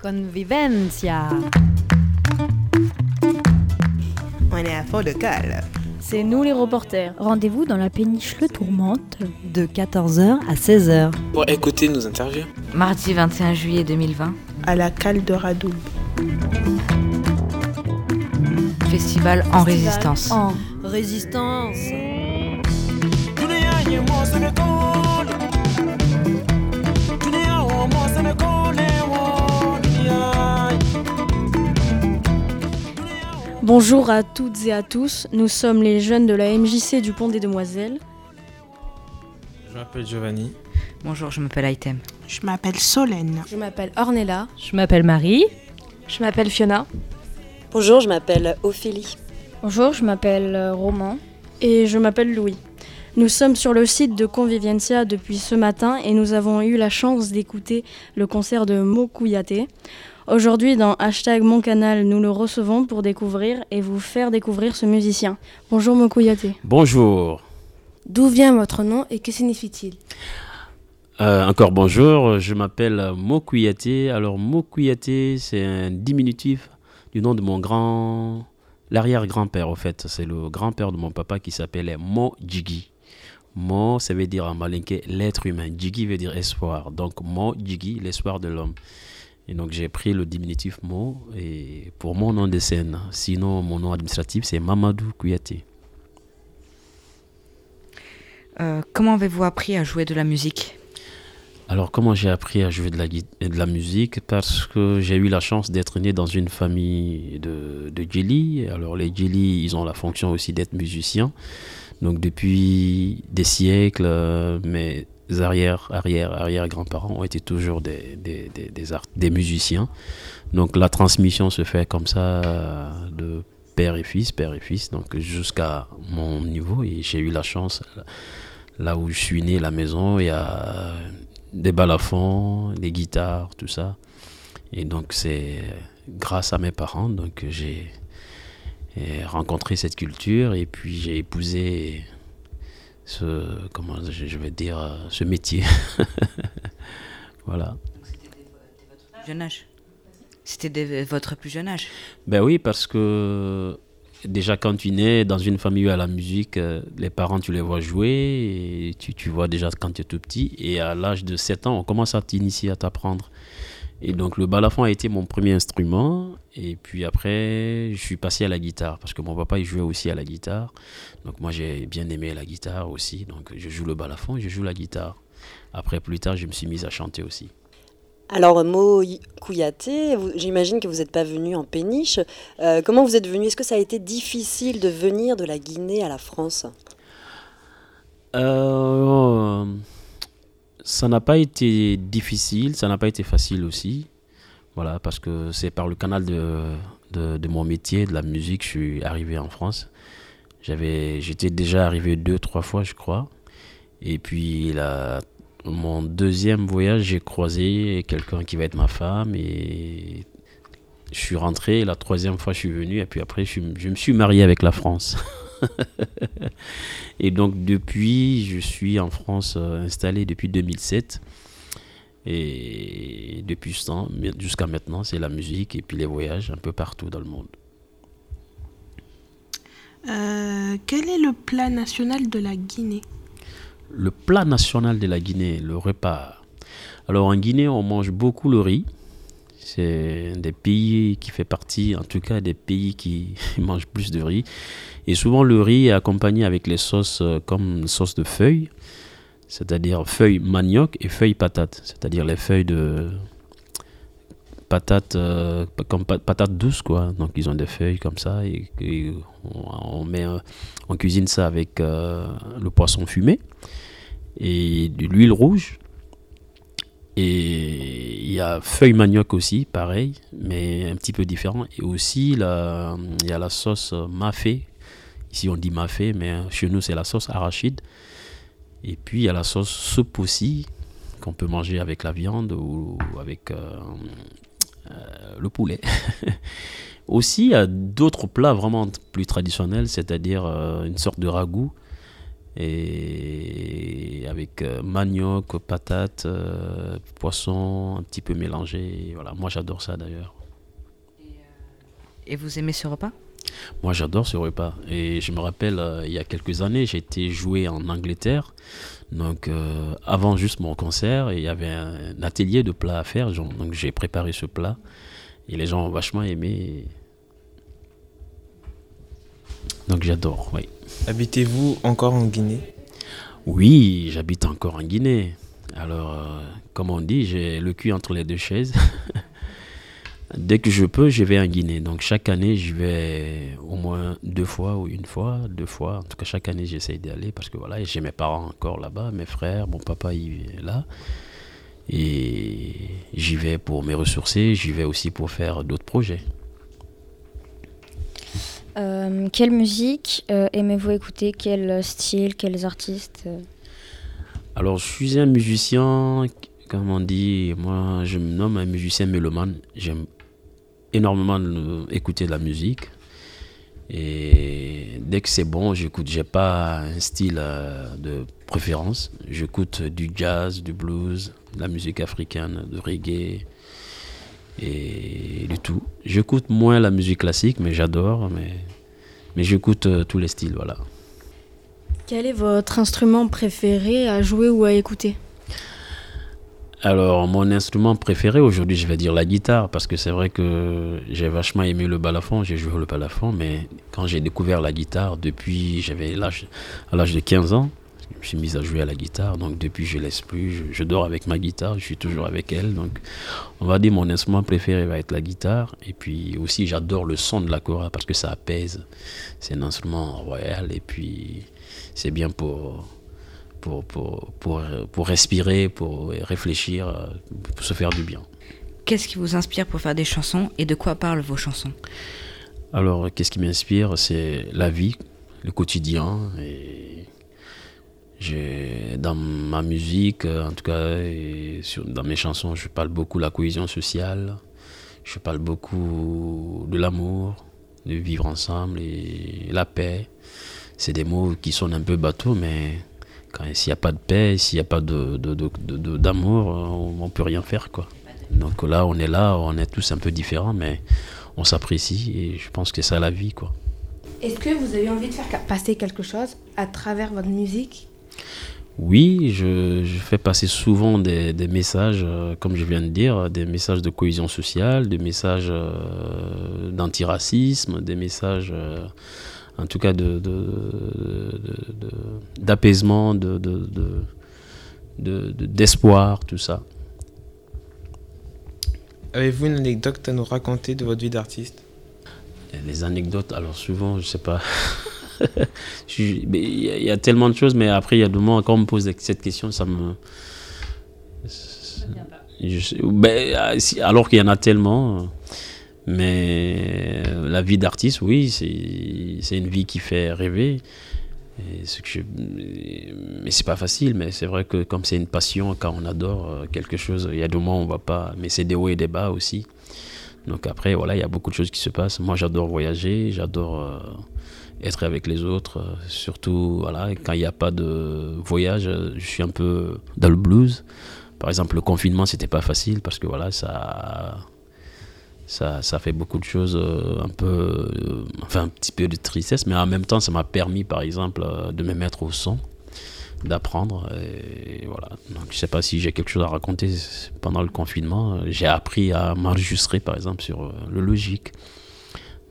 Convivencia. On est à fond de cale. C'est nous les reporters. Rendez-vous dans la péniche Le Tourmente. De 14h à 16h. Pour écouter nos interviews. Mardi 21 juillet 2020. À la cale de. Festival en résistance. En résistance. Bonjour à toutes et à tous, nous sommes les jeunes de la MJC du Pont des Demoiselles. Je m'appelle Giovanni. Bonjour, je m'appelle Aitem. Je m'appelle Solène. Je m'appelle Ornella. Je m'appelle Marie. Je m'appelle Fiona. Bonjour, je m'appelle Ophélie. Bonjour, je m'appelle euh, Roman. Et je m'appelle Louis. Nous sommes sur le site de Conviviencia depuis ce matin et nous avons eu la chance d'écouter le concert de Mokuyate. Aujourd'hui, dans hashtag Mon Canal, nous le recevons pour découvrir et vous faire découvrir ce musicien. Bonjour Mokuyate. Bonjour. D'où vient votre nom et que signifie-t-il? Euh, encore bonjour, je m'appelle Mokuyate. Alors Mokuyate, c'est un diminutif du nom de mon grand... L'arrière-grand-père, au fait. C'est le grand-père de mon papa qui s'appelait Mo Jigi. Mo, ça veut dire en malinké l'être humain. Jigi veut dire espoir. Donc Mo Jigi, l'espoir de l'homme. Et donc j'ai pris le diminutif Mo et pour mon nom de scène. Sinon, mon nom administratif, c'est Mamadou Kouyaté. Euh, comment avez-vous appris à jouer de la musique? Alors, comment j'ai appris à jouer de la, de la musique? Parce que j'ai eu la chance d'être né dans une famille de, de djeli. Alors, les djeli, ils ont la fonction aussi d'être musiciens. Donc, depuis des siècles, euh, mes arrière, arrière, grands-parents ont été toujours des, des, des, musiciens. Donc, la transmission se fait comme ça euh, de père et fils, père et fils, donc jusqu'à mon niveau. Et j'ai eu la chance, là où je suis né, la maison, il y a des balafons, des guitares, tout ça. Et donc c'est grâce à mes parents donc que j'ai rencontré cette culture et puis j'ai épousé ce comment je vais dire euh, ce métier. voilà. Jeune âge C'était votre plus jeune âge Ben oui, parce que déjà quand tu nais dans une famille où il y a la musique, euh, les parents tu les vois jouer, et tu, tu vois déjà quand tu es tout petit, et à l'âge de 7 ans, on commence à t'initier, à t'apprendre. Et donc le balafon a été mon premier instrument, et puis après je suis passé à la guitare, parce que mon papa il jouait aussi à la guitare, donc moi j'ai bien aimé la guitare aussi, donc je joue le balafon et je joue la guitare. Après plus tard je me suis mise à chanter aussi. Alors, Mo Kouyaté, j'imagine que vous n'êtes pas venu en péniche. Euh, comment vous êtes venu? Est-ce que ça a été difficile de venir de la Guinée à la France? Euh, ça n'a pas été difficile, ça n'a pas été facile aussi. Voilà, parce que c'est par le canal de, de, mon métier, de la musique, je suis arrivé en France. J'avais, j'étais déjà arrivé deux, trois fois, je crois. Et puis, la, mon deuxième voyage, j'ai croisé quelqu'un qui va être ma femme et je suis rentré. La troisième fois, je suis venu et puis après, je, je me suis marié avec la France. Et donc depuis, je suis en France euh, installé depuis 2007. Et depuis ce temps, jusqu'à maintenant, c'est la musique et puis les voyages un peu partout dans le monde. Euh, quel est le plat national de la Guinée? Le plat national de la Guinée, le repas. Alors en Guinée, on mange beaucoup le riz. C'est des pays qui fait partie, en tout cas des pays qui mangent plus de riz. Et souvent le riz est accompagné avec les sauces euh, comme sauce de feuilles, c'est-à-dire feuilles manioc et feuilles patates, c'est-à-dire les feuilles de patates euh, douces quoi. Donc ils ont des feuilles comme ça et, euh, on cuisine ça avec le poisson fumé et de l'huile rouge. Et il y a feuille manioc aussi, pareil, mais un petit peu différent. Et aussi, il y a la sauce mafé. Ici, on dit mafé, mais chez nous, c'est la sauce arachide. Et puis, il y a la sauce soupe aussi, qu'on peut manger avec la viande ou avec euh, euh, le poulet. aussi, il y a d'autres plats vraiment plus traditionnels, c'est-à-dire euh, une sorte de ragoût et avec euh, manioc, patates, euh, poisson, un petit peu mélangé. Voilà, moi j'adore ça d'ailleurs. Et vous aimez ce repas? Moi j'adore ce repas. Et je me rappelle, euh, il y a quelques années, j'ai été joué en Angleterre. Donc euh, avant juste mon concert, il y avait un atelier de plats à faire. genre, Donc j'ai préparé ce plat. Et les gens ont vachement aimé. Donc j'adore, oui. Habitez-vous encore en Guinée? Oui, j'habite encore en Guinée. Alors, euh, comme on dit, j'ai le cul entre les deux chaises. Dès que je peux, je vais en Guinée. Donc chaque année, je vais au moins deux fois ou une fois, deux fois. En tout cas, chaque année, j'essaye d'y aller parce que voilà, j'ai mes parents encore là-bas, mes frères, mon papa il est là. Et j'y vais pour me ressourcer, j'y vais aussi pour faire d'autres projets. Euh, quelle musique euh, aimez-vous écouter? Quel style Quels artistes? Alors, je suis un musicien, comme on dit, moi, je me nomme un musicien mélomane. J'aime énormément écouter de la musique. Et dès que c'est bon, j'écoute. J'ai pas un style euh, de préférence. J'écoute du jazz, du blues, de la musique africaine, du reggae et du tout. J'écoute moins la musique classique, mais j'adore. Mais, mais j'écoute euh, tous les styles, voilà. Quel est votre instrument préféré à jouer ou à écouter? Alors, mon instrument préféré aujourd'hui, je vais dire la guitare, parce que c'est vrai que j'ai vachement aimé le balafon, j'ai joué le balafon, mais quand j'ai découvert la guitare, depuis, j'avais l'âge, à l'âge de 15 ans, je me suis mis à jouer à la guitare, donc depuis, je laisse plus, je, je dors avec ma guitare, je suis toujours avec elle, donc on va dire mon instrument préféré va être la guitare, et puis aussi, j'adore le son de la kora, parce que ça apaise, c'est un instrument royal, et puis c'est bien pour pour, pour, pour, pour respirer, pour réfléchir, pour se faire du bien. Qu'est-ce qui vous inspire pour faire des chansons et de quoi parlent vos chansons? Alors, qu'est-ce qui m'inspire? C'est la vie, le quotidien. Et dans ma musique, en tout cas, dans mes chansons, je parle beaucoup de la cohésion sociale, je parle beaucoup de l'amour, de vivre ensemble et la paix. C'est des mots qui sont un peu bateaux, mais s'il n'y a pas de paix, s'il n'y a pas de, de, de, d'amour, on ne peut rien faire. Quoi. Donc là, on est là, on est tous un peu différents, mais on s'apprécie et je pense que c'est ça la vie. Quoi. Est-ce que vous avez envie de faire passer quelque chose à travers votre musique? Oui, je, je fais passer souvent des, des messages, euh, comme je viens de dire, des messages de cohésion sociale, des messages euh, d'antiracisme, des messages, euh, en tout cas, de- de- d'apaisement, de, de, de- de- de- d'espoir, tout ça. Avez-vous une anecdote à nous raconter de votre vie d'artiste? Les anecdotes, alors souvent, je sais pas. Il y, a- tellement de choses, mais après, il y a des moments, quand on me pose cette question, ça me. Je ben, alors qu'il y en a tellement. Mais la vie d'artiste, oui, c'est une vie qui fait rêver. Et ce que Mais c'est pas facile, mais c'est vrai que comme c'est une passion, quand on adore euh, quelque chose, il y a des moments où on va pas. Mais c'est des hauts et des bas aussi. Donc après, voilà, il y a beaucoup de choses qui se passent. Moi, j'adore voyager, j'adore euh, être avec les autres. euh, surtout, voilà, quand il n'y a pas de voyage, euh, je suis un peu dans le blues. Par exemple, le confinement, c'était pas facile parce que voilà, ça, ça, ça fait beaucoup de choses, euh, un peu, enfin un petit peu de tristesse, mais en même temps, ça m'a permis, par exemple, de me mettre au son, d'apprendre. Et voilà. Donc, je sais pas si j'ai quelque chose à raconter pendant le confinement. J'ai appris à m'enregistrer, par exemple, sur le logique.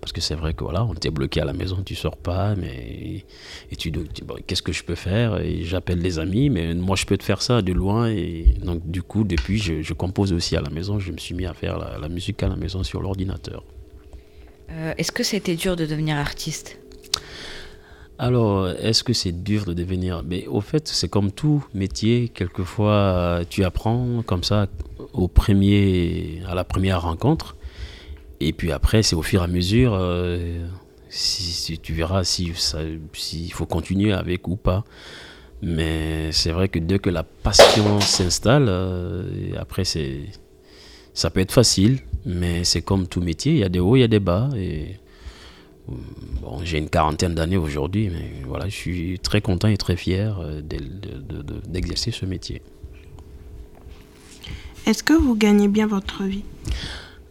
Parce que c'est vrai que voilà, on était bloqué à la maison, tu sors pas, mais et tu bon, qu'est-ce que je peux faire? Et j'appelle les amis, mais moi je peux te faire ça de loin. Et donc du coup, depuis, je, je compose aussi à la maison. Je me suis mis à faire la, la musique à la maison sur l'ordinateur. Euh, Est-ce que c'était dur de devenir artiste? Alors, est-ce que c'est dur de devenir? Mais au fait, c'est comme tout métier. Quelquefois, tu apprends comme ça au premier, à la première rencontre. Et puis après, c'est au fur et à mesure, euh, si, tu verras s'il faut continuer avec ou pas. Mais c'est vrai que dès que la passion s'installe, euh, après, c'est, ça peut être facile. Mais c'est comme tout métier, il y a des hauts, il y a des bas. Et Bon, j'ai une quarantaine d'années aujourd'hui, mais voilà, je suis très content et très fier d'exercer ce métier. Est-ce que vous gagnez bien votre vie?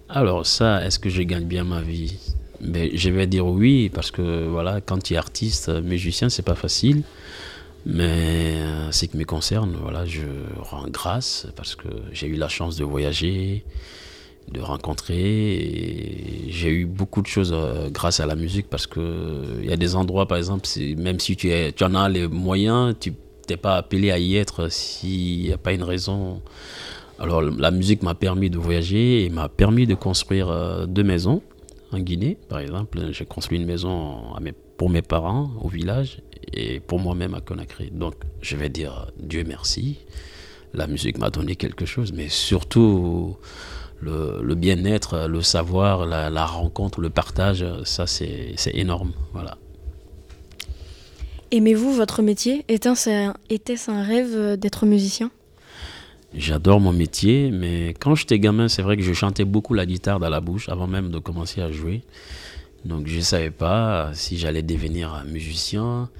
Alors ça, est-ce que je gagne bien ma vie? Ben, Je vais dire oui, parce que voilà, quand tu es artiste, musicien, c'est pas facile. Mais euh, ce qui me concerne, voilà, je rends grâce parce que j'ai eu la chance de voyager, de rencontrer. J'ai eu beaucoup de choses euh, grâce à la musique parce que il y a des endroits, par exemple, même si tu, es, tu en as les moyens, tu n'es pas appelé à y être s'il n'y a pas une raison alors la musique m'a permis de voyager et m'a permis de construire euh, deux maisons en Guinée, par exemple. J'ai construit une maison pour mes parents au village et pour moi-même à Conakry. Donc je vais dire Dieu merci. La musique m'a donné quelque chose, mais surtout le, bien-être, le savoir, la, rencontre, le partage, ça c'est énorme. Voilà. Aimez-vous votre métier? Était-ce un rêve d'être musicien? J'adore mon métier, mais quand j'étais gamin, c'est vrai que je chantais beaucoup la guitare dans la bouche avant même de commencer à jouer. Donc je ne savais pas si j'allais devenir musicien,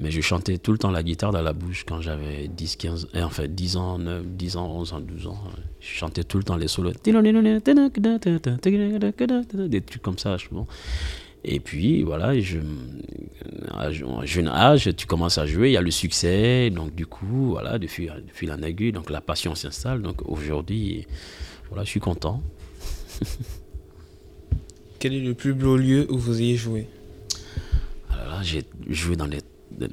mais je chantais tout le temps la guitare dans la bouche quand j'avais 10, 15, enfin 10 ans, 9, 10 ans, 11 ans, 12 ans. Je chantais tout le temps les solos. Des trucs comme ça. Bon. Et puis, voilà, je, à jeune âge, tu commences à jouer, il y a le succès, donc du coup, voilà, de fil, en aiguille, donc la passion s'installe. Donc aujourd'hui, voilà, je suis content. Quel est le plus beau lieu où vous ayez joué? Alors là, j'ai joué dans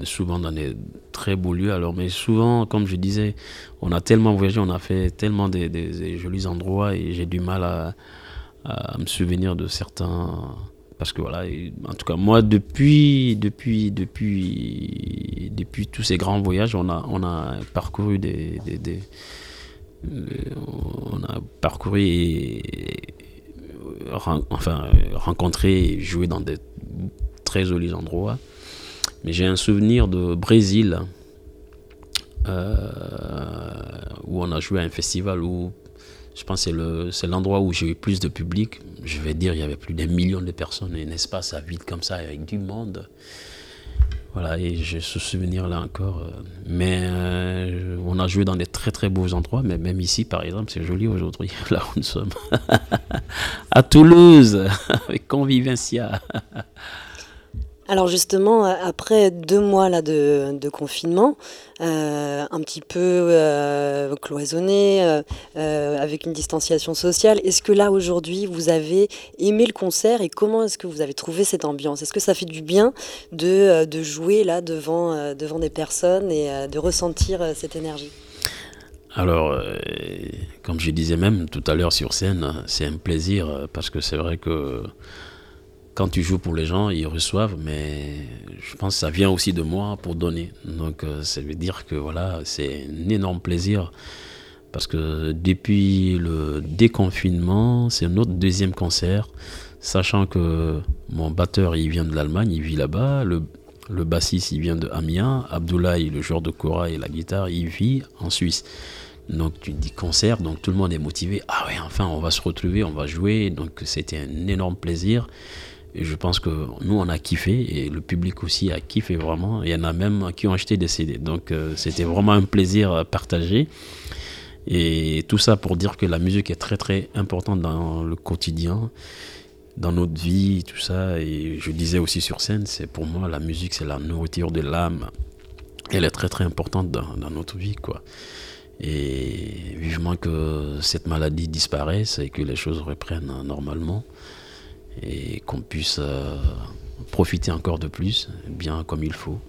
souvent dans des très beaux lieux. Alors, mais souvent, comme je disais, on a tellement voyagé, on a fait tellement des, jolis endroits et j'ai du mal à, à me souvenir de certains parce que voilà, en tout cas, moi, depuis, depuis, depuis, depuis tous ces grands voyages, on a, on a parcouru des, on a parcouru et, enfin, rencontré et joué dans des très jolis endroits. Mais j'ai un souvenir de Brésil, euh, où on a joué à un festival où je pense que c'est l'endroit où j'ai eu plus de public. Je vais dire, il y avait plus d'un million de personnes, un espace à vide comme ça, avec du monde. Voilà, et j'ai ce souvenir-là encore. Euh, mais euh, on a joué dans des très très beaux endroits, mais même ici, par exemple, c'est joli aujourd'hui, là où nous sommes. à Toulouse, avec Convivencia. Alors justement, euh, après deux mois là de, confinement, euh, un petit peu euh, cloisonné, avec une distanciation sociale, est-ce que là aujourd'hui vous avez aimé le concert et comment est-ce que vous avez trouvé cette ambiance? Est-ce que ça fait du bien de, de jouer là devant, devant des personnes et de ressentir cette énergie? Alors, comme je disais même tout à l'heure sur scène, c'est un plaisir parce que c'est vrai que quand tu joues pour les gens, ils reçoivent, mais je pense que ça vient aussi de moi pour donner. Donc euh, ça veut dire que voilà, c'est un énorme plaisir parce que depuis le déconfinement, c'est notre deuxième concert, sachant que mon batteur il vient de l'Allemagne, il vit là-bas, le, le bassiste il vient de Amiens, Abdoulaye le joueur de kora et la guitare il vit en Suisse. Donc tu dis concert, donc tout le monde est motivé. Ah ouais, enfin on va se retrouver, on va jouer. Donc c'était un énorme plaisir. Et je pense que nous, on a kiffé et le public aussi a kiffé vraiment. Il y en a même qui ont acheté des CD. Donc euh, c'était vraiment un plaisir partagé. Et tout ça pour dire que la musique est très très importante dans le quotidien, dans notre vie, tout ça. Et je disais aussi sur scène, c'est pour moi la musique, c'est la nourriture de l'âme. Elle est très très importante dans, dans, notre vie, quoi. Et vivement que cette maladie disparaisse et que les choses reprennent normalement et qu'on puisse euh, profiter encore de plus, bien comme il faut.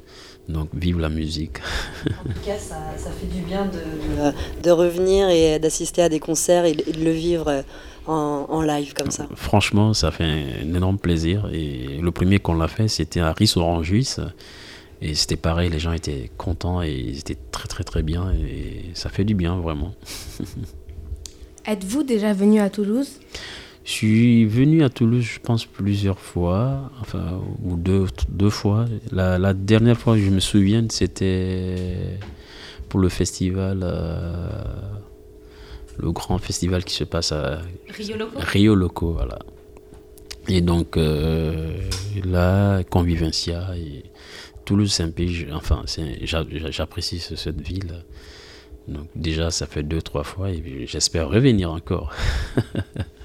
Donc vive la musique. En tout cas, ça, ça fait du bien de, de, revenir et d'assister à des concerts et de le vivre en, en, live comme ça. Franchement, ça fait un, énorme plaisir. Et le premier qu'on l'a fait, c'était à Ris Orangeus. Et c'était pareil, les gens étaient contents et ils étaient très très très bien. Et ça fait du bien, vraiment. Êtes-vous déjà venu à Toulouse? Je suis venu à Toulouse, je pense, plusieurs fois, enfin, ou deux, deux fois. La, dernière fois que je me souviens, c'était pour le festival, euh, le grand festival qui se passe à Rio Loco. Rio Loco, voilà. Et donc euh, là, Convivencia et Toulouse, c'est un pays, enfin, j'apprécie cette ville. Donc déjà, ça fait deux, trois fois et j'espère revenir encore.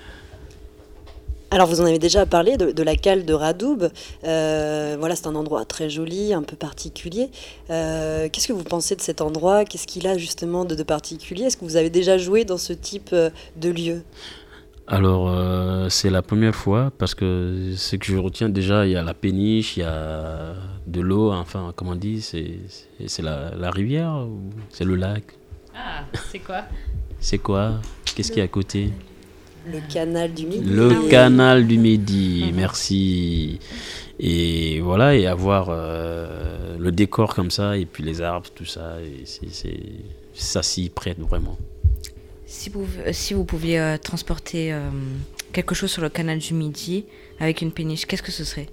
Alors vous en avez déjà parlé de, la cale de Radoub. Euh, voilà, c'est un endroit très joli, un peu particulier. Euh, qu'est-ce que vous pensez de cet endroit? Qu'est-ce qu'il a justement de, particulier? Est-ce que vous avez déjà joué dans ce type euh, de lieu? Alors, c'est la première fois parce que ce que je retiens déjà, il y a la péniche, il y a de l'eau, enfin, comment on dit, c'est la, la rivière ou c'est le lac? Ah, c'est quoi? C'est quoi? Qu'est-ce qu'il y a à côté? Le canal du Midi. Le canal du Midi, merci. Et voilà, et avoir euh, le décor comme ça, et puis les arbres, tout ça, et c'est, ça s'y prête vraiment. Si vous, si vous pouviez euh, transporter euh, quelque chose sur le canal du Midi avec une péniche, qu'est-ce que ce serait?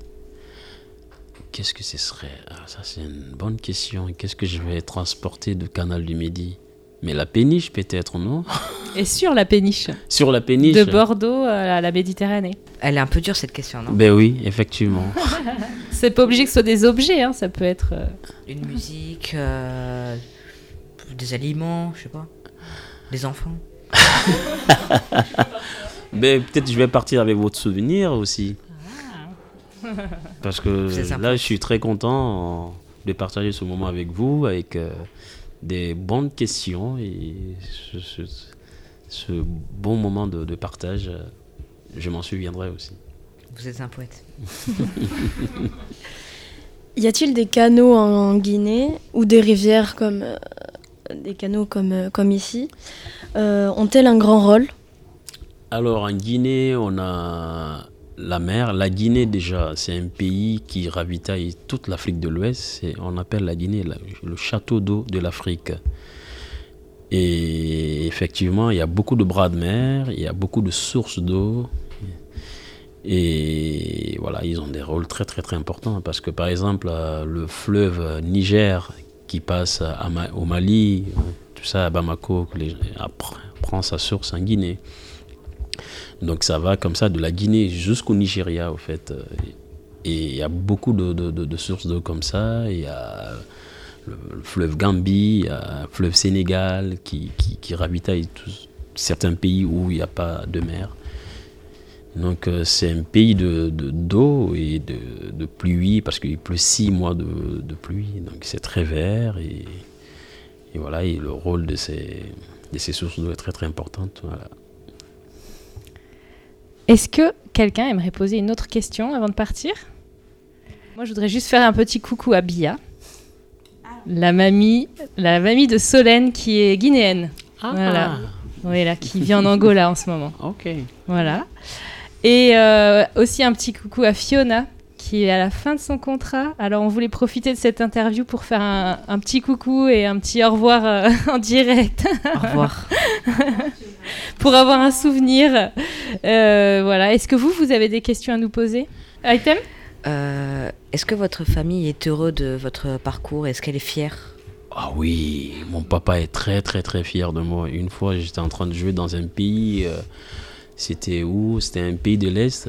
Qu'est-ce que ce serait? Ah, Ça, c'est une bonne question. Qu'est-ce que je vais transporter du canal du Midi? Mais la péniche peut-être, non Et sur la péniche Sur la péniche De Bordeaux à la Méditerranée. Elle est un peu dure cette question, non Ben oui, effectivement. C'est pas obligé que ce soit des objets, hein, ça peut être... Euh, Une musique, euh, des aliments, je sais pas. Des enfants. ben peut-être je vais partir avec votre souvenir aussi. Ah. Parce que là, je suis très content de partager ce moment avec vous, avec... Euh, des bonnes questions et ce, bon moment de, partage, je m'en souviendrai aussi. Vous êtes un poète. y a-t-il des canaux en Guinée ou des rivières comme euh, des canaux comme, euh, comme ici euh, ont-elles un grand rôle? Alors en Guinée, on a la mer. La Guinée, déjà, c'est un pays qui ravitaille toute l'Afrique de l'Ouest. On appelle la Guinée le château d'eau de l'Afrique. Et effectivement, il y a beaucoup de bras de mer, il y a beaucoup de sources d'eau. Et voilà, ils ont des rôles très très très importants parce que par exemple, euh, le fleuve Niger qui passe au Mali, tout ça à Bamako, prend sa source en Guinée. Donc ça va comme ça de la Guinée jusqu'au Nigeria, au fait. Et il y a beaucoup de, sources d'eau comme ça. Il y a le, fleuve Gambie, il y a le fleuve Sénégal qui, qui, ravitaille certains pays où il n'y a pas de mer. Donc euh, c'est un pays de, d'eau et de, pluie parce qu'il pleut six mois de, pluie. Donc c'est très vert et, voilà, et le rôle de ces, de ces sources d'eau est très très important. Voilà. Est-ce que quelqu'un aimerait poser une autre question avant de partir? Moi, je voudrais juste faire un petit coucou à Bia, la mamie, la mamie de Solène qui est guinéenne. Ah. Voilà. Oui, là, qui vit en Angola en ce moment. Ok. Voilà. Et euh, aussi un petit coucou à Fiona, qui est à la fin de son contrat. Alors, on voulait profiter de cette interview pour faire un, petit coucou et un petit au revoir euh, en direct. Au revoir. pour avoir un souvenir. Euh, voilà. Est-ce que vous, vous avez des questions à nous poser? Item? Euh, Est-ce que votre famille est heureux de votre parcours? Est-ce qu'elle est fière? Ah oui, mon papa est très très très fier de moi. Une fois, j'étais en train de jouer dans un pays, c'était où? C'était un pays de l'Est.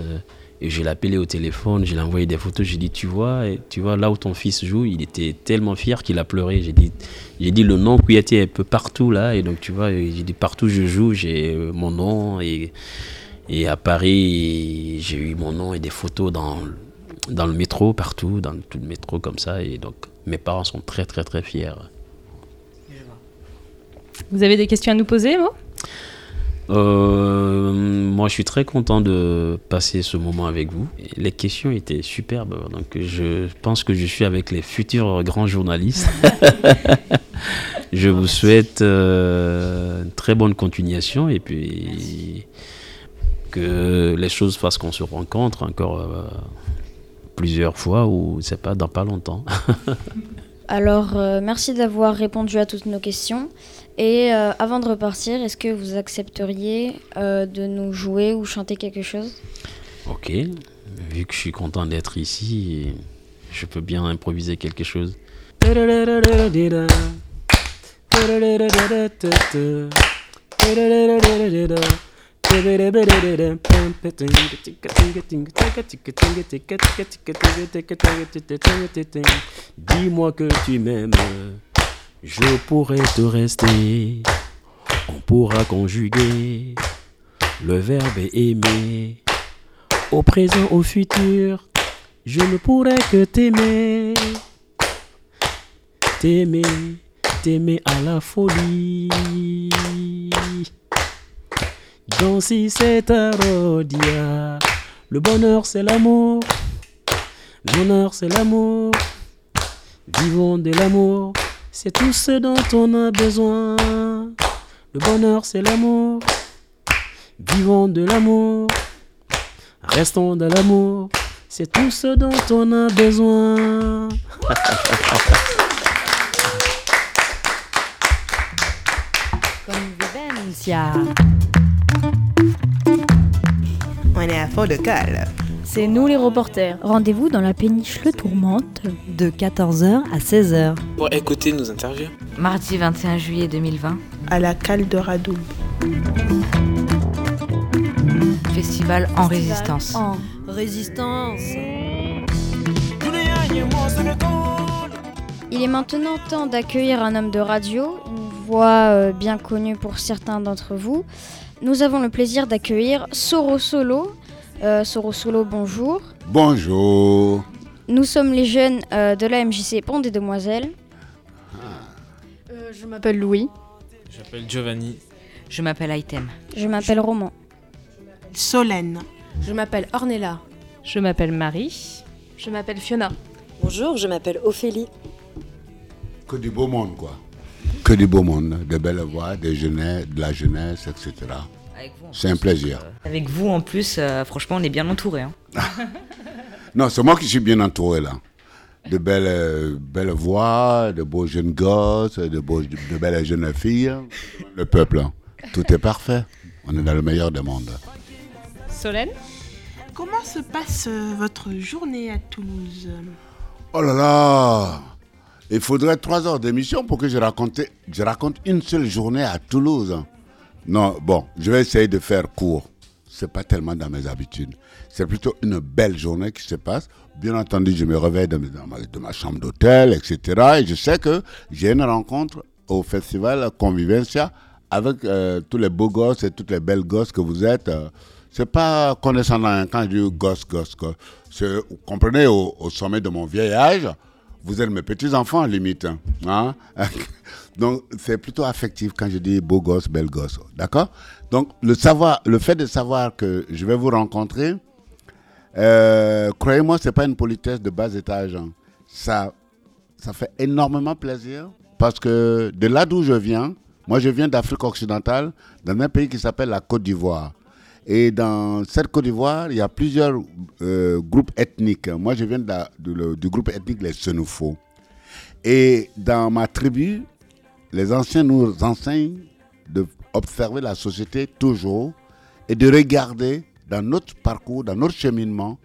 Et je l'ai appelé au téléphone, je lui ai envoyé des photos, j'ai dit, tu vois, tu vois, là où ton fils joue, il était tellement fier qu'il a pleuré. J'ai dit, dit le nom été un peu partout là, et donc tu vois, j'ai dit partout où je joue, j'ai euh, mon nom, et, et à Paris, j'ai eu mon nom et des photos dans, dans le métro, partout, dans tout le métro comme ça, et donc mes parents sont très très très fiers. Vous avez des questions à nous poser, moi euh, moi, je suis très content de passer ce moment avec vous. Les questions étaient superbes, donc je pense que je suis avec les futurs grands journalistes. je vous souhaite euh, une très bonne continuation et puis que les choses fassent qu'on se rencontre encore euh, plusieurs fois ou c'est pas dans pas longtemps. Alors, merci d'avoir répondu à toutes nos questions. Et euh, avant de repartir, est-ce que vous accepteriez euh, de nous jouer ou chanter quelque chose? Ok, vu que je suis content d'être ici, je peux bien improviser quelque chose. Dis-moi que tu m'aimes, je pourrais te rester. On pourra conjuguer le verbe aimer. Au présent, au futur, je ne pourrais que t'aimer. T'aimer, t'aimer à la folie. Danser cette arodia. Le bonheur, c'est l'amour. L'honneur, c'est l'amour. Vivons de l'amour. C'est tout ce dont on a besoin. Le bonheur, c'est l'amour. Vivons de l'amour. Restons dans l'amour. C'est tout ce dont on a besoin. Convivencia. On est à fond de cale. C'est nous les reporters. Rendez-vous dans la péniche Le Tourmente. De 14h à 16h. Pour écouter nos interviews. Mardi 21 juillet 2020. À la cale de Radoul. Festival en résistance. En résistance. Il est maintenant temps d'accueillir un homme de radio, une voix euh, bien connue pour certains d'entre vous. Nous avons le plaisir d'accueillir Soro Solo. Euh, Soro Solo, bonjour. Bonjour. Nous sommes les jeunes euh, de la MJC Pont des Demoiselles. Euh, je m'appelle Louis. Je m'appelle Giovanni. Je m'appelle Item. Je m'appelle Roman. Solène. Je m'appelle Ornella. Je m'appelle Marie. Je m'appelle Fiona. Bonjour, je m'appelle Ophélie. Que du beau monde, quoi. Que du beau monde, de belles voix, des jeunesse, de la jeunesse, etc. C'est un plaisir. Avec vous en plus, euh, franchement, on est bien entouré. Hein. Non, c'est moi qui suis bien entouré là. De belles, euh, belles voix, de beaux jeunes gosses, de, beaux, de belles jeunes filles. Le peuple, hein. tout est parfait. On est dans le meilleur des mondes. Solène? Comment se passe euh, votre journée à Toulouse? Oh là là Il faudrait trois heures d'émission pour que je raconte, je raconte une seule journée à Toulouse. Non, bon, je vais essayer de faire court. C'est pas tellement dans mes habitudes. C'est plutôt une belle journée qui se passe. Bien entendu, je me réveille de, ma, chambre d'hôtel, etc. Et je sais que j'ai une rencontre au festival Convivencia avec euh, tous les beaux gosses et toutes les belles gosses que vous êtes. euh, c'est pas condescendant hein, quand je dis gosse, gosse. C'est- Vous comprenez, au, au sommet de mon vieil âge, vous êtes mes petits-enfants, limite. hein, hein. Donc, c'est plutôt affectif quand je dis beau gosse, belle gosse. D'accord? Donc, le, savoir, le fait de savoir que je vais vous rencontrer, euh, croyez-moi, ce n'est pas une politesse de bas étage. hein. Ça, ça fait énormément plaisir parce que de là d'où je viens, moi je viens d'Afrique occidentale, dans un pays qui s'appelle la Côte d'Ivoire. Et dans cette Côte d'Ivoire, il y a plusieurs euh, groupes ethniques. Moi je viens de du groupe ethnique les Senufo. Et dans ma tribu, les anciens nous enseignent d'observer la société toujours et de regarder dans notre parcours, dans notre cheminement,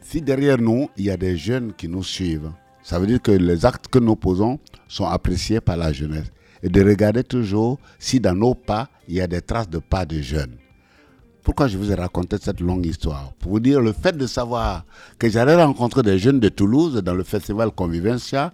si derrière nous, il y a des jeunes qui nous suivent. Ça veut dire que les actes que nous posons sont appréciés par la jeunesse. Et de regarder toujours si dans nos pas, il y a des traces de pas de jeunes. Pourquoi je vous ai raconté cette longue histoire? Pour vous dire le fait de savoir que j'allais rencontrer des jeunes de Toulouse dans le festival Convivencia,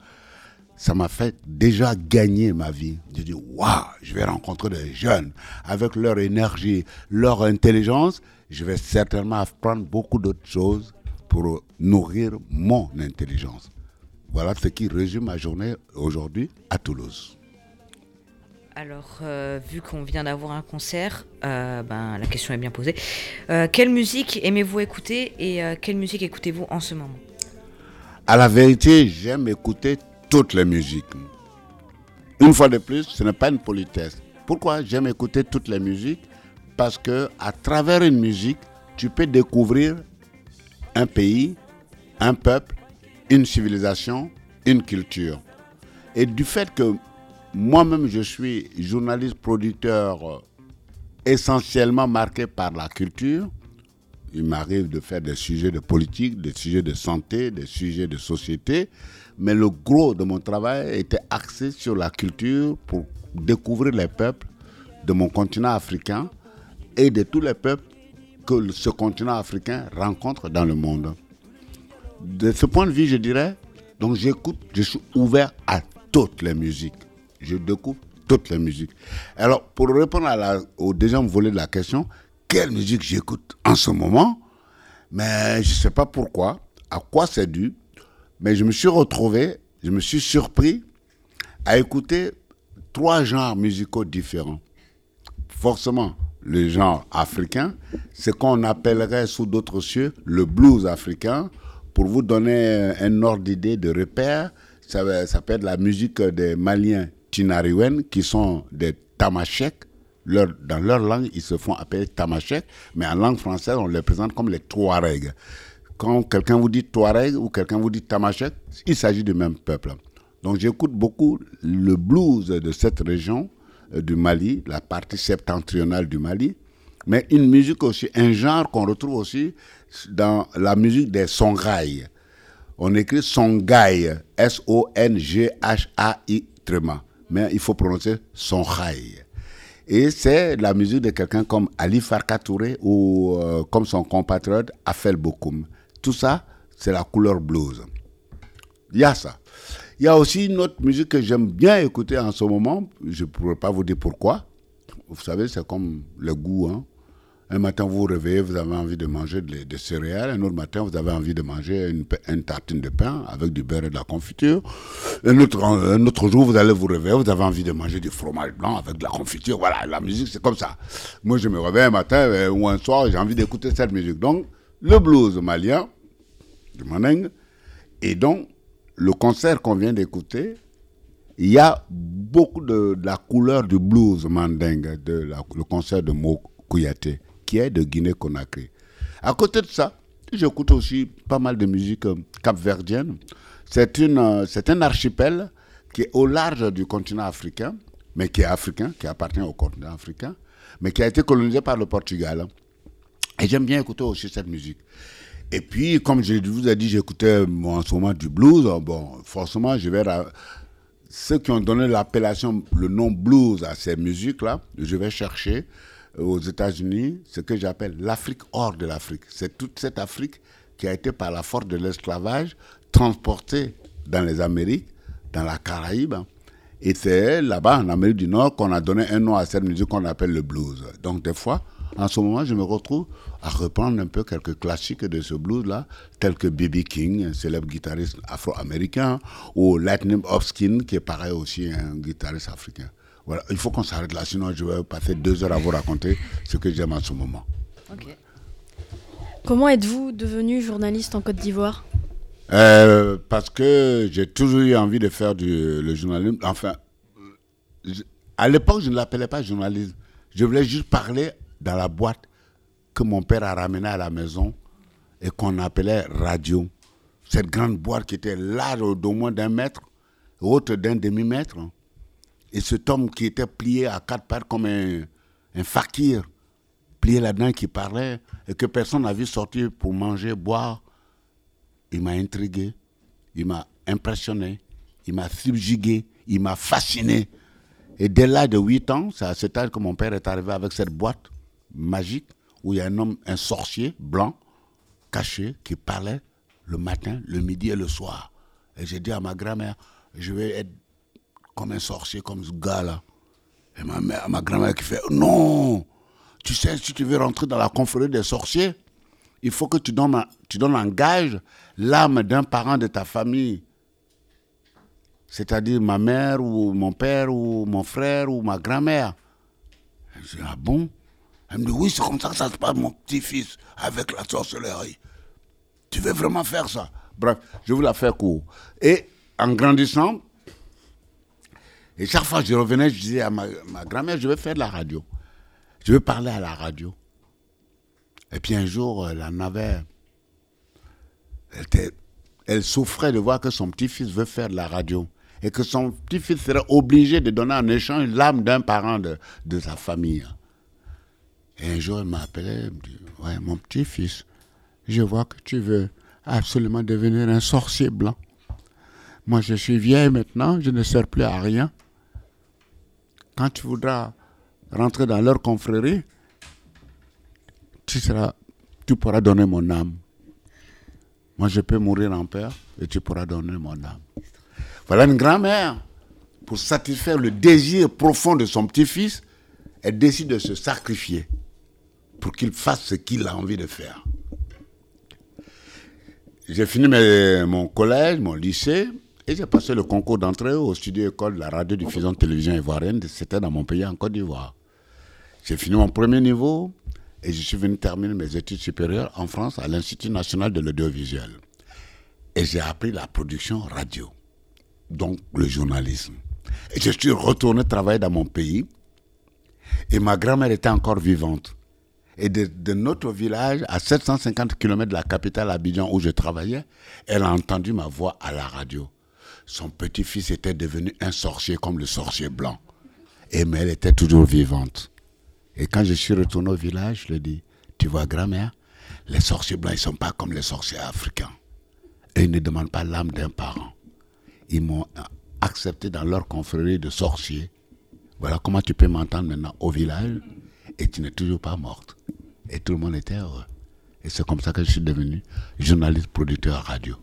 ça m'a fait déjà gagner ma vie. Je dis, waouh, je vais rencontrer des jeunes avec leur énergie, leur intelligence. Je vais certainement apprendre beaucoup d'autres choses pour nourrir mon intelligence. Voilà ce qui résume ma journée aujourd'hui à Toulouse. Alors, euh, vu qu'on vient d'avoir un concert, euh, ben, la question est bien posée. Euh, quelle musique aimez-vous écouter et quelle musique écoutez-vous en ce moment? À la vérité, j'aime écouter toutes les musiques. Une fois de plus, ce n'est pas une politesse. Pourquoi j'aime écouter toutes les musiques? Parce que à travers une musique, tu peux découvrir un pays, un peuple, une civilisation, une culture. Et du fait que moi-même je suis journaliste producteur euh, essentiellement marqué par la culture, il m'arrive de faire des sujets de politique, des sujets de santé, des sujets de société, mais le gros de mon travail était axé sur la culture pour découvrir les peuples de mon continent africain et de tous les peuples que ce continent africain rencontre dans le monde. De ce point de vue, je dirais, donc j'écoute, je suis ouvert à toutes les musiques. Je découvre toutes les musiques. Alors, pour répondre au deuxième volet de la question, quelle musique j'écoute en ce moment? Mais je ne sais pas pourquoi, à quoi c'est dû, mais je me suis retrouvé, je me suis surpris à écouter trois genres musicaux différents. Forcément, le genre africain, ce qu'on appellerait sous d'autres cieux le blues africain. Pour vous donner un ordre d'idée, de repère, ça, ça peut être la musique des Maliens Tinariwen, qui sont des tamasheks. dans leur langue, ils se font appeler tamasheks, mais en langue française, on les présente comme les Touaregs. Quand quelqu'un vous dit Touareg ou quelqu'un vous dit tamashek, il s'agit du même peuple. Donc j'écoute beaucoup le blues de cette région euh, du Mali, la partie septentrionale du Mali, mais une musique aussi, un genre qu'on retrouve aussi dans la musique des songhai. On écrit songhai, S-O-N-G-H-A-I, mais il faut prononcer songhai. Et c'est la musique de quelqu'un comme Ali Farka Touré ou euh, comme son compatriote Afel Bokoum. Tout ça, c'est la couleur blues. Il y a ça. Il y a aussi une autre musique que j'aime bien écouter en ce moment. Je ne pourrais pas vous dire pourquoi. Vous savez, c'est comme le goût. Hein. Un matin, vous vous réveillez, vous avez envie de manger des céréales. Un autre matin, vous avez envie de manger une, tartine de pain avec du beurre et de la confiture. Un autre, un autre jour, vous allez vous réveiller, vous avez envie de manger du fromage blanc avec de la confiture. Voilà, la musique, c'est comme ça. Moi, je me réveille un matin euh, ou un soir, j'ai envie d'écouter cette musique. Donc, le blues malien, du Maneng, et donc le concert qu'on vient d'écouter, il y a beaucoup de, la couleur du blues mandingue, de le concert de Mo Kouyaté, qui est de Guinée-Conakry. À côté de ça, j'écoute aussi pas mal de musique euh, capverdienne. C'est euh, c'est un archipel qui est au large du continent africain, mais qui est africain, qui appartient au continent africain, mais qui a été colonisé par le Portugal. Et j'aime bien écouter aussi cette musique. Et puis, comme je vous ai dit, j'écoutais en ce moment du blues. Bon, forcément, je vais. Ceux qui ont donné l'appellation, le nom blues à ces musiques-là, je vais chercher euh, aux États-Unis ce que j'appelle l'Afrique hors de l'Afrique. C'est toute cette Afrique qui a été par la force de l'esclavage transportée dans les Amériques, dans la Caraïbe. Et c'est là-bas, en Amérique du Nord, qu'on a donné un nom à cette musique qu'on appelle le blues. Donc, des fois, en ce moment, je me retrouve à reprendre un peu quelques classiques de ce blues-là, tels que B.B. King, un célèbre guitariste afro-américain, ou Lightning Hopkins, qui est pareil aussi un guitariste africain. Voilà, il faut qu'on s'arrête là, sinon je vais passer deux heures à vous raconter ce que j'aime en ce moment. Comment êtes-vous devenu journaliste en Côte d'Ivoire? Euh, Parce que j'ai toujours eu envie de faire du le journalisme. Enfin, à l'époque, je ne l'appelais pas journalisme. Je voulais juste parler dans la boîte que mon père a ramenée à la maison et qu'on appelait radio. Cette grande boîte qui était large d'au moins d'un mètre, haute d'un demi-mètre. Et cet homme qui était plié à quatre pattes comme un, un fakir, plié là-dedans qui parlait et que personne n'a vu sortir pour manger, boire, il m'a intrigué, il m'a impressionné, il m'a subjugué, il m'a fasciné. Et dès l'âge de 8 ans, c'est à cet âge que mon père est arrivé avec cette boîte magique où il y a un homme, un sorcier blanc, caché, qui parlait le matin, le midi et le soir. Et j'ai dit à ma grand-mère, je vais être comme un sorcier, comme ce gars-là. Et ma, mère, ma grand-mère qui fait, non, tu sais, si tu veux rentrer dans la confrérie des sorciers, il faut que tu donnes, tu donnes en gage l'âme d'un parent de ta famille. C'est-à-dire ma mère ou mon père ou mon frère ou ma grand-mère. Je dis, ah bon? Elle me dit, oui, c'est comme ça que ça se passe, mon petit-fils, avec la sorcellerie. Tu veux vraiment faire ça? Bref, je vais la faire court. Et en grandissant, et chaque fois que je revenais, je disais à ma, grand-mère, je vais faire de la radio. Je vais parler à la radio. Et puis un jour, elle en avait. Elle, elle souffrait de voir que son petit-fils veut faire de la radio. Et que son petit-fils serait obligé de donner en échange l'âme d'un parent de, de sa famille. Et un jour, elle m'a appelé, elle me dit, ouais, mon petit-fils, je vois que tu veux absolument devenir un sorcier blanc. Moi, je suis vieille maintenant, je ne sers plus à rien. Quand tu voudras rentrer dans leur confrérie, tu, seras, tu pourras donner mon âme. Moi, je peux mourir en père et tu pourras donner mon âme. Voilà une grand-mère. Pour satisfaire le désir profond de son petit-fils, elle décide de se sacrifier pour qu'il fasse ce qu'il a envie de faire. J'ai fini mon collège, mon lycée, et j'ai passé le concours d'entrée au studio école de la radio-diffusion télévision ivoirienne. C'était dans mon pays, en Côte d'Ivoire. J'ai fini mon premier niveau et je suis venu terminer mes études supérieures en France à l'Institut national de l'audiovisuel. Et j'ai appris la production radio, donc le journalisme. Et je suis retourné travailler dans mon pays. Et ma grand-mère était encore vivante. Et de, notre village, à 750 km de la capitale Abidjan où je travaillais, elle a entendu ma voix à la radio. Son petit-fils était devenu un sorcier comme le sorcier blanc. Et mais elle était toujours vivante. Et quand je suis retourné au village, je lui ai dit, tu vois grand-mère, les sorciers blancs, ils ne sont pas comme les sorciers africains. Et ils ne demandent pas l'âme d'un parent. Ils m'ont accepté dans leur confrérie de sorciers. Voilà comment tu peux m'entendre maintenant au village et tu n'es toujours pas morte. Et tout le monde était heureux. Et c'est comme ça que je suis devenu journaliste producteur radio.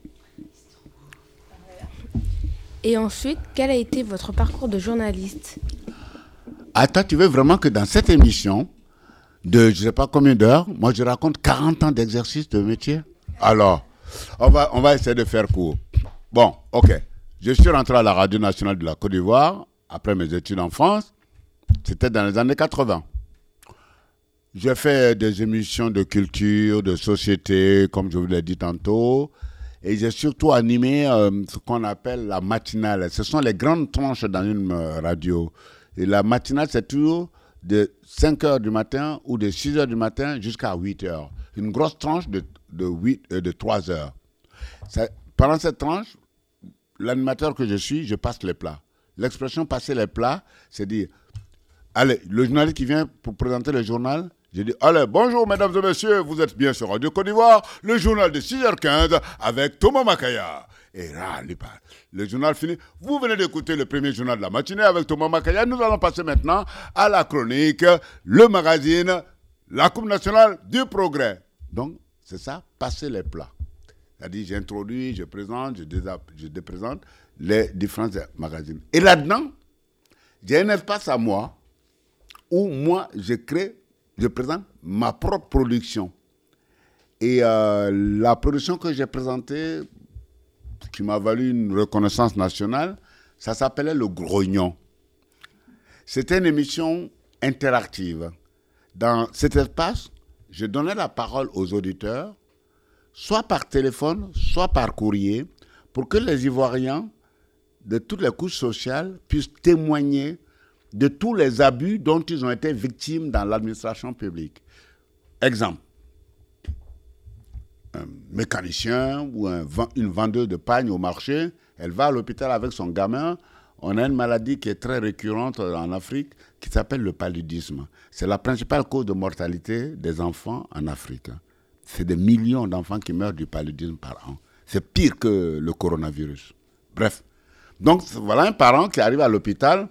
Et ensuite, quel a été votre parcours de journaliste? Attends, tu veux vraiment que dans cette émission, de je ne sais pas combien d'heures, moi je raconte 40 ans d'exercice de métier? Alors, on va, on va essayer de faire court. Bon, ok. Je suis rentré à la Radio nationale de la Côte d'Ivoire après mes études en France. C'était dans les années 80. J'ai fait des émissions de culture, de société, comme je vous l'ai dit tantôt. Et j'ai surtout animé euh, ce qu'on appelle la matinale. Ce sont les grandes tranches dans une euh, radio. Et la matinale, c'est toujours de 5 h du matin ou de 6 h du matin jusqu'à 8 h. Une grosse tranche de, de, 8, euh, de 3 heures. pendant cette tranche, l'animateur que je suis, je passe les plats. L'expression passer les plats, c'est dire, allez, le journaliste qui vient pour présenter le journal, j'ai dit, allez, bonjour mesdames et messieurs, vous êtes bien sur Radio Côte d'Ivoire, le journal de 6h15 avec Thomas Makaya. Et là, le journal fini. Vous venez d'écouter le premier journal de la matinée avec Thomas Makaya. Nous allons passer maintenant à la chronique, le magazine, la Coupe nationale du progrès. Donc, c'est ça, passer les plats. C'est-à-dire, j'introduis, je présente, je, je déprésente les différents magazines. Et là-dedans, j'ai un espace à moi où moi, je crée je présente ma propre production. Et euh, la production que j'ai présentée, qui m'a valu une reconnaissance nationale, ça s'appelait Le Grognon. C'était une émission interactive. Dans cet espace, je donnais la parole aux auditeurs, soit par téléphone, soit par courrier, pour que les Ivoiriens de toutes les couches sociales puissent témoigner de tous les abus dont ils ont été victimes dans l'administration publique. Exemple, un mécanicien ou une vendeuse de pagne au marché, elle va à l'hôpital avec son gamin. On a une maladie qui est très récurrente en Afrique qui s'appelle le paludisme. C'est la principale cause de mortalité des enfants en Afrique. C'est des millions d'enfants qui meurent du paludisme par an. C'est pire que le coronavirus. Bref. Donc voilà un parent qui arrive à l'hôpital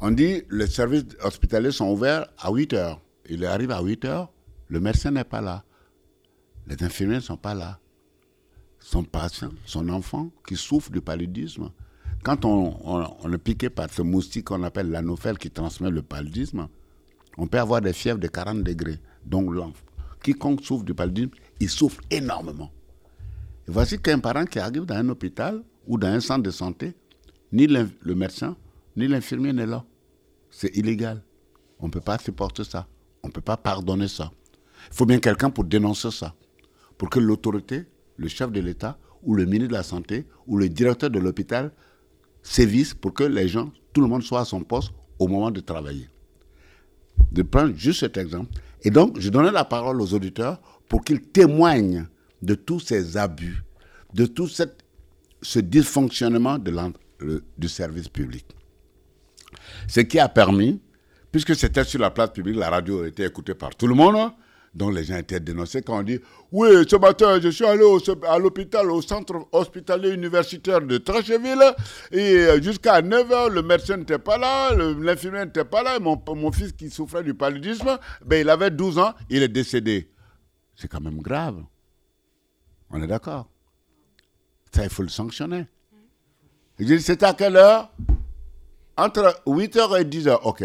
on dit les services hospitaliers sont ouverts à 8 heures. Il arrive à 8 heures, le médecin n'est pas là. Les infirmiers ne sont pas là. Son patient, son enfant qui souffre du paludisme. Quand on, est piqué par ce moustique qu'on appelle l'anophèle qui transmet le paludisme, on peut avoir des fièvres de 40 degrés. Donc quiconque souffre du paludisme, il souffre énormément. Et voici qu'un parent qui arrive dans un hôpital ou dans un centre de santé, ni le médecin, ni l'infirmier n'est là. C'est illégal. On ne peut pas supporter ça. On ne peut pas pardonner ça. Il faut bien quelqu'un pour dénoncer ça. Pour que l'autorité, le chef de l'État, ou le ministre de la Santé, ou le directeur de l'hôpital sévissent pour que les gens, tout le monde soit à son poste au moment de travailler. De prendre juste cet exemple. Et donc, je donnais la parole aux auditeurs pour qu'ils témoignent de tous ces abus, de tout ce dysfonctionnement de du service public. Ce qui a permis, puisque c'était sur la place publique, la radio était écoutée par tout le monde, dont les gens étaient dénoncés quand on dit Oui, ce matin, je suis allé à l'hôpital, au centre hospitalier universitaire de Tracheville, et euh, jusqu'à 9h, le médecin n'était pas là, l'infirmière n'était pas là, mon, fils qui souffrait du paludisme, ben, il avait 12 ans, il est décédé. C'est quand même grave. On est d'accord Ça, il faut le sanctionner. C'est à quelle heure? Entre 8h et 10h, ok.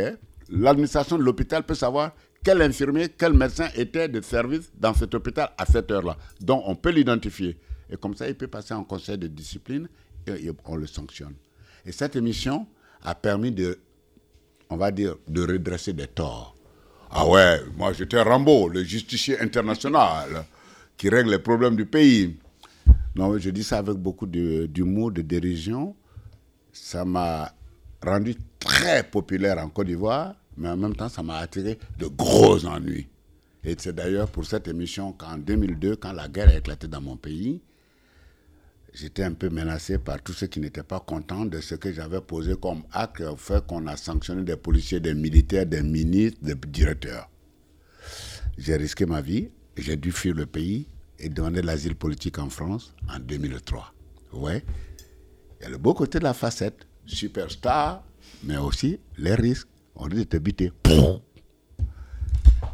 L'administration de l'hôpital peut savoir quel infirmier, quel médecin était de service dans cet hôpital à cette heure-là. Donc, on peut l'identifier. Et comme ça, il peut passer en conseil de discipline et, on le sanctionne. Et cette émission a permis de, on va dire, de redresser des torts. Ah ouais, moi j'étais Rambo, le justicier international qui règle les problèmes du pays. Non, je dis ça avec beaucoup de- d'humour, de dérision. Ça m'a rendu très populaire en Côte d'Ivoire, mais en même temps, ça m'a attiré de gros ennuis. Et c'est d'ailleurs pour cette émission qu'en 2002, quand la guerre a éclaté dans mon pays, j'étais un peu menacé par tous ceux qui n'étaient pas contents de ce que j'avais posé comme acte, au fait qu'on a sanctionné des policiers, des militaires, des ministres, des directeurs. J'ai risqué ma vie, j'ai dû fuir le pays et demander l'asile politique en France en 2003. Ouais. Il y a le beau côté de la facette, superstar, mais aussi les risques. On dit de te buter.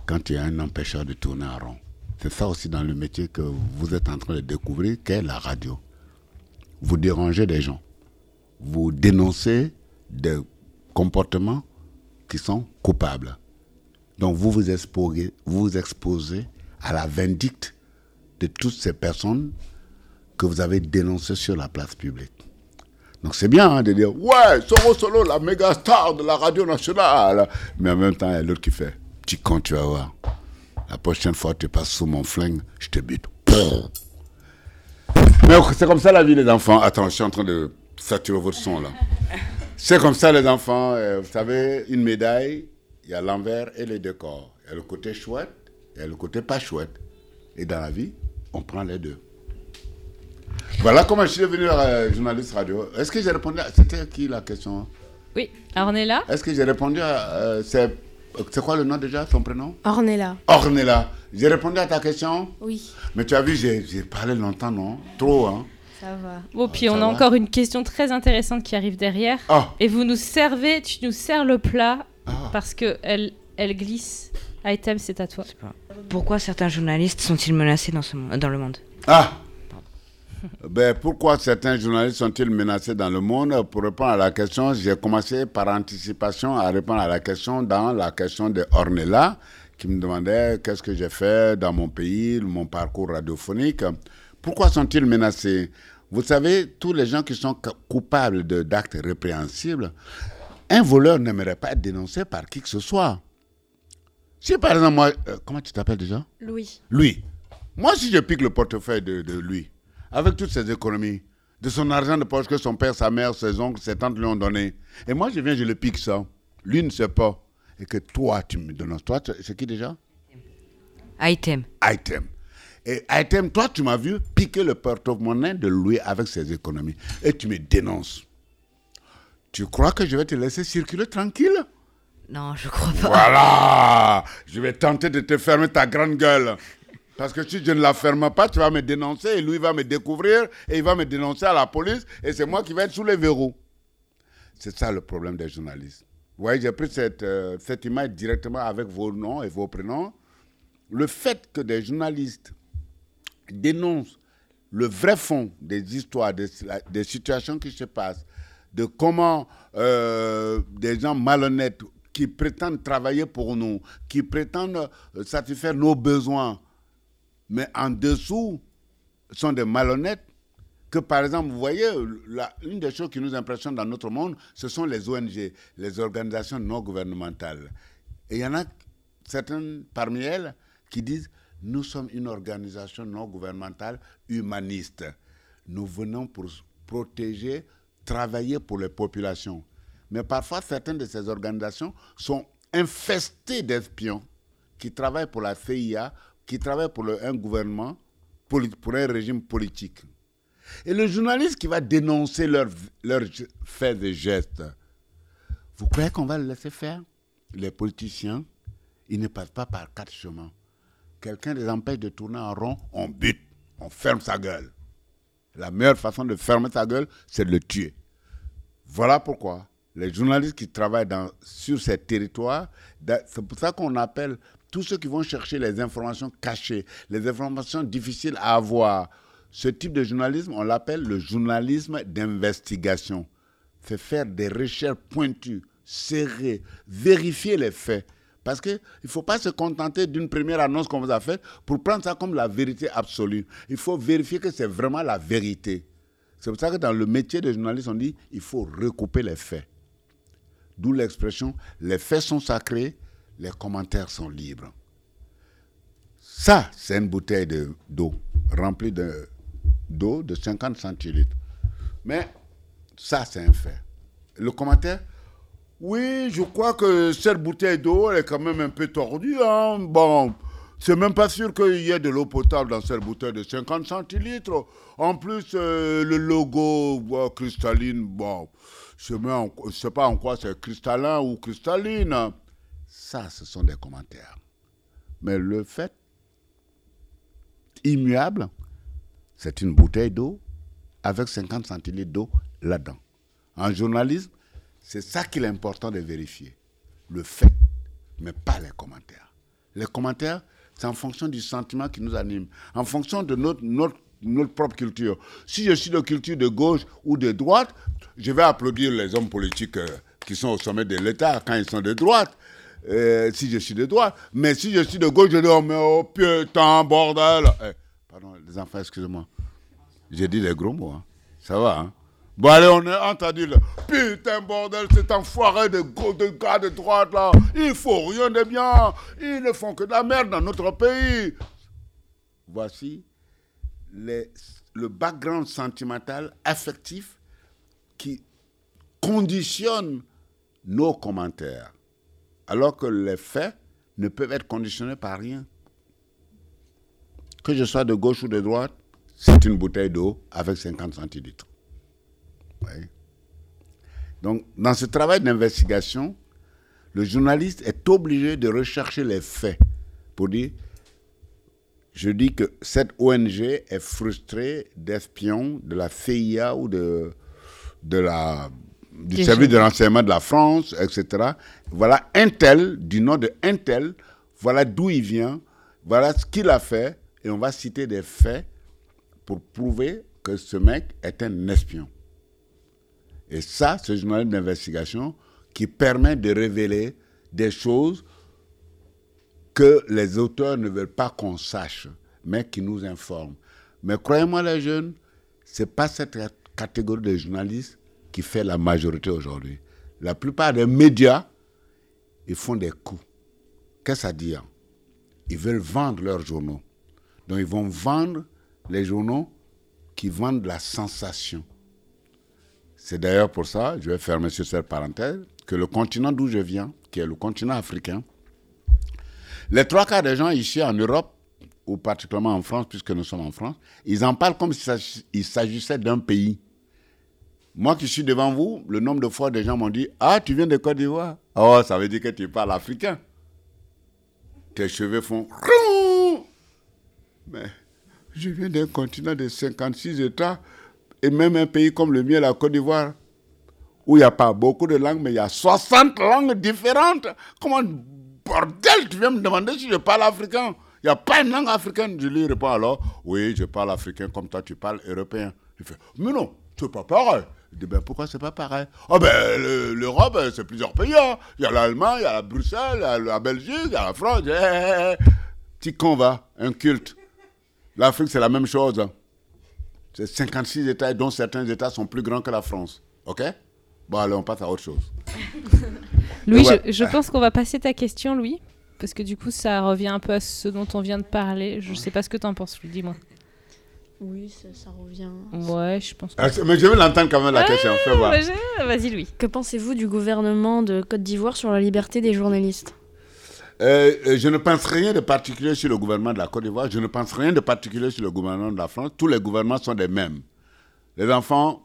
Quand tu es un empêcheur de tourner en rond. C'est ça aussi dans le métier que vous êtes en train de découvrir, qu'est la radio. Vous dérangez des gens. Vous dénoncez des comportements qui sont coupables. Donc vous vous exposez, vous vous exposez à la vindicte de toutes ces personnes que vous avez dénoncées sur la place publique. Donc c'est bien hein, de dire, ouais, Soro Solo, la méga star de la radio nationale. Mais en même temps, il y a l'autre qui fait, petit con, tu vas voir. La prochaine fois tu passes sous mon flingue, je te bute. Mais c'est comme ça la vie, les enfants. Attends, je suis en train de saturer votre son là. C'est comme ça, les enfants. Euh, vous savez, une médaille, il y a l'envers et le décor. Il y a le côté chouette, a le côté pas chouette. Et dans la vie, on prend les deux. Voilà comment je suis devenu euh, journaliste radio. Est-ce que j'ai répondu à... C'était qui la question? Oui, Ornella Est-ce que j'ai répondu à... euh, c'est c'est quoi le nom déjà, son prénom? Ornella. Ornella. J'ai répondu à ta question? Oui. Mais tu as vu, j'ai j'ai parlé longtemps, non? Trop, hein Ça va. Bon, puis ça on a va encore une question très intéressante qui arrive derrière. Ah. Et vous nous servez, tu nous sers le plat parce que elle, elle glisse. Item, c'est à toi. Pourquoi certains journalistes sont-ils menacés dans, ce, dans le monde? Ah ben, pourquoi certains journalistes sont-ils menacés dans le monde? Pour répondre à la question, j'ai commencé par anticipation à répondre à la question dans la question de Ornella, qui me demandait qu'est-ce que j'ai fait dans mon pays, mon parcours radiophonique. Pourquoi sont-ils menacés? Vous savez, tous les gens qui sont coupables d'actes répréhensibles, un voleur n'aimerait pas être dénoncé par qui que ce soit. Si par exemple, moi, euh, comment tu t'appelles déjà? Louis. lui. Moi, si je pique le portefeuille de, de lui, avec toutes ses économies, de son argent de poche que son père, sa mère, ses oncles, ses tantes lui ont donné, et moi, je viens, je le pique ça. Lui ne sait pas. Et que toi, tu me donnes. Toi, c'est qui déjà? Item. Item. Et Item, toi, tu m'as vu piquer le porte-monnaie de Louis avec ses économies. Et tu me dénonces. Tu crois que je vais te laisser circuler tranquille? Non, je crois pas. Voilà Je vais tenter de te fermer ta grande gueule. Parce que si je ne la ferme pas, tu vas me dénoncer et lui va me découvrir et il va me dénoncer à la police et c'est moi qui vais être sous les verrous. C'est ça le problème des journalistes. Vous voyez, j'ai pris cette, euh, cette image directement avec vos noms et vos prénoms. Le fait que des journalistes dénoncent le vrai fond des histoires, des, situations qui se passent, de comment euh, des gens malhonnêtes qui prétendent travailler pour nous, qui prétendent euh, satisfaire nos besoins, mais en dessous sont des malhonnêtes, que par exemple, vous voyez, une des choses qui nous impressionne dans notre monde, ce sont les ONG, les organisations non gouvernementales. Et il y en a certaines parmi elles qui disent, nous sommes une organisation non gouvernementale humaniste. Nous venons pour protéger, travailler pour les populations. Mais parfois, certaines de ces organisations sont infestées d'espions qui travaillent pour la CIA, qui travaillent pour un gouvernement, pour un régime politique. Et le journaliste qui va dénoncer leurs faits et gestes, vous croyez qu'on va le laisser faire? Les politiciens, ils ne passent pas par quatre chemins. quelqu'un les empêche de tourner en rond, on bute, on ferme sa gueule. La meilleure façon de fermer sa gueule, c'est de le tuer. Voilà pourquoi les journalistes qui travaillent sur ces territoires, c'est pour ça qu'on appelle tous ceux qui vont chercher les informations cachées, les informations difficiles à avoir. Ce type de journalisme, on l'appelle le journalisme d'investigation. C'est faire des recherches pointues, serrées, vérifier les faits. Parce qu'il ne faut pas se contenter d'une première annonce qu'on vous a faite pour prendre ça comme la vérité absolue. Il faut vérifier que c'est vraiment la vérité. C'est pour ça que dans le métier de journaliste, on dit il faut recouper les faits. D'où l'expression les faits sont sacrés, les commentaires sont libres. Ça, c'est une bouteille d'eau remplie d'eau de 50 centilitres. Mais ça, c'est un fait. Le commentaire, oui, je crois que cette bouteille d'eau, est quand même un peu tordue. Hein. Bon, c'est même pas sûr qu'il y ait de l'eau potable dans cette bouteille de 50 centilitres. En plus, euh, le logo cristalline, bon, je ne sais pas en quoi c'est cristallin ou cristalline. Ça, ce sont des commentaires. Mais le fait immuable, c'est une bouteille d'eau avec 50 centilitres d'eau là-dedans. En journalisme, c'est ça qu'il est important de vérifier. Le fait, mais pas les commentaires. Les commentaires, c'est en fonction du sentiment qui nous anime, en fonction de notre, notre propre culture. Si je suis de culture de gauche ou de droite, je vais applaudir les hommes politiques euh, qui sont au sommet de l'État quand ils sont de droite. Euh, si je suis de droite. Mais si je suis de gauche, je dis oh, mais oh putain, bordel. Eh, pardon, les enfants, excusez-moi. J'ai dit des gros mots. Hein. Ça va, hein? Bon, allez, on est entendu là. Putain, bordel, cet enfoiré de, de gars de droite là. Ils font rien de bien. Ils ne font que de la merde dans notre pays. Voici le background sentimental, affectif, qui conditionne nos commentaires. Alors que les faits ne peuvent être conditionnés par rien. Que je sois de gauche ou de droite, c'est une bouteille d'eau avec 50 centilitres. Donc, dans ce travail d'investigation, le journaliste est obligé de rechercher les faits pour dire je dis que cette ONG est frustrée d'espions de la CIA ou de, de la, du service de renseignement de la France, etc. Voilà un tel, du nom de un tel, voilà d'où il vient, voilà ce qu'il a fait, et on va citer des faits pour prouver que ce mec est un espion. Et ça, le journal d'investigation qui permet de révéler des choses que les auteurs ne veulent pas qu'on sache, mais qui nous informent. Mais croyez-moi les jeunes, ce n'est pas cette catégorie de journalistes qui fait la majorité aujourd'hui. La plupart des médias, ils font des coups. Qu'est-ce que ça dit Ils veulent vendre leurs journaux. Donc ils vont vendre les journaux qui vendent la sensation. C'est d'ailleurs pour ça, je vais fermer sur cette parenthèse, que le continent d'où je viens, qui est le continent africain, les trois quarts des gens ici en Europe, ou particulièrement en France, puisque nous sommes en France, ils en parlent comme s'il s'agissait d'un pays. Moi qui suis devant vous, le nombre de fois des gens m'ont dit Ah, tu viens de Côte d'Ivoire? Oh, ça veut dire que tu parles africain. Tes cheveux font. Mais je viens d'un continent de 56 États, et même un pays comme le mien, la Côte d'Ivoire, où il n'y a pas beaucoup de langues, mais il y a 60 langues différentes. Comment bordel, tu viens me demander si je parle africain? Il n'y a pas une langue africaine. Je lui réponds alors, oui, je parle africain comme toi, tu parles européen. Il fait, mais non, c'est pas pareil. Je dis, ben pourquoi c'est pas pareil? Ah ben l'Europe, c'est plusieurs pays. Hein. Il y a l'Allemagne, il y a la Bruxelles, il y a la Belgique, il y a la France. Eh, eh, eh. Petit con va, un culte. L'Afrique, c'est la même chose. Hein. C'est 56 États, dont certains États sont plus grands que la France. OK? Bon, allez, on passe à autre chose. Louis, je, pense qu'on va passer ta question, Louis, parce que du coup, ça revient un peu à ce dont on vient de parler. Je ne sais pas ce que tu en penses, Louis, dis-moi. Oui, ça, revient. Ouais, je pense. Que... Ah, mais je veux l'entendre quand même la question. Fais voir. Vas-y, Louis. Que pensez-vous du gouvernement de Côte d'Ivoire sur la liberté des journalistes? Euh, euh, je ne pense rien de particulier sur le gouvernement de la Côte d'Ivoire. Je ne pense rien de particulier sur le gouvernement de la France. Tous les gouvernements sont des mêmes. Les enfants,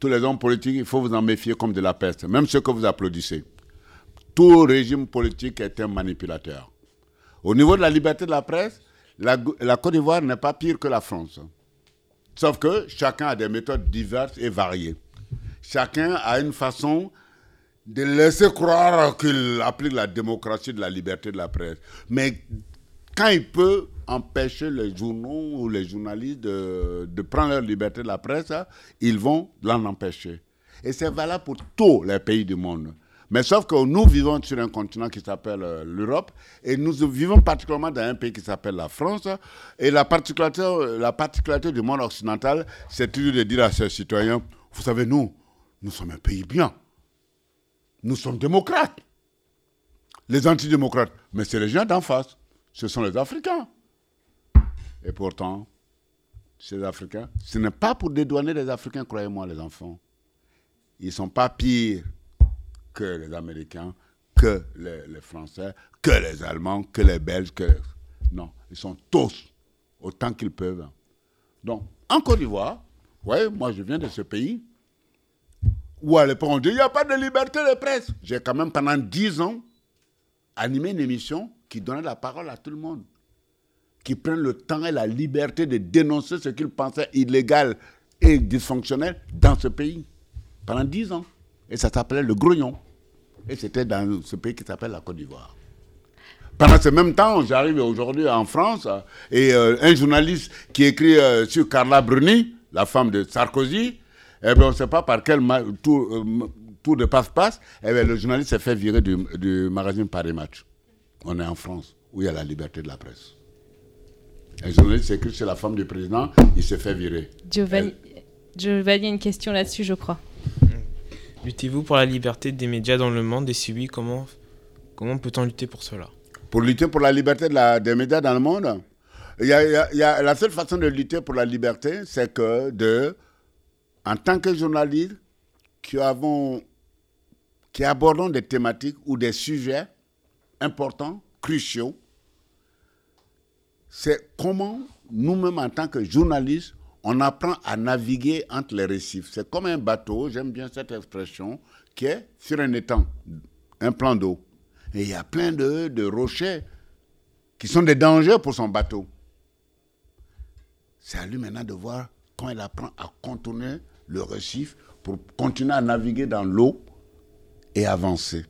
tous les hommes politiques, il faut vous en méfier comme de la peste, même ceux que vous applaudissez. Tout régime politique est un manipulateur. Au niveau de la liberté de la presse, la, la Côte d'Ivoire n'est pas pire que la France. Sauf que chacun a des méthodes diverses et variées. Chacun a une façon de laisser croire qu'il applique la démocratie de la liberté de la presse. Mais quand il peut empêcher les journaux ou les journalistes de, de prendre leur liberté de la presse, hein, ils vont l'en empêcher. Et c'est valable pour tous les pays du monde. Mais sauf que nous vivons sur un continent qui s'appelle euh, l'Europe et nous vivons particulièrement dans un pays qui s'appelle la France. Et la particularité, la particularité du monde occidental, c'est toujours de dire à ses citoyens, vous savez, nous, nous sommes un pays bien. Nous sommes démocrates. Les antidémocrates, mais c'est les gens d'en face. Ce sont les Africains. Et pourtant, ces Africains, ce n'est pas pour dédouaner les Africains, croyez-moi, les enfants. Ils ne sont pas pires que les Américains, que les, Français, que les Allemands, que les Belges. Que... Non, ils sont tous autant qu'ils peuvent. Donc, en Côte d'Ivoire, ouais, moi je viens de ce pays où à l'époque on dit il n'y a pas de liberté de presse. J'ai quand même pendant dix ans animé une émission qui donnait la parole à tout le monde, qui prennent le temps et la liberté de dénoncer ce qu'ils pensaient illégal et dysfonctionnel dans ce pays pendant dix ans. Et ça s'appelait le grognon. Et c'était dans ce pays qui s'appelle la Côte d'Ivoire. Pendant ce même temps, j'arrive aujourd'hui en France et euh, un journaliste qui écrit euh, sur Carla Bruni, la femme de Sarkozy, eh bien, on ne sait pas par quel tour, euh, tour, de passe-passe, eh bien, le journaliste s'est fait virer du, du magazine Paris Match. On est en France, où il y a la liberté de la presse. Un journaliste écrit sur la femme du président, il s'est fait virer. Giovanni, Giovanni a une question là-dessus, je crois. Luttez-vous pour la liberté des médias dans le monde et si oui, comment, peut-on lutter pour cela? Pour lutter pour la liberté des médias dans le monde? La seule façon de lutter pour la liberté, c'est que de, en tant que journaliste, qui, avons, qui abordons des thématiques ou des sujets importants, cruciaux, c'est comment nous-mêmes, en tant que journalistes, on apprend à naviguer entre les récifs. C'est comme un bateau, j'aime bien cette expression, qui est sur un étang, un plan d'eau. Et il y a plein de, rochers qui sont des dangers pour son bateau. C'est à lui maintenant de voir quand il apprend à contourner le récif pour continuer à naviguer dans l'eau et avancer.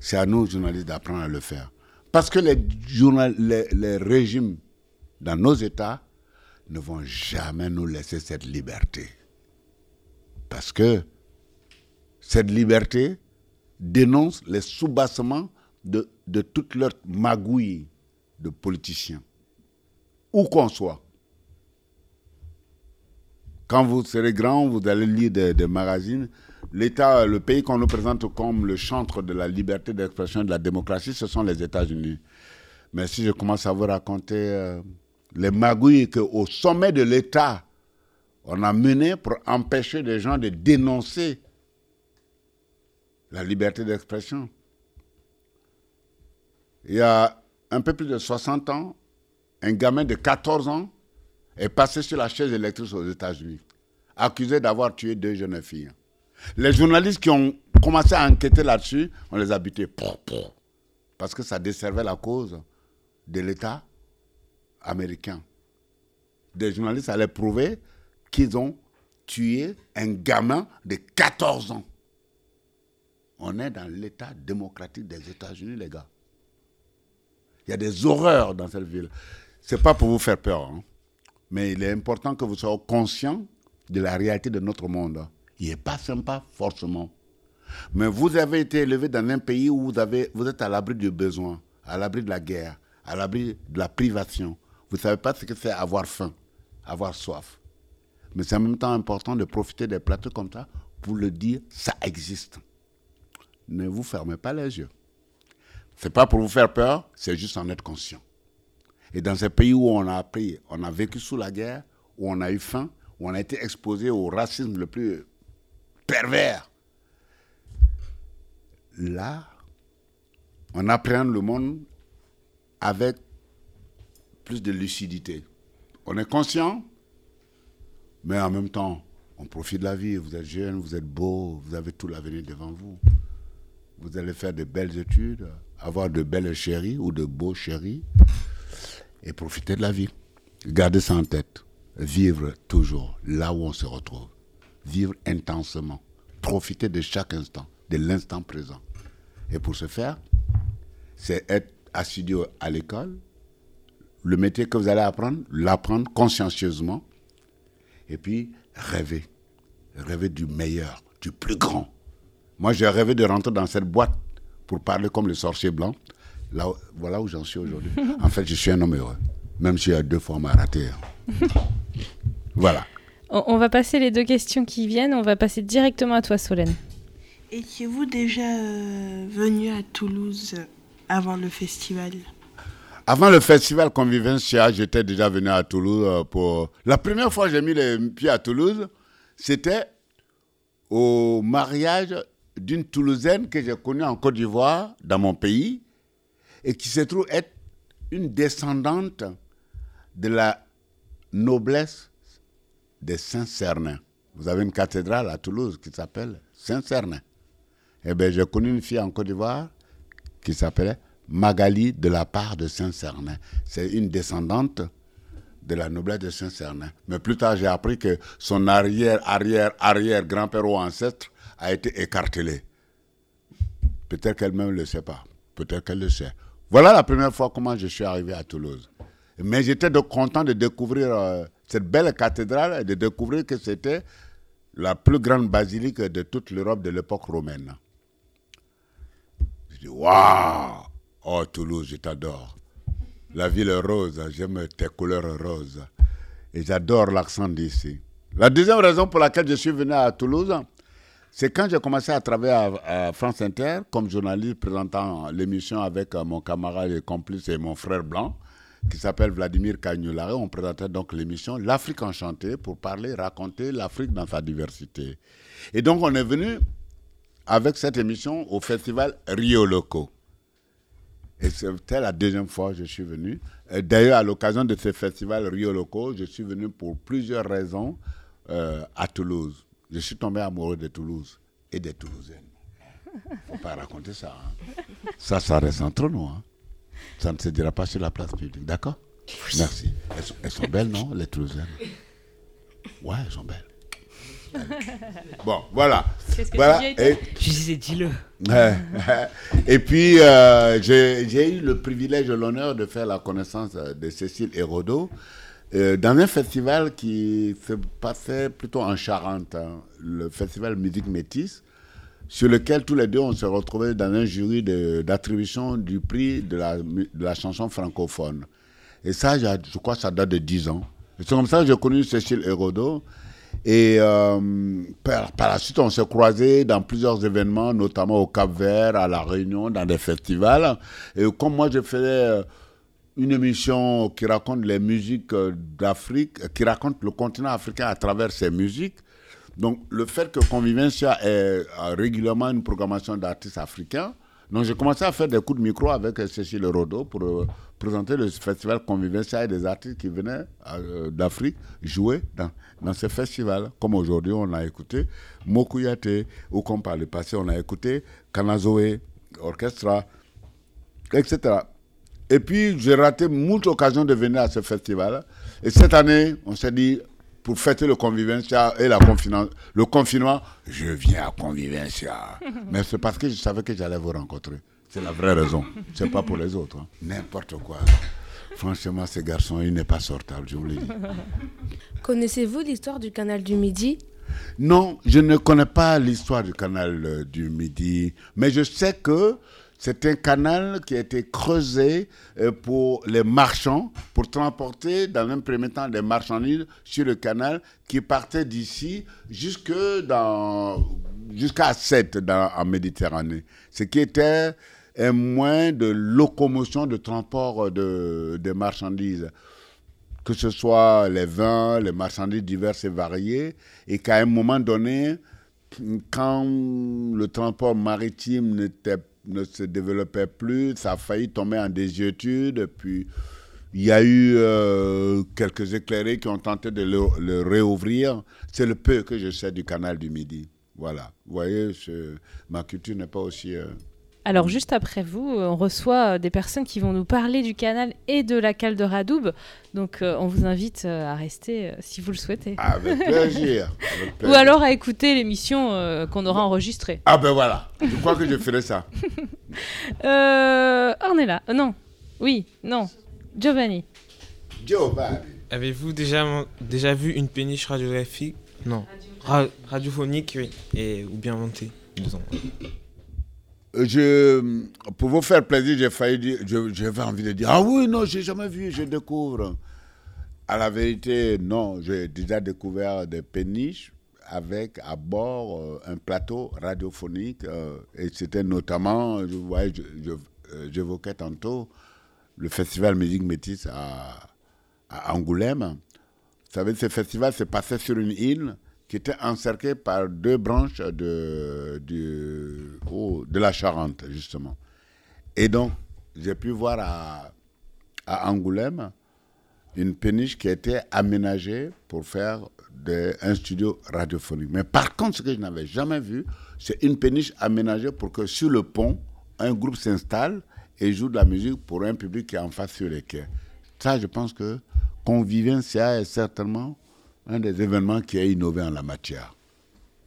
C'est à nous, journalistes, d'apprendre à le faire. Parce que les régimes dans nos États ne vont jamais nous laisser cette liberté. Parce que cette liberté dénonce les soubassements de, de toute leur magouille de politiciens. Où qu'on soit. Quand vous serez grand, vous allez lire des, magazines. L'État, le pays qu'on nous présente comme le chantre de la liberté d'expression et de la démocratie, ce sont les États-Unis. Mais si je commence à vous raconter... Euh, les magouilles qu'au sommet de l'État, on a mené pour empêcher les gens de dénoncer la liberté d'expression. Il y a un peu plus de 60 ans, un gamin de 14 ans est passé sur la chaise électrique aux États-Unis, accusé d'avoir tué deux jeunes filles. Les journalistes qui ont commencé à enquêter là-dessus, on les a butés parce que ça desservait la cause de l'État américains. Des journalistes allaient prouver qu'ils ont tué un gamin de 14 ans. On est dans l'État démocratique des États-Unis, les gars. Il y a des horreurs dans cette ville. Ce n'est pas pour vous faire peur, hein. mais il est important que vous soyez conscient de la réalité de notre monde. Il n'est pas sympa, forcément. Mais vous avez été élevé dans un pays où vous, avez, vous êtes à l'abri du besoin, à l'abri de la guerre, à l'abri de la privation. Vous ne savez pas ce que c'est avoir faim, avoir soif. Mais c'est en même temps important de profiter des plateaux comme ça pour le dire, ça existe. Ne vous fermez pas les yeux. Ce n'est pas pour vous faire peur, c'est juste en être conscient. Et dans ces pays où on a appris, on a vécu sous la guerre, où on a eu faim, où on a été exposé au racisme le plus pervers, là, on appréhende le monde avec plus de lucidité. On est conscient, mais en même temps, on profite de la vie. Vous êtes jeune, vous êtes beau, vous avez tout l'avenir devant vous. Vous allez faire de belles études, avoir de belles chéries ou de beaux chéris et profiter de la vie. Gardez ça en tête. Vivre toujours là où on se retrouve. Vivre intensement. Profiter de chaque instant, de l'instant présent. Et pour ce faire, c'est être assidu à l'école. Le métier que vous allez apprendre, l'apprendre consciencieusement. Et puis, rêver. Rêver du meilleur, du plus grand. Moi, j'ai rêvé de rentrer dans cette boîte pour parler comme le sorcier blanc. Là, voilà où j'en suis aujourd'hui. En fait, je suis un homme heureux, même s'il y a deux fois m'a raté. voilà. On, on va passer les deux questions qui viennent. On va passer directement à toi, Solène. Étiez-vous déjà euh, venu à Toulouse avant le festival? Avant le festival Convivencia, j'étais déjà venu à Toulouse euh, pour... La première fois que j'ai mis les pieds à Toulouse, c'était au mariage d'une Toulousaine que j'ai connue en Côte d'Ivoire, dans mon pays, et qui se trouve être une descendante de la noblesse des Saint-Cernin. Vous avez une cathédrale à Toulouse qui s'appelle Saint-Cernin. Eh bien, j'ai connu une fille en Côte d'Ivoire qui s'appelait Magali de la part de Saint-Cernin. C'est une descendante de la noblesse de Saint-Cernin. Mais plus tard, j'ai appris que son arrière, arrière, arrière grand-père ou ancêtre a été écartelé. Peut-être qu'elle-même ne le sait pas. Peut-être qu'elle le sait. Voilà la première fois comment je suis arrivé à Toulouse. Mais j'étais content de découvrir euh, cette belle cathédrale et de découvrir que c'était la plus grande basilique de toute l'Europe de l'époque romaine. Je dis, waouh! Oh, Toulouse, je t'adore. La ville rose, j'aime tes couleurs roses. Et j'adore l'accent d'ici. La deuxième raison pour laquelle je suis venu à Toulouse, c'est quand j'ai commencé à travailler à, à, France Inter comme journaliste présentant l'émission avec euh, mon camarade et complice et mon frère blanc, qui s'appelle Vladimir Cagnolare. On présentait donc l'émission L'Afrique enchantée pour parler, raconter l'Afrique dans sa diversité. Et donc on est venu avec cette émission au festival Rio Loco. Et c'était la deuxième fois que je suis venu. D'ailleurs, à l'occasion de ce festival Rio Loco, je suis venu pour plusieurs raisons euh, à Toulouse. Je suis tombé amoureux de Toulouse et des Toulousaines. Faut pas raconter ça. Hein. Ça, ça reste entre nous. Hein. Ça ne se dira pas sur la place publique. D'accord? Merci. Elles sont, elles sont, belles, non, les Toulousaines? Ouais, elles sont belles. Bon, voilà. Qu'est-ce que voilà. tu et, Je disais, dis-le. et puis, euh, j'ai eu le privilège et l'honneur de faire la connaissance de Cécile Hérodo euh, dans un festival qui se passait plutôt en Charente, hein, le festival Musique Métis, sur lequel tous les deux on se retrouvait dans un jury d'attribution du prix de la, de la, chanson francophone. Et ça, je crois que ça date de 10 ans. C'est comme ça que j'ai connu Cécile Hérodo. Et euh, par, par, la suite, on s'est croisés dans plusieurs événements, notamment au Cap-Vert, à La Réunion, dans des festivals. Et comme moi, je faisais une émission qui raconte les musiques d'Afrique, qui raconte le continent africain à travers ses musiques. Donc, le fait que Convivencia ait régulièrement une programmation d'artistes africains, donc j'ai commencé à faire des coups de micro avec Cécile Rodo pour euh, présenter le festival Convivencia et des artistes qui venaient euh, d'Afrique jouer dans, dans ce festival. Comme aujourd'hui, on a écouté Mokuyate, ou comme par le passé, on a écouté Kanazoe, Orchestra, etc. Et puis, j'ai raté moult occasions de venir à ce festival. Et cette année, on s'est dit, pour fêter le Convivencia et la le confinement, je viens à Convivencia. Mais c'est parce que je savais que j'allais vous rencontrer. C'est la vraie raison. C'est pas pour les autres. Hein. N'importe quoi. Franchement, ce garçon, il n'est pas sortable, je vous le dis. Connaissez-vous l'histoire du canal du Midi? Non, je ne connais pas l'histoire du canal euh, du Midi. Mais je sais que c'est un canal qui a été creusé euh, pour les marchands, pour transporter dans un premier temps des marchandises sur le canal qui partaient d'ici jusque dans, jusqu'à 7 dans, en Méditerranée. Ce qui était un moyen de locomotion, de transport de, de marchandises que ce soit les vins, les marchandises diverses et variées, et qu'à un moment donné, quand le transport maritime ne se développait plus, ça a failli tomber en désuétude, puis il y a eu euh, quelques éclairés qui ont tenté de le, réouvrir. C'est le peu que je sais du canal du Midi. Voilà. Vous voyez, ma culture n'est pas aussi euh, Alors juste après vous, euh, on reçoit euh, des personnes qui vont nous parler du canal et de la cale de Radoub. Donc euh, on vous invite à rester euh, si vous le souhaitez. Avec plaisir. avec Ou alors à écouter l'émission euh, qu'on aura enregistrée. Ah ben voilà, je crois que je ferai ça. Euh, Ornella, non. Oui, non. Giovanni. Giovanni. Avez-vous déjà, déjà vu une péniche radiographique? Non. Ra- radiophonique, oui. Et, ou bien montée, disons. Je, pour vous faire plaisir, j'ai failli dire, j'avais envie de dire, ah oui, non, j'ai jamais vu, je découvre. À la vérité, non, j'ai déjà découvert des péniches avec à bord euh, un plateau radiophonique. euh, et c'était notamment, je euh, j'évoquais tantôt le festival Musique Métis à, à Angoulême. Vous savez, ce festival s'est passé sur une île qui était encerclée par deux branches de, oh, de la Charente, justement. Et donc, j'ai pu voir à, à Angoulême une péniche qui été aménagée pour faire de- un studio radiophonique. Mais par contre, ce que je n'avais jamais vu, c'est une péniche aménagée pour que sur le pont, un groupe s'installe et joue de la musique pour un public qui est en face sur les quais. Ça, je pense que Convivencia est certainement un des événements qui a innové en la matière.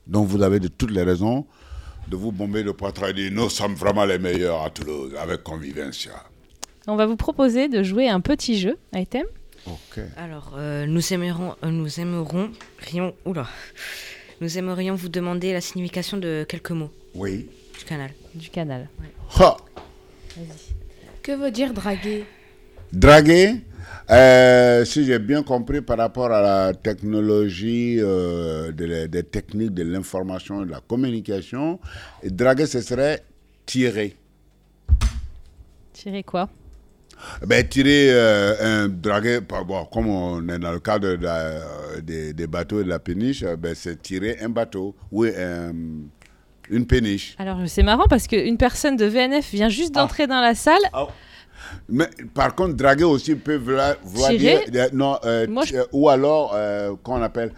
Donc vous avez de toutes les raisons de vous bomber le poitrain et dire nous sommes vraiment les meilleurs à Toulouse avec Convivencia. On va vous proposer de jouer un petit jeu, item. Ok. Alors, euh, nous aimerons, euh, nous aimerons, rions, oula, nous aimerions vous demander la signification de quelques mots. Oui. Du canal. Du canal. Ha Que veut dire draguer? Draguer, euh, si j'ai bien compris par rapport à la technologie, euh, de des techniques de l'information et de la communication, draguer, ce serait tirer. Tirer quoi? Ben, tirer euh, un draguer, bon, comme on est dans le cadre de des, bateaux et de la péniche, ben, c'est tirer un bateau, un- une péniche. Alors c'est marrant parce qu'une personne de VNF vient juste Ah. d'entrer dans la salle. Mais par contre, draguer aussi peut vouloir, dire. euh, non, euh, euh, ou alors, euh, qu'on appelle.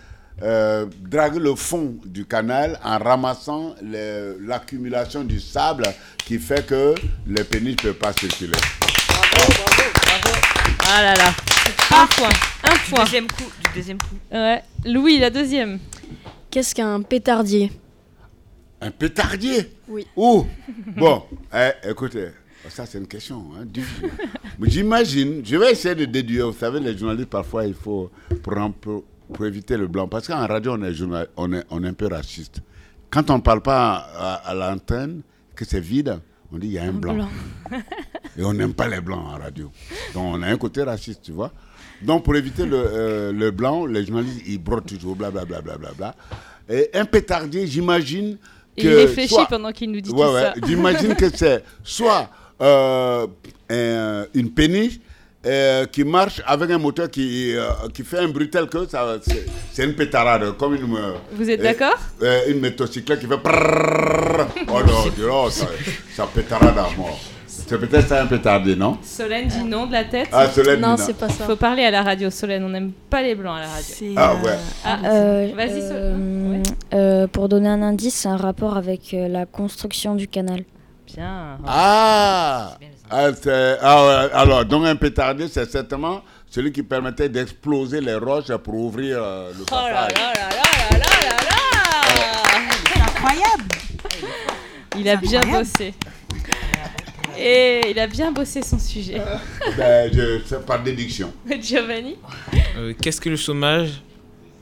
euh, draguer le fond du canal en ramassant le- l'accumulation du sable qui fait que les péniches ne peuvent pas circuler. Ah là là. Un point. Un Du point. deuxième coup, du deuxième coup. Ouais. Louis, la deuxième. Qu'est-ce qu'un pétardier? Un pétardier? Oui. Où Bon, eh, écoutez, ça c'est une question hein, difficile. J'imagine, je vais essayer de déduire. Vous savez, les journalistes, parfois, il faut, pour, peu- pour éviter le blanc, parce qu'en radio, on est, journal- on, est, on est un peu raciste. Quand on ne parle pas à, à l'antenne, que c'est vide, on dit il y a un, blanc. Et on n'aime pas les blancs en radio. Donc on a un côté raciste, tu vois. Donc pour éviter le, euh, le blanc, les journalistes, ils brodent toujours, blablabla. Bla, bla, bla, bla. Et un pétardier, j'imagine que... Il réfléchit soit- pendant qu'il nous dit Ouais, tout ouais. ça. J'imagine que c'est soit euh, un- une péniche euh, qui marche avec un moteur qui, euh, qui fait un bruit tel que ça, c'est, une pétarade, comme une... euh, Vous êtes euh, d'accord euh, Une motocyclette qui fait... prrrr. Oh non, donc, ça, ça pétarade à mort. C'est peut-être ça un pétardier, non Solène dit non de la tête. Ah, Solène Non, non. c'est pas ça. Faut parler à la radio, Solène. On n'aime pas les blancs à la radio. Ah ouais. Ah, Euh, Vas-y, Solène. euh, euh, pour donner un indice, c'est un rapport avec euh, la construction du canal. Bien. Ah, ah, c'est- ah ouais, alors, donc un pétardier, c'est certainement celui qui permettait d'exploser les roches pour ouvrir euh, le Oh là passage. là là là là là là C'est incroyable. Il a bien incroyable. bossé. Et il a bien bossé son sujet. Ben, je- c'est par déduction. Giovanni? Euh, Qu'est-ce que le chômage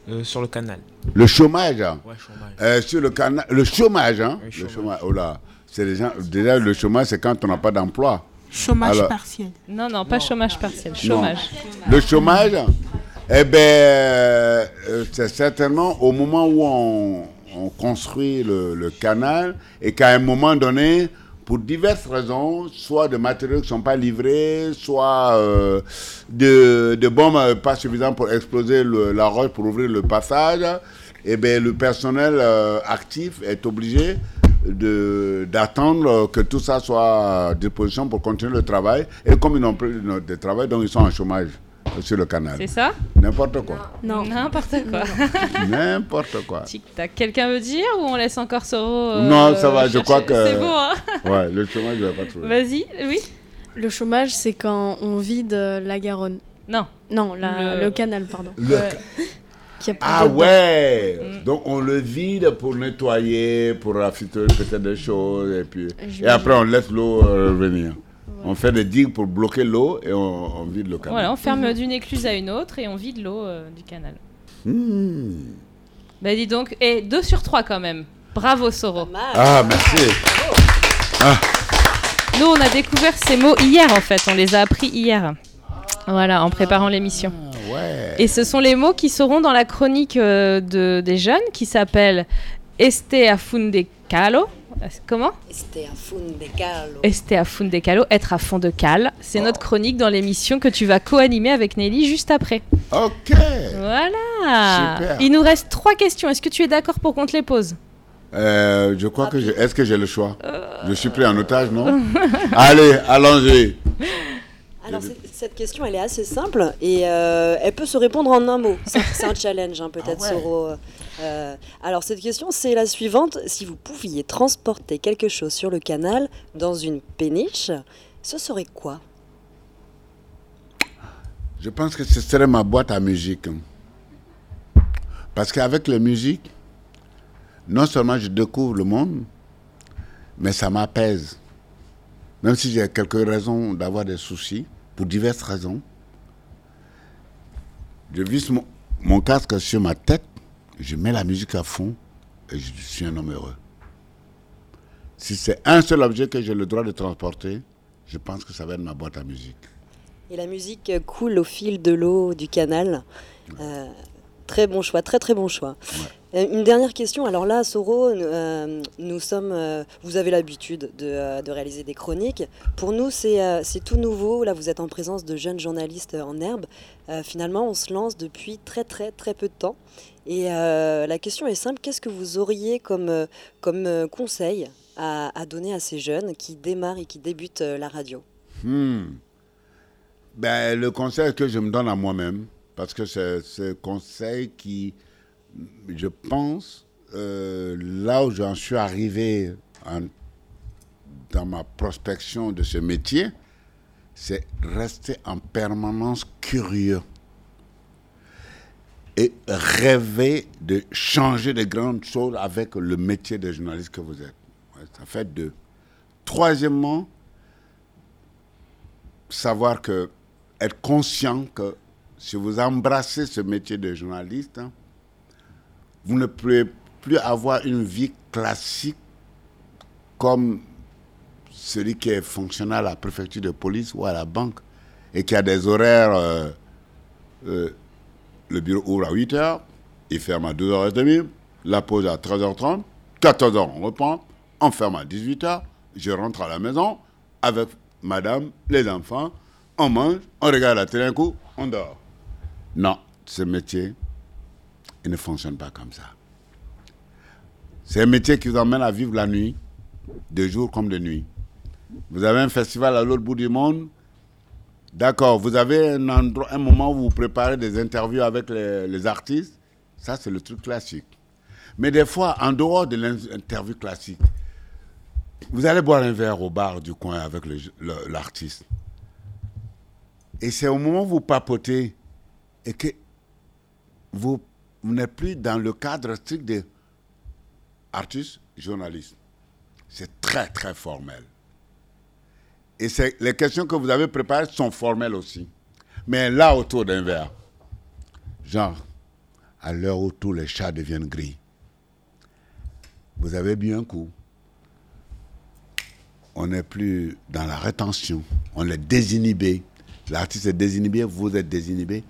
euh, sur le canal? Le chômage, hein? Ouais, chômage. Euh, sur le canal, le chômage, hein? Le chômage. chômage, oh là, c'est les gens, déjà le chômage, c'est quand on n'a pas d'emploi. Chômage Alors- partiel. Non, non, pas chômage partiel, Non. chômage. Le chômage, eh ben, euh, c'est certainement au moment où on, on construit le, le canal et qu'à un moment donné, pour diverses raisons, soit de matériaux qui ne sont pas livrés, soit euh, de, de bombes euh, pas suffisantes pour exploser le- la roche pour ouvrir le passage, eh ben, le personnel euh, actif est obligé d'attendre que tout ça soit à disposition pour continuer le travail. Et comme ils n'ont plus de, travail, donc ils sont en chômage. sur le canal. C'est ça? N'importe quoi. Non. N'importe quoi. N'importe quoi. Tic-tac. Quelqu'un veut dire ou on laisse encore Soro euh, non, ça va, je crois que. C'est bon, hein Ouais, le chômage, je vais pas trouver. Vas-y, oui. Le chômage, c'est quand on vide la Garonne. Non. Non, la- Le- le... canal, pardon. Le- A Ah ouais Mm. Donc on le vide pour nettoyer, pour raffiner peut-être des choses, et puis... Et après on laisse l'eau euh, revenir. On fait des digues pour bloquer l'eau et on, on vide le canal. Voilà, on ferme d'une écluse à une autre et on vide l'eau euh, du canal. Hmm. Bah dis donc, et 2 sur 3 quand même. Bravo Soro. Ah, merci. Ah, Nous, on a découvert ces mots hier en fait, on les a appris hier. Voilà, en préparant l'émission. Ouais. Et ce sont les mots qui seront dans la chronique euh, de, des jeunes qui s'appelle Este a funde calo. Comment C'était un fundecalo. Este a funde calo, être à fond de cale. C'est notre chronique dans l'émission que tu vas co-animer avec Nelly juste après. Ok. Voilà. Super. Il nous reste trois questions. Est-ce que tu es d'accord pour qu'on te les pose? Euh, je crois que... je- Est-ce que j'ai le choix? Je suis pris en otage, non? Allez, allons-y. Alors cette question, elle est assez simple et euh, elle peut se répondre en un mot. C'est un challenge, hein, peut-être, Ah ouais. Soro. Euh, alors cette question, c'est la suivante. Si vous pouviez transporter quelque chose sur le canal dans une péniche, ce serait quoi? Je pense que ce serait ma boîte à musique. hein. Parce qu'avec la musique, non seulement je découvre le monde, mais ça m'apaise. Même si j'ai quelques raisons d'avoir des soucis, pour diverses raisons, je visse mon, mon casque sur ma tête, je mets la musique à fond et je suis un homme heureux. Si c'est un seul objet que j'ai le droit de transporter, je pense que ça va être ma boîte à musique. Et la musique coule au fil de l'eau du canal. Euh, très bon choix, très très bon choix. Une dernière question. Alors là, Soro, euh, nous sommes. euh, vous avez l'habitude de, euh, réaliser des chroniques. Pour nous, c'est euh, tout nouveau. Là, vous êtes en présence de jeunes journalistes en herbe. Euh, finalement, on se lance depuis très très très peu de temps. Et euh, la question est simple. Qu'est-ce que vous auriez comme, euh, euh, conseil à, donner à ces jeunes qui démarrent et qui débutent euh, la radio? Hmm. Ben, le conseil que je me donne à moi-même, parce que c'est ce conseil qui, je pense, euh, là où j'en suis arrivé dans ma prospection de ce métier, c'est rester en permanence curieux et rêver de changer de grandes choses avec le métier de journaliste que vous êtes. Ça fait deux. Troisièmement, savoir que, être conscient que si vous embrassez ce métier de journaliste, hein, vous ne pouvez plus avoir une vie classique comme celui qui est fonctionnaire à la préfecture de police ou à la banque et qui a des horaires. euh, euh, le bureau ouvre à 8h, il ferme à 2h30, la pause à 13h30, 14h on reprend, on ferme à 18h, je rentre à la maison avec madame, les enfants, on mange, on regarde la télé un coup, on dort. Non, ce métier, il ne fonctionne pas comme ça. C'est un métier qui vous emmène à vivre la nuit, de jour comme de nuit. Vous avez un festival à l'autre bout du monde, D'accord, vous avez un, moment où vous préparez des interviews avec les, artistes, ça c'est le truc classique. Mais des fois, en dehors de l'interview classique, vous allez boire un verre au bar du coin avec l'artiste. Et c'est au moment où vous papotez et que vous, vous n'êtes plus dans le cadre strict des artistes, journalistes. C'est très, très formel. Et les questions que vous avez préparées sont formelles aussi. Mais là, autour d'un verre, genre, à l'heure où tous les chats deviennent gris, vous avez bu un coup. On n'est plus dans la rétention. On est désinhibé. L'artiste est désinhibé, vous êtes désinhibé.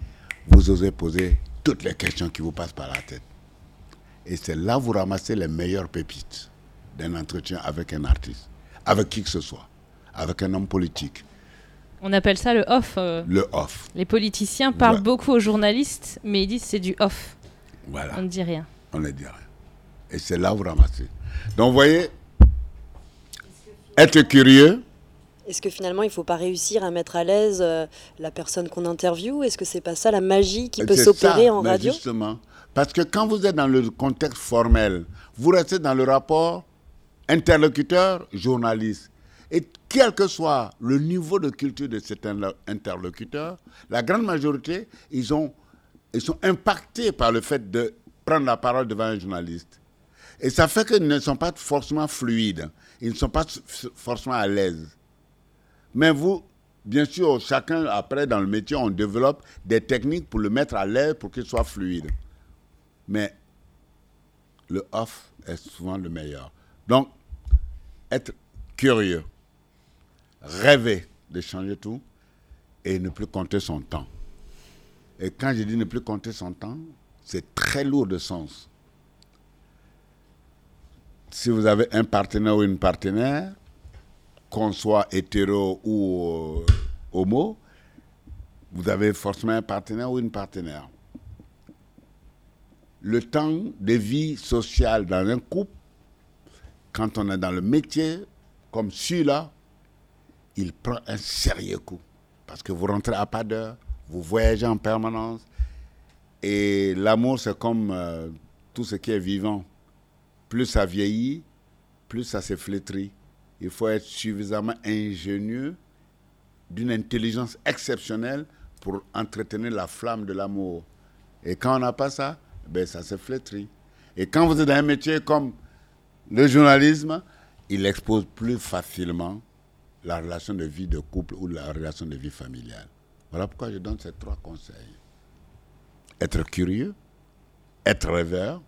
Vous osez poser toutes les questions qui vous passent par la tête. Et c'est là que vous ramassez les meilleures pépites d'un entretien avec un artiste, avec qui que ce soit, avec un homme politique, On appelle ça le off. euh. le off. Les politiciens parlent Ouais. beaucoup aux journalistes, mais ils disent c'est du off. Voilà. On ne dit rien. On ne dit rien. Et c'est là où vous ramassez. Donc, vous voyez, être curieux, Est-ce que finalement, il ne faut pas réussir à mettre à l'aise euh, la personne qu'on interviewe? Est-ce que c'est pas ça la magie qui peut s'opérer en radio? Justement. Parce que quand vous êtes dans le contexte formel, vous restez dans le rapport interlocuteur-journaliste. Et quel que soit le niveau de culture de cet interlocuteur, la grande majorité, ils, ont, ils sont impactés par le fait de prendre la parole devant un journaliste. Et ça fait qu'ils ne sont pas forcément fluides, ils ne sont pas forcément à l'aise. Mais vous, bien sûr, chacun, après, dans le métier, on développe des techniques pour le mettre à l'aise, pour qu'il soit fluide. Mais le off est souvent le meilleur. Donc, être curieux, rêver de changer tout et ne plus compter son temps. Et quand je dis ne plus compter son temps, c'est très lourd de sens. Si vous avez un partenaire ou une partenaire, qu'on soit hétéro ou euh, homo, vous avez forcément un partenaire ou une partenaire. Le temps de vie sociale dans un couple, quand on est dans le métier, comme celui-là, il prend un sérieux coup. Parce que vous rentrez à pas d'heure, vous voyagez en permanence. Et l'amour, c'est comme euh, tout ce qui est vivant. Plus ça vieillit, plus ça se flétrit. Il faut être suffisamment ingénieux, d'une intelligence exceptionnelle pour entretenir la flamme de l'amour. Et quand on n'a pas ça, ben ça se flétrit. Et quand vous êtes dans un métier comme le journalisme, il expose plus facilement la relation de vie de couple ou la relation de vie familiale. Voilà pourquoi je donne ces trois conseils. Être curieux, être rêveur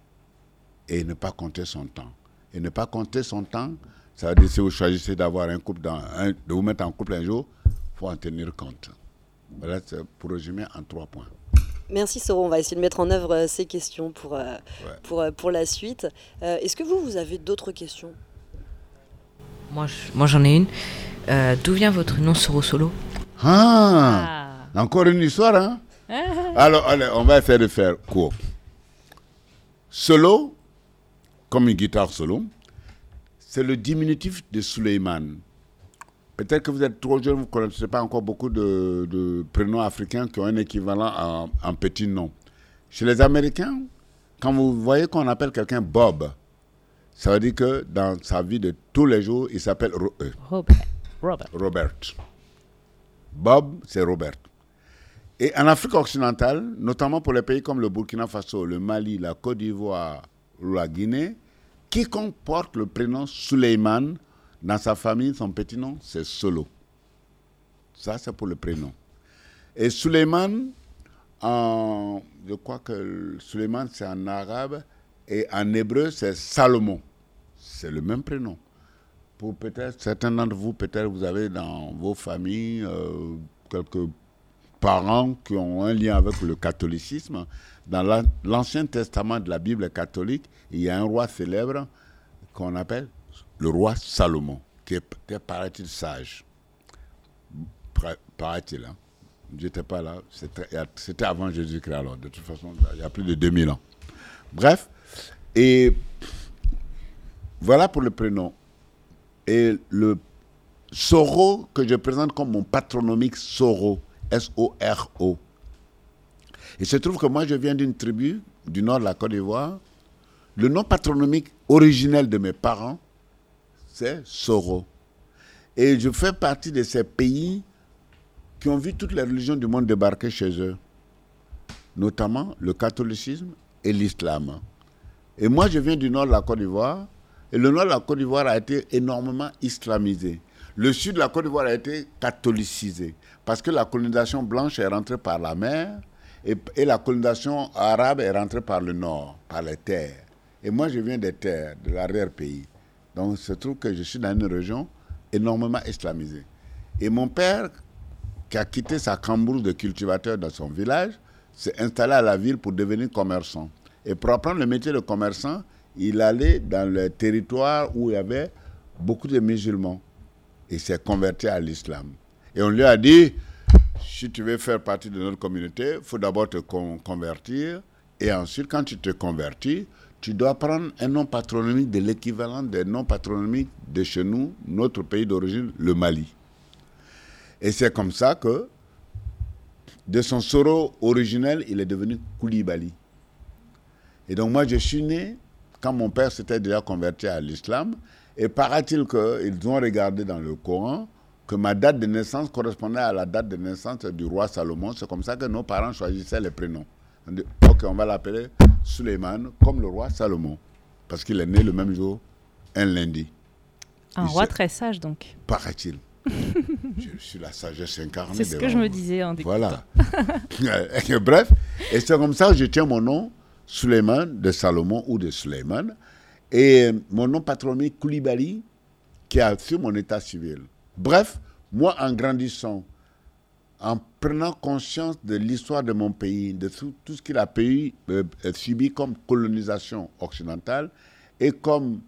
et ne pas compter son temps. Et ne pas compter son temps, ça veut dire si vous choisissez d'avoir un couple, dans un- de vous mettre en couple un jour, il faut en tenir compte. Voilà, c'est pour résumer en trois points. Merci Soro, on va essayer de mettre en œuvre euh, ces questions pour, euh, pour, euh, pour la suite. Euh, Est-ce que vous, vous avez d'autres questions? Moi, je- moi, j'en ai une. Euh, D'où vient votre nom Soro Solo? Ah, Encore une histoire, hein? Alors, allez, on va essayer de faire court. Solo, comme une guitare solo, c'est le diminutif de Suleiman. Peut-être que vous êtes trop jeune, vous ne connaissez pas encore beaucoup de, de prénoms africains qui ont un équivalent en, en petit nom. Chez les Américains, quand vous voyez qu'on appelle quelqu'un Bob, ça veut dire que dans sa vie de tous les jours, il s'appelle Ro- euh, Robert. Robert. Robert. Bob, c'est Robert. Et en Afrique occidentale, notamment pour les pays comme le Burkina Faso, le Mali, la Côte d'Ivoire ou la Guinée, quiconque porte le prénom Suleiman dans sa famille, son petit nom, c'est Solo. Ça, c'est pour le prénom. Et Suleiman, je crois que Suleiman, c'est en arabe, et en hébreu, c'est Salomon. C'est le même prénom. Pour peut-être, certains d'entre vous, peut-être vous avez dans vos familles euh, quelques parents qui ont un lien avec le catholicisme. Dans la- l'Ancien Testament de la Bible catholique, il y a un roi célèbre qu'on appelle le roi Salomon, qui était, paraît-il, sage. Paraît-il. Hein. J'étais pas là. C'était avant Jésus-Christ, alors, de toute façon, il y a plus de 2000 ans. Bref, et voilà pour le prénom. Et le Soro que je présente comme mon patronymique Soro, S-O-R-O. Il se trouve que moi, je viens d'une tribu du nord de la Côte d'Ivoire. Le nom patronymique originel de mes parents, c'est Soro. Et je fais partie de ces pays qui ont vu toutes les religions du monde débarquer chez eux, notamment le catholicisme et l'islam. Et moi, je viens du nord de la Côte d'Ivoire, et le nord de la Côte d'Ivoire a été énormément islamisé. Le sud de la Côte d'Ivoire a été catholicisé, parce que la colonisation blanche est rentrée par la mer, et, la colonisation arabe est rentrée par le nord, par les terres. Et moi, je viens des terres, de l'arrière-pays. Donc, il se trouve que je suis dans une région énormément islamisée. Et mon père, qui a quitté sa cambrousse de cultivateur dans son village, s'est installé à la ville pour devenir commerçant. Et pour apprendre le métier de commerçant, il allait dans le territoire où il y avait beaucoup de musulmans. Il s'est converti à l'islam. Et on lui a dit, si tu veux faire partie de notre communauté, il faut d'abord te con- convertir. Et ensuite, quand tu te convertis, tu dois prendre un nom patronymique de l'équivalent des noms patronymiques de chez nous, notre pays d'origine, le Mali. Et c'est comme ça que, de son Soro originel, il est devenu Koulibaly. Et donc moi, je suis né quand mon père s'était déjà converti à l'islam. Et paraît-il qu'ils ont regardé dans le Coran que ma date de naissance correspondait à la date de naissance du roi Salomon. C'est comme ça que nos parents choisissaient les prénoms. On dit, ok, on va l'appeler Suleiman, comme le roi Salomon, parce qu'il est né le même jour, un lundi. Un roi très sage, donc. Paraît-il. je suis la sagesse incarnée. C'est ce que je me disais en. Voilà. Bref, et c'est comme ça que je tiens mon nom, Suleiman de Salomon ou de Suleiman, et mon nom patronymique Koulibaly, qui a sur mon état civil. Bref, moi, en grandissant, en prenant conscience de l'histoire de mon pays, de tout, ce qu'il a pays, euh, euh, subi comme colonisation occidentale et comme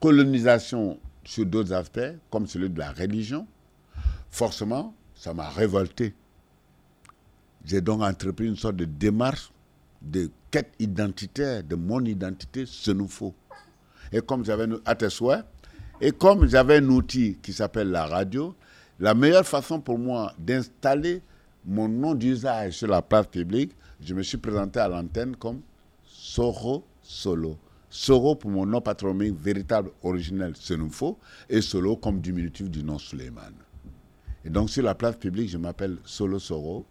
colonisation sur d'autres aspects, comme celui de la religion, forcément, ça m'a révolté. J'ai donc entrepris une sorte de démarche de quête identitaire, de mon identité, ce nous faut. Et comme j'avais à tes souhaits, et comme j'avais un outil qui s'appelle la radio, la meilleure façon pour moi d'installer mon nom d'usage sur la place publique, je me suis présenté à l'antenne comme Soro Solo. Soro pour mon nom patronymique véritable originel, faut, et Solo comme diminutif du nom Suleiman. Et donc sur la place publique, je m'appelle Solo Soro,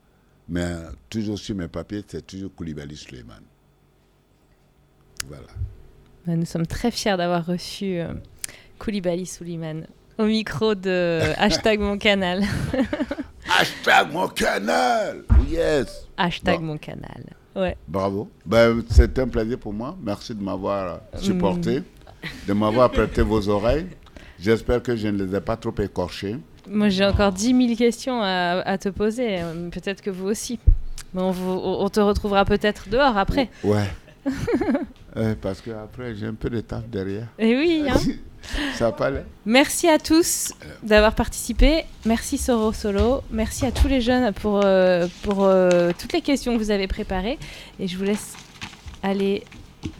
mais toujours sur mes papiers, c'est toujours Koulibaly Suleiman. Voilà. Nous sommes très fiers d'avoir reçu euh, Koulibaly Souliman au micro de hashtag mon canal. Hashtag mon canal Yes hashtag Bon. mon canal. Ouais. Bravo. Ben, c'est un plaisir pour moi. Merci de m'avoir supporté, Mm. de m'avoir prêté vos oreilles. J'espère que je ne les ai pas trop écorchées. Moi, j'ai encore 10 000 questions à, à te poser. Peut-être que vous aussi. Mais on, vous- on te retrouvera peut-être dehors après. Ouais. Euh, parce que après j'ai un peu de taf derrière. Et oui, hein. Ça va pas aller. Merci à tous d'avoir participé. Merci Soro Solo. Merci à tous les jeunes pour, euh, pour euh, toutes les questions que vous avez préparées. Et je vous laisse aller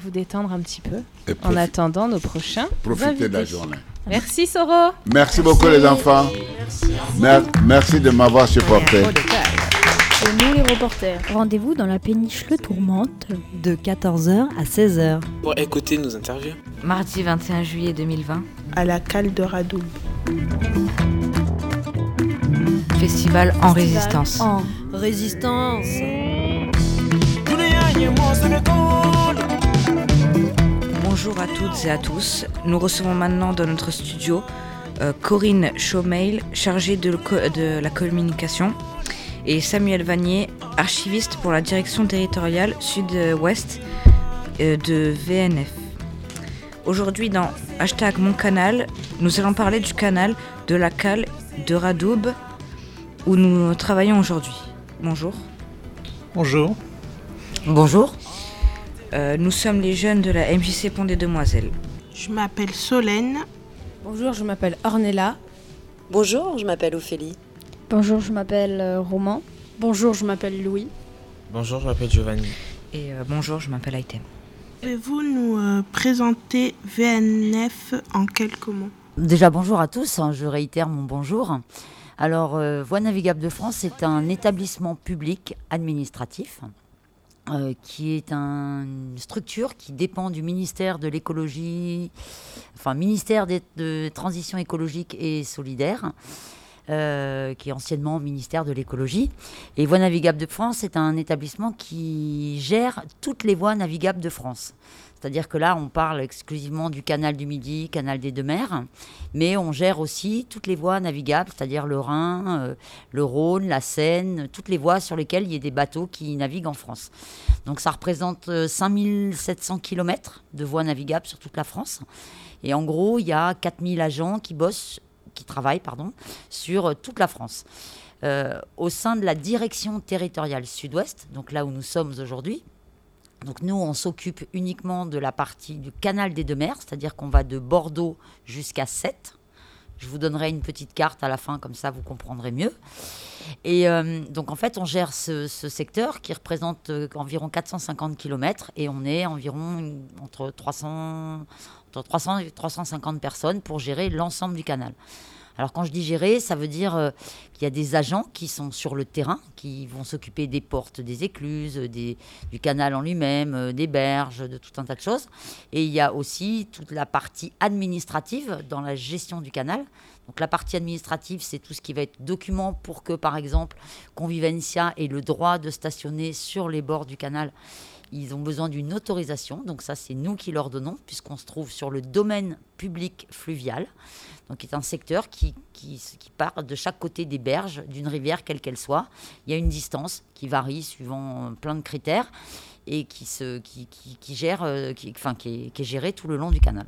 vous détendre un petit peu Et en attendant nos prochains. Profitez de la journée. Merci Soro. Merci beaucoup les enfants. Mer- merci de m'avoir supporté. Et nous les reporters, rendez-vous dans la péniche Le Tourmente. De 14h à 16h. Pour écouter nos interviews. Mardi 21 juillet 2020. À la cale de Radoub. Festival en résistance. En résistance. Bonjour à toutes et à tous. Nous recevons maintenant dans notre studio euh, Corinne Chaumeil, chargée de la communication, et Samuel Vanier, archiviste pour la direction territoriale sud-ouest euh, de VNF. Aujourd'hui, dans hashtag Mon Canal, nous allons parler du canal de la cale de Radoub où nous travaillons aujourd'hui. Bonjour. Bonjour. Bonjour. Euh, nous sommes les jeunes de la MJC Pont des Demoiselles. Je m'appelle Solène. Bonjour, je m'appelle Ornella. Bonjour, je m'appelle Ophélie. Bonjour, je m'appelle euh, Roman. Bonjour, je m'appelle Louis. Bonjour, je m'appelle Giovanni. Et euh, bonjour, je m'appelle Aïtem. Pouvez-vous nous euh, présenter VNF en quelques mots? Déjà, bonjour à tous, hein, je réitère mon bonjour. Alors, euh, Voies navigables de France est un établissement public administratif euh, qui est un- une structure qui dépend du ministère de l'écologie, enfin, ministère des- de Transition écologique et solidaire. Euh, qui est anciennement ministère de l'écologie. Et Voies navigables de France est un établissement qui gère toutes les voies navigables de France. C'est-à-dire que là, on parle exclusivement du canal du Midi, canal des deux mers, mais on gère aussi toutes les voies navigables, c'est-à-dire le Rhin, euh, le Rhône, la Seine, toutes les voies sur lesquelles il y a des bateaux qui naviguent en France. Donc ça représente euh, 5700 km de voies navigables sur toute la France. Et en gros, il y a 4000 agents qui bossent, qui travaillent, pardon, sur toute la France. Euh, au sein de la direction territoriale sud-ouest, donc là où nous sommes aujourd'hui, donc nous, on s'occupe uniquement de la partie du canal des deux mers, c'est-à-dire qu'on va de Bordeaux jusqu'à Sète. Je vous donnerai une petite carte à la fin, comme ça vous comprendrez mieux. Et euh, donc en fait, on gère ce, secteur qui représente euh, environ 450 km et on est environ entre 300, entre 300 et 350 personnes pour gérer l'ensemble du canal. Alors quand je dis gérer, ça veut dire euh, qu'il y a des agents qui sont sur le terrain, qui vont s'occuper des portes, des écluses, du canal en lui-même, euh, des berges, de tout un tas de choses. Et il y a aussi toute la partie administrative dans la gestion du canal. Donc la partie administrative, c'est tout ce qui va être document pour que, par exemple, Convivencia ait le droit de stationner sur les bords du canal. Ils ont besoin d'une autorisation, donc ça c'est nous qui leur donnons, puisqu'on se trouve sur le domaine public fluvial, donc qui est un secteur qui, qui, qui part de chaque côté des berges d'une rivière, quelle qu'elle soit. Il y a une distance qui varie suivant plein de critères et qui, se, qui, qui, qui gère, euh, qui, enfin, qui, est, qui est gérée tout le long du canal.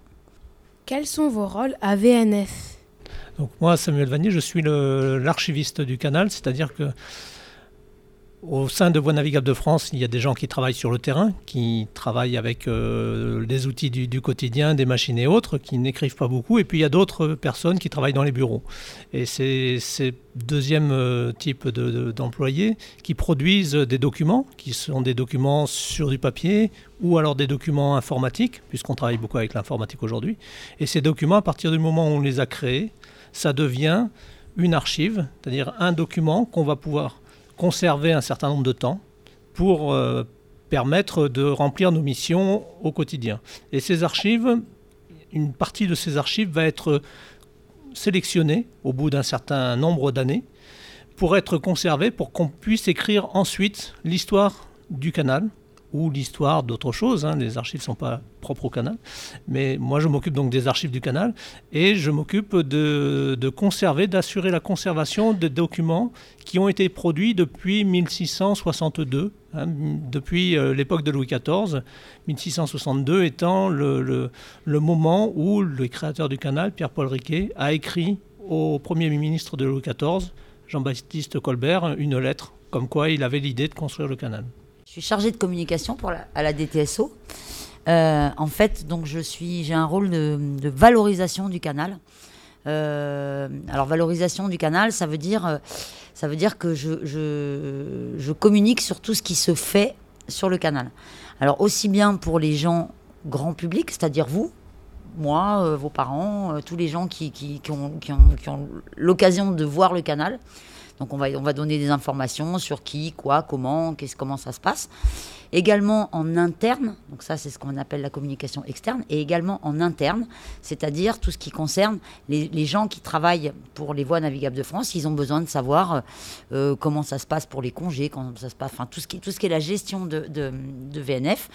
Quels sont vos rôles à VNF Donc moi, Samuel Vanier, je suis l'archiviste du canal, c'est-à-dire que au sein de Voies Navigables de France, il y a des gens qui travaillent sur le terrain, qui travaillent avec euh, des outils du, quotidien, des machines et autres, qui n'écrivent pas beaucoup. Et puis il y a d'autres personnes qui travaillent dans les bureaux. Et c'est ces deuxième euh, type de- de- d'employés qui produisent des documents, qui sont des documents sur du papier ou alors des documents informatiques, puisqu'on travaille beaucoup avec l'informatique aujourd'hui. Et ces documents, à partir du moment où on les a créés, ça devient une archive, c'est-à-dire un document qu'on va pouvoir conserver un certain nombre de temps pour euh, permettre de remplir nos missions au quotidien. Et ces archives, une partie de ces archives va être sélectionnée au bout d'un certain nombre d'années pour être conservée, pour qu'on puisse écrire ensuite l'histoire du canal ou l'histoire d'autre chose. hein. Les archives ne sont pas propres au canal. Mais moi, je m'occupe donc des archives du canal et je m'occupe de, conserver, d'assurer la conservation des documents qui ont été produits depuis 1662, hein, depuis euh, l'époque de Louis XIV, 1662 étant le moment où le créateur du canal, Pierre-Paul Riquet, a écrit au Premier ministre de Louis XIV, Jean-Baptiste Colbert, une lettre comme quoi il avait l'idée de construire le canal. Je suis chargée de communication pour à la DTSO. Euh, en fait, donc je suis, j'ai un rôle de, valorisation du canal. Euh, alors valorisation du canal, ça veut dire, euh, ça veut dire que je, je, je communique sur tout ce qui se fait sur le canal. Alors aussi bien pour les gens grand public, c'est-à-dire vous, moi, vos parents, tous les gens qui, qui ont- qui ont l'occasion de voir le canal. Donc on va, on va donner des informations sur qui, quoi, comment, qu'est-ce, comment ça se passe. Également en interne, donc ça c'est ce qu'on appelle la communication externe, et également en interne, c'est-à-dire tout ce qui concerne les, les gens qui travaillent pour les voies navigables de France, ils ont besoin de savoir euh, comment ça se passe pour les congés, comment ça se passe, enfin tout ce qui, tout ce qui est la gestion de, de- de VNF.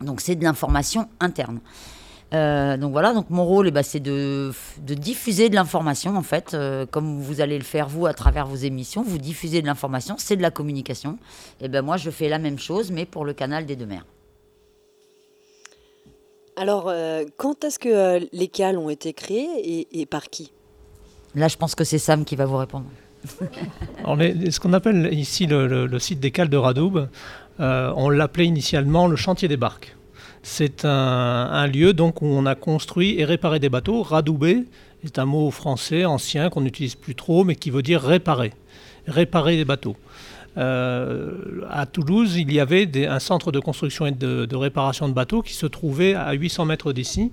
Donc c'est de l'information interne. Euh, donc voilà, donc mon rôle, eh ben, c'est de, de diffuser de l'information en fait, euh, comme vous allez le faire vous à travers vos émissions, vous diffusez de l'information, c'est de la communication. Et ben moi je fais la même chose, mais pour le canal des deux mers. Alors, euh, quand est-ce que euh, les cales ont été créées et, et par qui? Là, je pense que c'est Sam qui va vous répondre. Alors, les- ce qu'on appelle ici le, le- le site des cales de Radoub, euh, on l'appelait initialement le chantier des barques. C'est un, lieu donc où on a construit et réparé des bateaux. Radouber est un mot français ancien qu'on n'utilise plus trop, mais qui veut dire réparer, réparer des bateaux. Euh, à Toulouse, il y avait un centre de construction et de, de réparation de bateaux qui se trouvait à 800 mètres d'ici,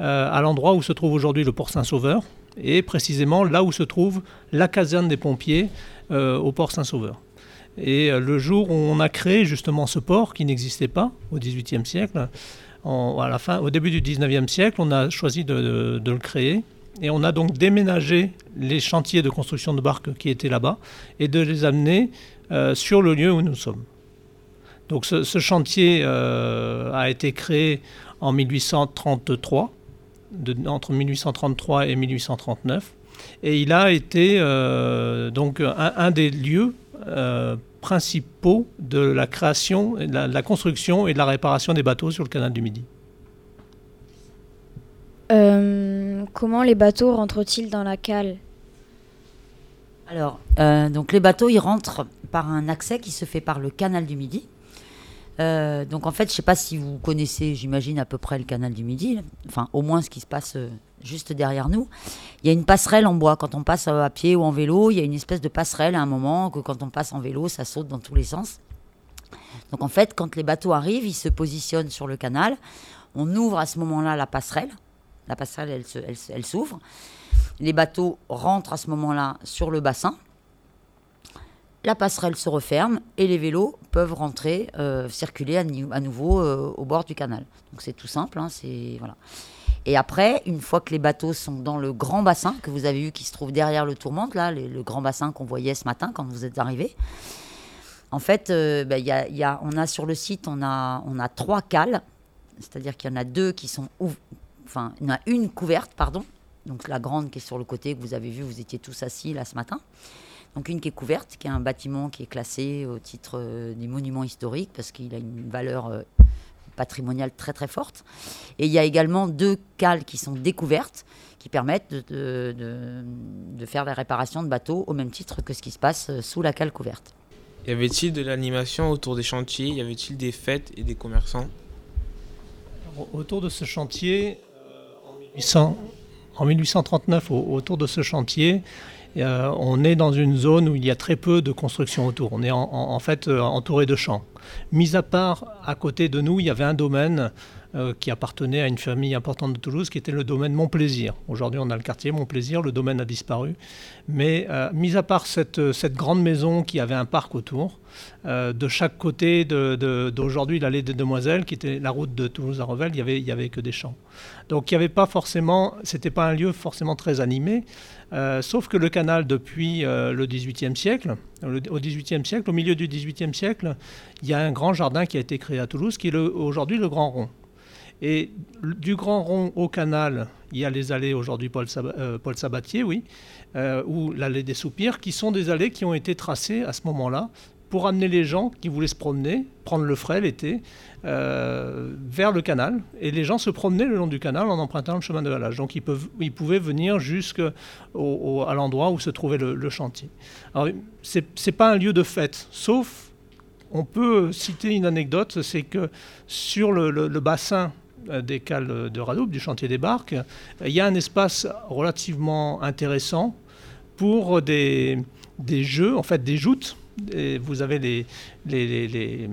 euh, à l'endroit où se trouve aujourd'hui le port Saint-Sauveur, et précisément là où se trouve la caserne des pompiers euh, au port Saint-Sauveur. Et euh, le jour où on a créé justement ce port qui n'existait pas au XVIIIe siècle, à la fin, au début du XIXe siècle, on a choisi de, le créer. Et on a donc déménagé les chantiers de construction de barques qui étaient là-bas et de les amener euh, sur le lieu où nous sommes. Donc ce, chantier euh, a été créé en 1833, de- entre 1833 et 1839, et il a été donc un, des lieux principaux de la création, de la, de la construction et de la réparation des bateaux sur le canal du Midi. Euh, comment les bateaux rentrent-ils dans la cale? Alors, euh, donc les bateaux, ils rentrent par un accès qui se fait par le canal du Midi. Euh, donc en fait, je ne sais pas si vous connaissez, j'imagine à peu près le canal du Midi, enfin au moins ce qui se passe juste derrière nous. Il y a une passerelle en bois. Quand on passe à pied ou en vélo, il y a une espèce de passerelle à un moment que quand on passe en vélo, ça saute dans tous les sens. Donc en fait, quand les bateaux arrivent, ils se positionnent sur le canal. On ouvre à ce moment-là la passerelle. La passerelle, elle se- elle s'ouvre. Les bateaux rentrent à ce moment-là sur le bassin. La passerelle se referme et les vélos peuvent rentrer, euh, circuler à, nouveau euh, au bord du canal. Donc c'est tout simple. Hein, c'est voilà. Et après, une fois que les bateaux sont dans le grand bassin que vous avez vu qui se trouve derrière le tourmente, là, le, grand bassin qu'on voyait ce matin quand vous êtes arrivés, en fait, euh, ben, y a, on a sur le site, on a, on a trois cales, c'est-à-dire qu'il y en a deux qui sont, enfin, il y en a une couverte, pardon, donc la grande qui est sur le côté que vous avez vu, vous étiez tous assis là ce matin. Donc une qui est couverte, qui est un bâtiment qui est classé au titre euh, des monuments historiques parce qu'il a une valeur euh, patrimoniale très très forte. Et il y a également deux cales qui sont découvertes qui permettent de, de, faire la réparation de bateaux au même titre que ce qui se passe euh, sous la cale couverte. Y avait-il de l'animation autour des chantiers? Y avait-il des fêtes et des commerçants? Autour de ce chantier, en, en 1839, autour de ce chantier, euh, on est dans une zone où il y a très peu de construction autour. On est en, fait euh, entouré de champs. Mis à part, à côté de nous, il y avait un domaine euh, qui appartenait à une famille importante de Toulouse, qui était le domaine Montplaisir. Aujourd'hui, on a le quartier Montplaisir, le domaine a disparu. Mais mis à part cette, grande maison qui avait un parc autour, de chaque côté d'aujourd'hui l'allée des Demoiselles, qui était la route de Toulouse à Revel, il n'y avait, que des champs. Donc il n'y avait pas forcément, c'était pas un lieu forcément très animé. Euh, sauf que le canal, depuis euh, le XVIIIe siècle, au XVIIIe siècle, au milieu du XVIIIe siècle, il y a un grand jardin qui a été créé à Toulouse, qui est aujourd'hui le Grand Rond. Et du Grand Rond au canal, il y a les allées aujourd'hui Paul, euh, Sabatier, oui, ou l'allée des Soupirs, qui sont des allées qui ont été tracées à ce moment-là pour amener les gens qui voulaient se promener, prendre le frais l'été, euh, vers le canal. Et les gens se promenaient le long du canal en empruntant le chemin de halage. Donc ils, pouvaient venir jusqu'à l'endroit où se trouvait le, chantier. Alors ce n'est pas un lieu de fête, sauf, on peut citer une anecdote, c'est que sur le, bassin euh, des cales de Radoupe, du chantier des barques, il y a un espace relativement intéressant pour des, des jeux, en fait des joutes vous avez les, les,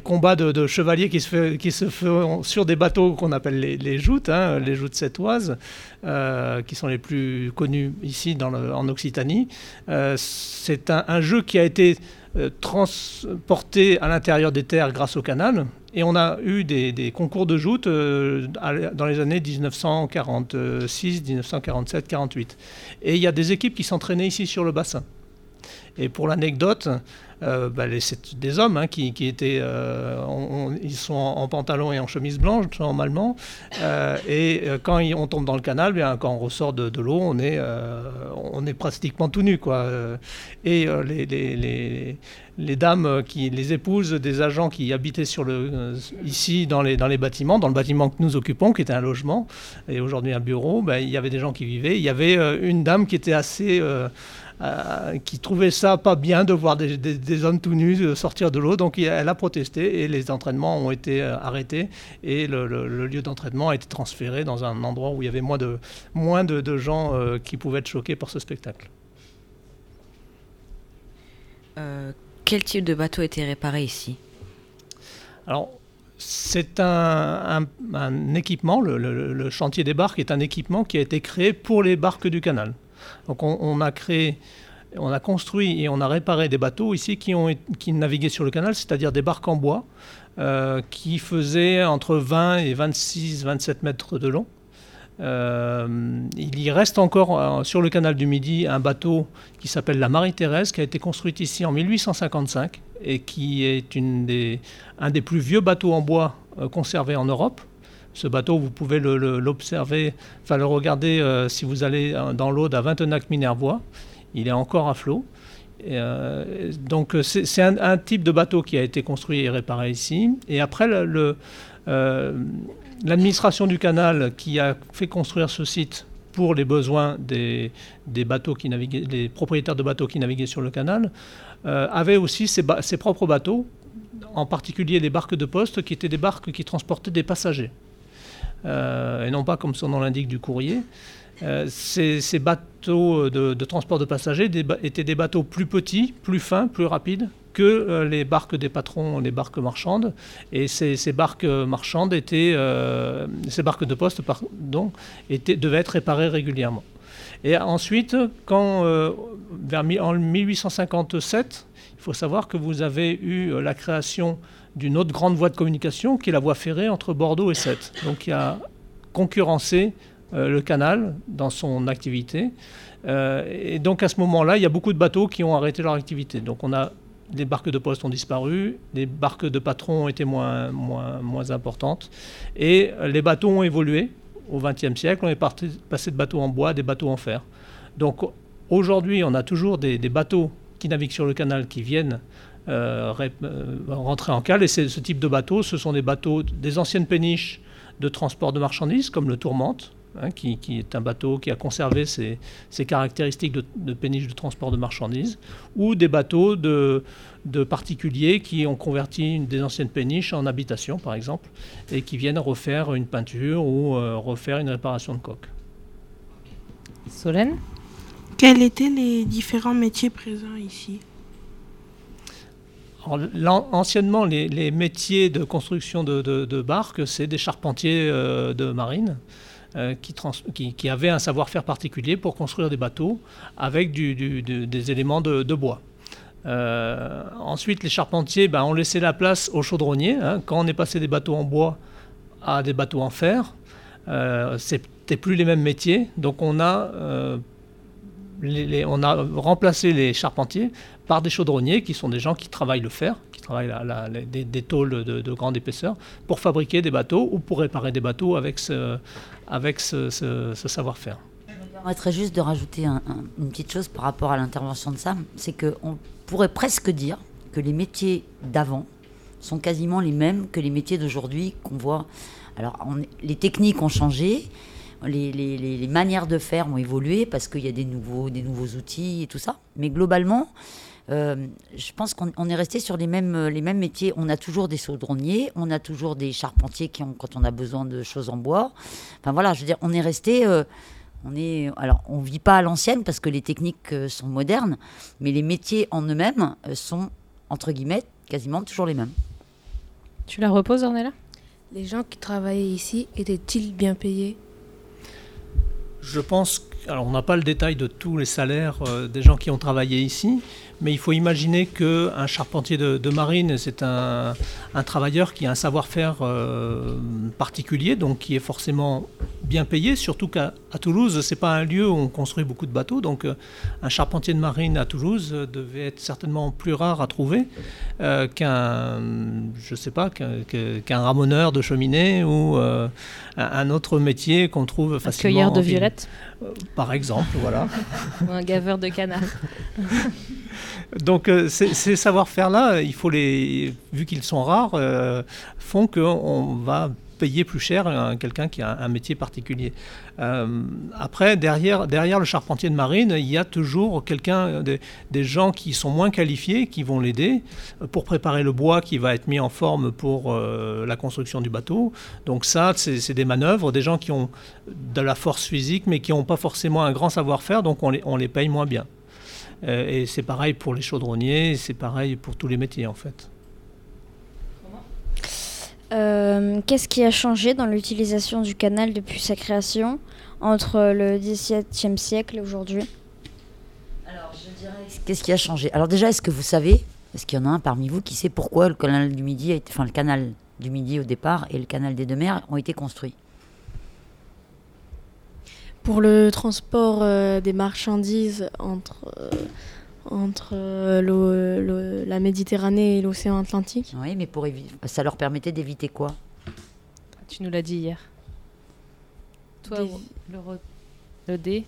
combats de, chevaliers qui se, qui se font sur des bateaux qu'on appelle les, joutes, hein, les joutes sétoises, euh, qui sont les plus connus ici dans en Occitanie. Euh, c'est un, jeu qui a été euh, transporté à l'intérieur des terres grâce au canal. Et on a eu des, concours de joutes dans les années 1946, 1947, 48. Et il y a des équipes qui s'entraînaient ici sur le bassin. Et pour l'anecdote, euh, bah, c'est des hommes hein, qui, étaient, euh, ils sont en, pantalon et en chemise blanche normalement, euh, et quand on tombe dans le canal, bien, quand on ressort de, l'eau, on est, on est pratiquement tout nu, quoi. Et les, les, les, dames qui, les épouses des agents qui habitaient sur le, ici dans les, dans les bâtiments, dans le bâtiment que nous occupons, qui était un logement et aujourd'hui un bureau, ben, il y avait des gens qui vivaient. Il y avait une dame qui était assez euh, qui trouvait ça pas bien de voir des, hommes tout nus euh, sortir de l'eau. Donc elle a protesté et les entraînements ont été euh, arrêtés et le, lieu d'entraînement a été transféré dans un endroit où il y avait moins de, moins de, gens qui pouvaient être choqués par ce spectacle. quel type de bateau était réparé ici? Alors, c'est un, équipement, le, chantier des barques est un équipement qui a été créé pour les barques du canal. Donc on, a construit et on a réparé des bateaux ici qui, naviguaient sur le canal, c'est-à-dire des barques en bois euh, qui faisaient entre 20 et 26, 27 mètres de long. Euh, il y reste encore euh, sur le canal du Midi un bateau qui s'appelle la Marie-Thérèse, qui a été construite ici en 1855 et qui est un des plus vieux bateaux en bois conservés en Europe. Ce bateau, vous pouvez l'observer, enfin le regarder euh, si vous allez euh, dans l'Aude à Vintenac-Minervois. Il est encore à flot. Euh, donc c'est un, type de bateau qui a été construit et réparé ici. Et après, l'administration du canal qui a fait construire ce site pour les besoins des, bateaux qui naviguaient, des propriétaires de bateaux qui naviguaient sur le canal, avait aussi ses, ses propres bateaux, en particulier les barques de poste, qui étaient des barques qui transportaient des passagers. Euh, et non pas comme son nom l'indique du courrier. Euh, ces, bateaux de, transport de passagers étaient des bateaux plus petits, plus fins, plus rapides que euh, les barques des patrons, les barques marchandes. Et ces, barques marchandes étaient, ces barques de poste, pardon, devaient être réparées régulièrement. Et ensuite, quand, vers, en 1857, il faut savoir que vous avez eu la création d'une autre grande voie de communication qui est la voie ferrée entre Bordeaux et Sète. Donc qui a concurrencé euh, le canal dans son activité. et donc à ce moment-là, il y a beaucoup de bateaux qui ont arrêté leur activité. Donc on a les barques de poste ont disparu, les barques de patrons ont été moins, moins, moins importantes, et les bateaux ont évolué. Au XXe siècle, on est passé de bateaux en bois à des bateaux en fer. Donc aujourd'hui, on a toujours des, bateaux qui naviguent sur le canal qui viennent euh, euh, rentrer en cale, et ce type de bateaux, ce sont des bateaux des anciennes péniches de transport de marchandises, comme le Tourmente, Hein, qui, est un bateau qui a conservé ses, caractéristiques de, péniche de transport de marchandises, ou des bateaux de, particuliers qui ont converti une des anciennes péniches en habitation, par exemple, et qui viennent refaire une peinture ou euh, refaire une réparation de coque. Solène? Quels étaient les différents métiers présents ici? Anciennement, les, métiers de construction de, barques, c'est des charpentiers euh, de marine. Euh, qui, avaient un savoir-faire particulier pour construire des bateaux avec des éléments de, bois. Euh, ensuite, les charpentiers ben, ont laissé la place aux chaudronniers. Hein. Quand on est passé des bateaux en bois à des bateaux en fer, euh, c'était plus les mêmes métiers. Donc on a, on a remplacé les charpentiers par des chaudronniers qui sont des gens qui travaillent le fer, qui travaillent des, tôles de, grande épaisseur pour fabriquer des bateaux ou pour réparer des bateaux avec ce, savoir-faire. Je me permettrais juste de rajouter une petite chose par rapport à l'intervention de Sam, c'est qu'on pourrait presque dire que les métiers d'avant sont quasiment les mêmes que les métiers d'aujourd'hui qu'on voit. Alors, les techniques ont changé, les, les, manières de faire ont évolué parce qu'il y a des nouveaux, des nouveaux outils et tout ça. Mais globalement, euh, je pense qu'on est resté sur les mêmes, les mêmes métiers. On a toujours des saudronniers, on a toujours des charpentiers qui ont, quand on a besoin de choses en bois. Enfin voilà, je veux dire, on est resté. Euh, on est, alors, on vit pas à l'ancienne parce que les techniques euh, sont modernes, mais les métiers en eux-mêmes sont, entre guillemets, quasiment toujours les mêmes. Tu la reposes, Ornella? Les gens qui travaillaient ici étaient-ils bien payés? Je pense, alors on n'a pas le détail de tous les salaires des gens qui ont travaillé ici, mais il faut imaginer qu'un charpentier de, marine, c'est un, travailleur qui a un savoir-faire euh, particulier, donc qui est forcément bien payé, surtout qu'à Toulouse, ce n'est pas un lieu où on construit beaucoup de bateaux, donc euh, un charpentier de marine à Toulouse devait être certainement plus rare à trouver euh, qu'un, je sais pas, qu'un ramoneur de cheminée ou un autre métier qu'on trouve facilement. Un cueilleur de violettes Par exemple, voilà. ou un gaveur de canard. Donc euh, ces savoir-faire-là, il faut les, vu qu'ils sont rares, euh, font qu'on va payer plus cher quelqu'un qui a un métier particulier. Euh, après, derrière, derrière le charpentier de marine, il y a toujours quelqu'un, des, gens qui sont moins qualifiés, qui vont l'aider pour préparer le bois qui va être mis en forme pour la construction du bateau. Donc ça, c'est des manœuvres, des gens qui ont de la force physique, mais qui n'ont pas forcément un grand savoir-faire, donc on les, on les paye moins bien. Euh, et c'est pareil pour les chaudronniers, c'est pareil pour tous les métiers en fait. Euh, qu'est-ce qui a changé dans l'utilisation du canal depuis sa création entre le XVIIe siècle et aujourd'hui Alors, je dirais, qu'est-ce qui a changé? Alors déjà, est-ce que vous savez, est-ce qu'il y en a un parmi vous qui sait pourquoi le canal du Midi, a été, enfin le canal du Midi au départ et le canal des Deux Mers ont été construits? Pour le transport euh, des marchandises entre, euh, entre euh, la Méditerranée et l'océan Atlantique? Oui, mais pour ça leur permettait d'éviter quoi? Tu nous l'as dit hier. Toi, le, le D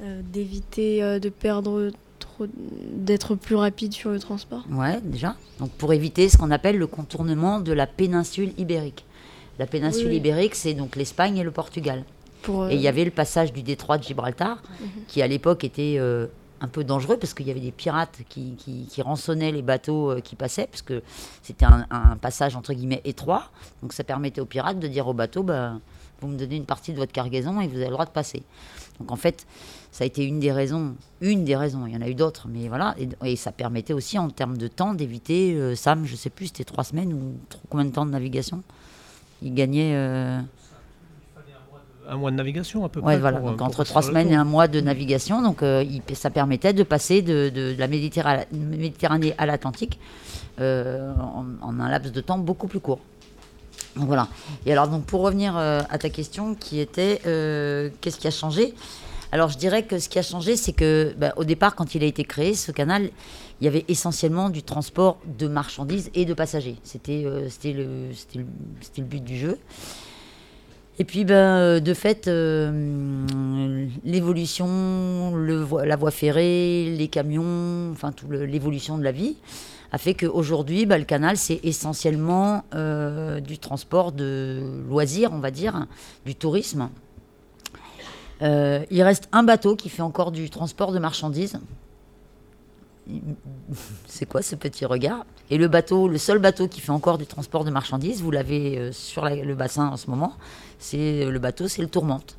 D'éviter de perdre trop, d'être plus rapide sur le transport. Ouais, déjà. Donc pour éviter ce qu'on appelle le contournement de la péninsule ibérique. La péninsule ibérique, c'est donc l'Espagne et le Portugal. Et il y avait le passage du détroit de Gibraltar, mhm. qui à l'époque était euh, un peu dangereux parce qu'il y avait des pirates qui, rançonnaient les bateaux euh, qui passaient, parce que c'était un, passage entre guillemets étroit. Donc ça permettait aux pirates de dire au bateau bah, vous me donnez une partie de votre cargaison et vous avez le droit de passer. Donc en fait, ça a été une des raisons, une des raisons, il y en a eu d'autres, mais voilà, et, ça permettait aussi en termes de temps d'éviter, euh, Sam, je sais plus, c'était trois semaines ou combien de temps de navigation? Il gagnait Un mois de navigation à peu Ouais, près. voilà, pour- donc pour entre trois semaines et un mois de navigation, donc euh, il- ça permettait de passer de, de- de la Méditerranée, à l'Atlantique euh, en, en un laps de temps beaucoup plus court. Donc voilà. Et alors donc pour revenir euh, à ta question qui était qu'est-ce qui a changé? Alors je dirais que ce qui a changé c'est que bah, au départ quand il a été créé ce canal il y avait essentiellement du transport de marchandises et de passagers. C'était euh, c'était le, c'était le, c'était le but du jeu. Et puis, ben, euh, de fait, euh, l'évolution, la voie ferrée, les camions, enfin, tout le- l'évolution de la vie a fait qu'aujourd'hui, ben, le canal, c'est essentiellement euh, du transport de loisirs, on va dire, du tourisme. Il reste un bateau qui fait encore du transport de marchandises. C'est quoi ce petit regard? Et le bateau, le seul bateau qui fait encore du transport de marchandises, vous l'avez euh, sur le bassin en ce moment, c'est euh, le bateau, c'est le Tourmente.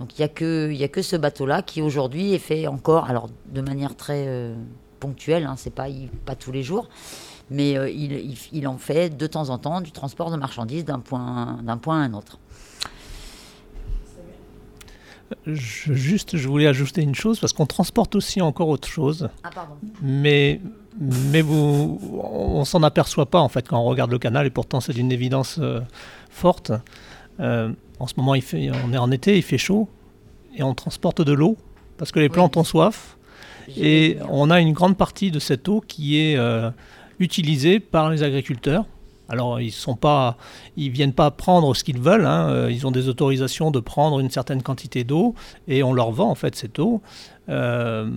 Donc il n'y a, que- y a que ce bateau-là qui aujourd'hui est fait encore, alors de manière très euh, ponctuelle, hein, c'est pas, pas tous les jours, mais il, il- il en fait de temps en temps du transport de marchandises d'un point, d'un point à un autre. Je- juste, je voulais ajouter une chose parce qu'on transporte aussi encore autre chose. Ah, pardon. Mais, mais vous, on s'en aperçoit pas en fait quand on regarde le canal et pourtant c'est d'une évidence euh, forte. Euh, en ce moment, il fait, on est en été, il fait chaud et on transporte de l'eau parce que les plantes ont soif et on a une grande partie de cette eau qui est euh, utilisée par les agriculteurs. Alors ils sont pas, ils viennent pas prendre ce qu'ils veulent. hein, euh, Ils ont des autorisations de prendre une certaine quantité d'eau et on leur vend en fait cette eau. Euh,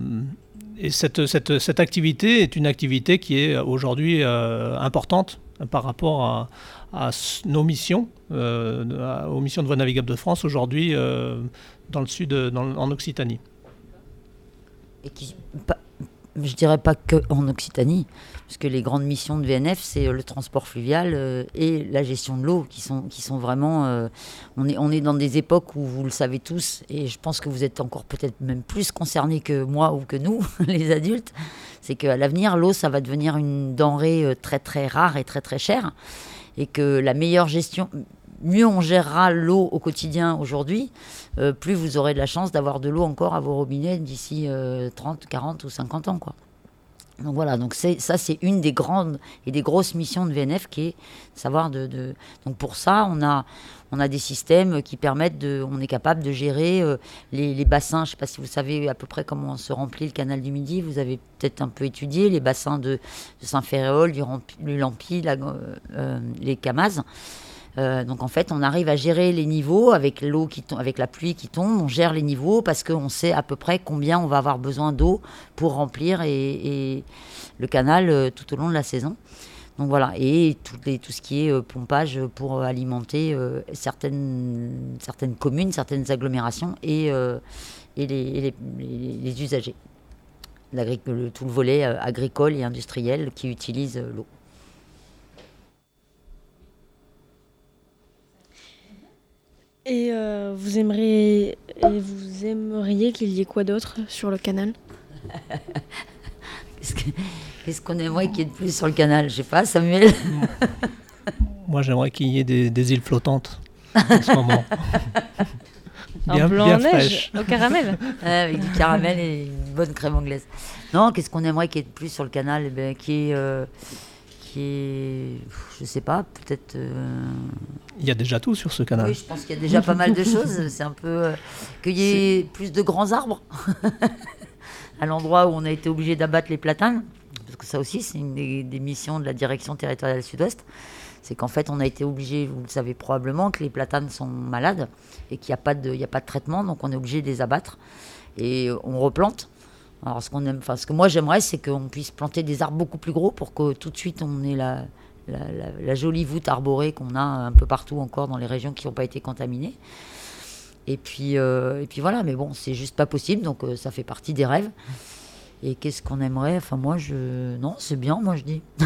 et cette, activité est une activité qui est aujourd'hui euh, importante par rapport à, nos missions, aux missions de voie navigable de France aujourd'hui dans le sud, en Occitanie. Je dirais pas que en Occitanie, parce que les grandes missions de VNF, c'est euh, le transport fluvial euh, et la gestion de l'eau, qui sont, qui sont vraiment. euh, on, est, on est dans des époques où vous le savez tous, et je pense que vous êtes encore peut-être même plus concernés que moi ou que nous, les adultes. C'est qu'à l'avenir, l'eau, ça va devenir une denrée très très rare et très très chère, et que la meilleure gestion. Mieux on gérera l'eau au quotidien aujourd'hui, euh, plus vous aurez de la chance d'avoir de l'eau encore à vos robinets d'ici euh, 30, 40 ou 50 ans. Quoi. Donc voilà, donc ça c'est une des grandes et des grosses missions de VNF qui est savoir de, de- donc pour ça on a on a des systèmes qui permettent de on est capable de gérer euh, les, bassins. Je sais pas si vous savez à peu près comment se remplit le canal du Midi. Vous avez peut-être un peu étudié les bassins de, Saint-Ferréol, du, Lampi, la- euh, les Camazes. Euh, donc en fait, on arrive à gérer les niveaux avec l'eau qui avec la pluie qui tombe. On gère les niveaux parce qu'on sait à peu près combien on va avoir besoin d'eau pour remplir et, le canal euh, tout au long de la saison. Donc voilà, et tout, ce qui est euh, pompage pour alimenter certaines, communes, certaines agglomérations et, les, usagers. Tout le volet agricole et industriel qui utilise l'eau. Et euh, vous aimeriez, et vous aimeriez qu'il y ait quoi d'autre sur le canal? Qu'est-ce que- Qu'est-ce qu'on aimerait qu'il y ait de plus sur le canal? Je sais pas, Samuel Moi, j'aimerais qu'il y ait des, des îles flottantes en ce moment. Un blanc en neige, au caramel. Ouais, Avec du caramel et une bonne crème anglaise. Non, qu'est-ce qu'on aimerait qu'il y ait de plus sur le canal? Eh ben, Qui est. euh, qui est. Je sais pas, peut-être. euh, Il y a déjà tout sur ce canal. Oui, je pense qu'il y a déjà pas mal de choses. C'est un peu. euh, qu'il y ait plus de grands arbres à l'endroit où on a été obligé d'abattre les platanes. Parce que ça aussi, c'est une des, des missions de la direction territoriale sud-ouest. C'est qu'en fait, on a été obligé, vous le savez probablement, que les platanes sont malades et qu'il n'y a, pas de- il y a pas de traitement, donc on est obligé de les abattre et on replante. Alors, ce, qu'on aime, ce que moi j'aimerais, c'est qu'on puisse planter des arbres beaucoup plus gros pour que tout de suite on ait la jolie voûte arborée qu'on a un peu partout encore dans les régions qui n'ont pas été contaminées. Et puis, euh, et puis voilà, mais bon, c'est juste pas possible, donc euh, ça fait partie des rêves. Et qu'est-ce qu'on aimerait? Enfin, moi, je. Non, c'est bien, moi, je dis.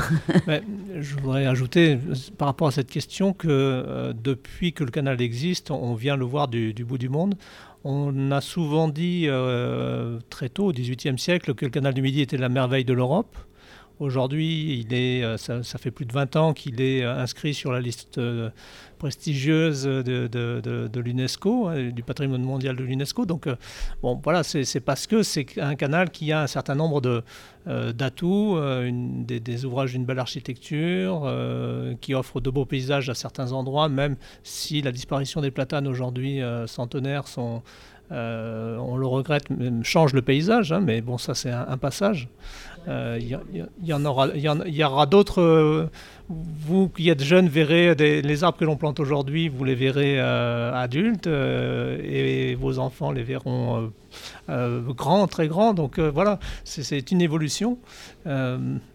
Je voudrais ajouter euh, par rapport à cette question que euh, depuis que le canal existe, on vient le voir du, du bout du monde. On a souvent dit euh, très tôt, au XVIIIe siècle, que le canal du Midi était la merveille de l'Europe. Aujourd'hui, il est, euh, ça, fait plus de 20 ans qu'il est euh, inscrit sur la liste euh, prestigieuse de, de, de, l'UNESCO, hein, du patrimoine mondial de l'UNESCO. Donc, bon, voilà, c'est parce que c'est un canal qui a un certain nombre d'atouts, des, des, ouvrages d'une belle architecture, qui offre de beaux paysages à certains endroits, même si la disparition des platanes aujourd'hui centenaires sont on le regrette, change le paysage, hein, mais bon, ça c'est un, passage. Il euh, y, en aura, il y, aura d'autres. Euh, vous qui êtes jeunes verrez les arbres que l'on plante aujourd'hui, vous les verrez adultes, et vos enfants les verront grands, très grands. Donc voilà, c'est une évolution.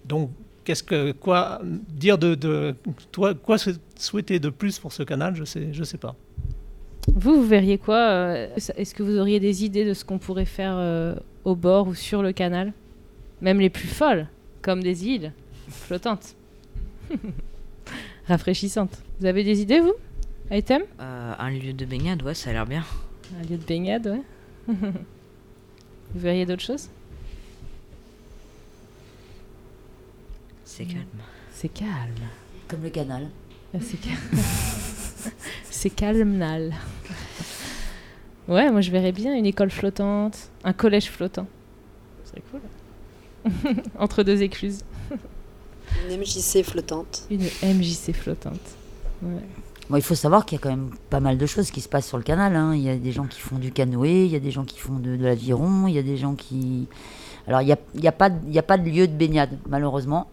donc qu'est-ce que quoi dire de, toi, quoi souhaiter de plus pour ce canal? Je sais, je sais pas. Vous, vous verriez quoi euh, Est-ce que vous auriez des idées de ce qu'on pourrait faire euh, au bord ou sur le canal? Même les plus folles, comme des îles flottantes. Rafraîchissantes. Vous avez des idées, vous Item euh, Un lieu de baignade, ouais, ça a l'air bien. Un lieu de baignade, ouais. vous verriez d'autres choses? C'est calme. C'est calme. Comme le canal. Ah, c'est calme. c'est calme, Nal. Ouais, moi je verrais bien une école flottante, un collège flottant. Ce serait cool. Entre deux écluses. Une MJC flottante. Une MJC flottante. Ouais. Bon, il faut savoir qu'il y a quand même pas mal de choses qui se passent sur le canal. Hein. Il y a des gens qui font du canoë, il y a des gens qui font de, l'aviron, il y a des gens qui. Alors, il n'y a, y a, pas, a pas de lieu de baignade, malheureusement.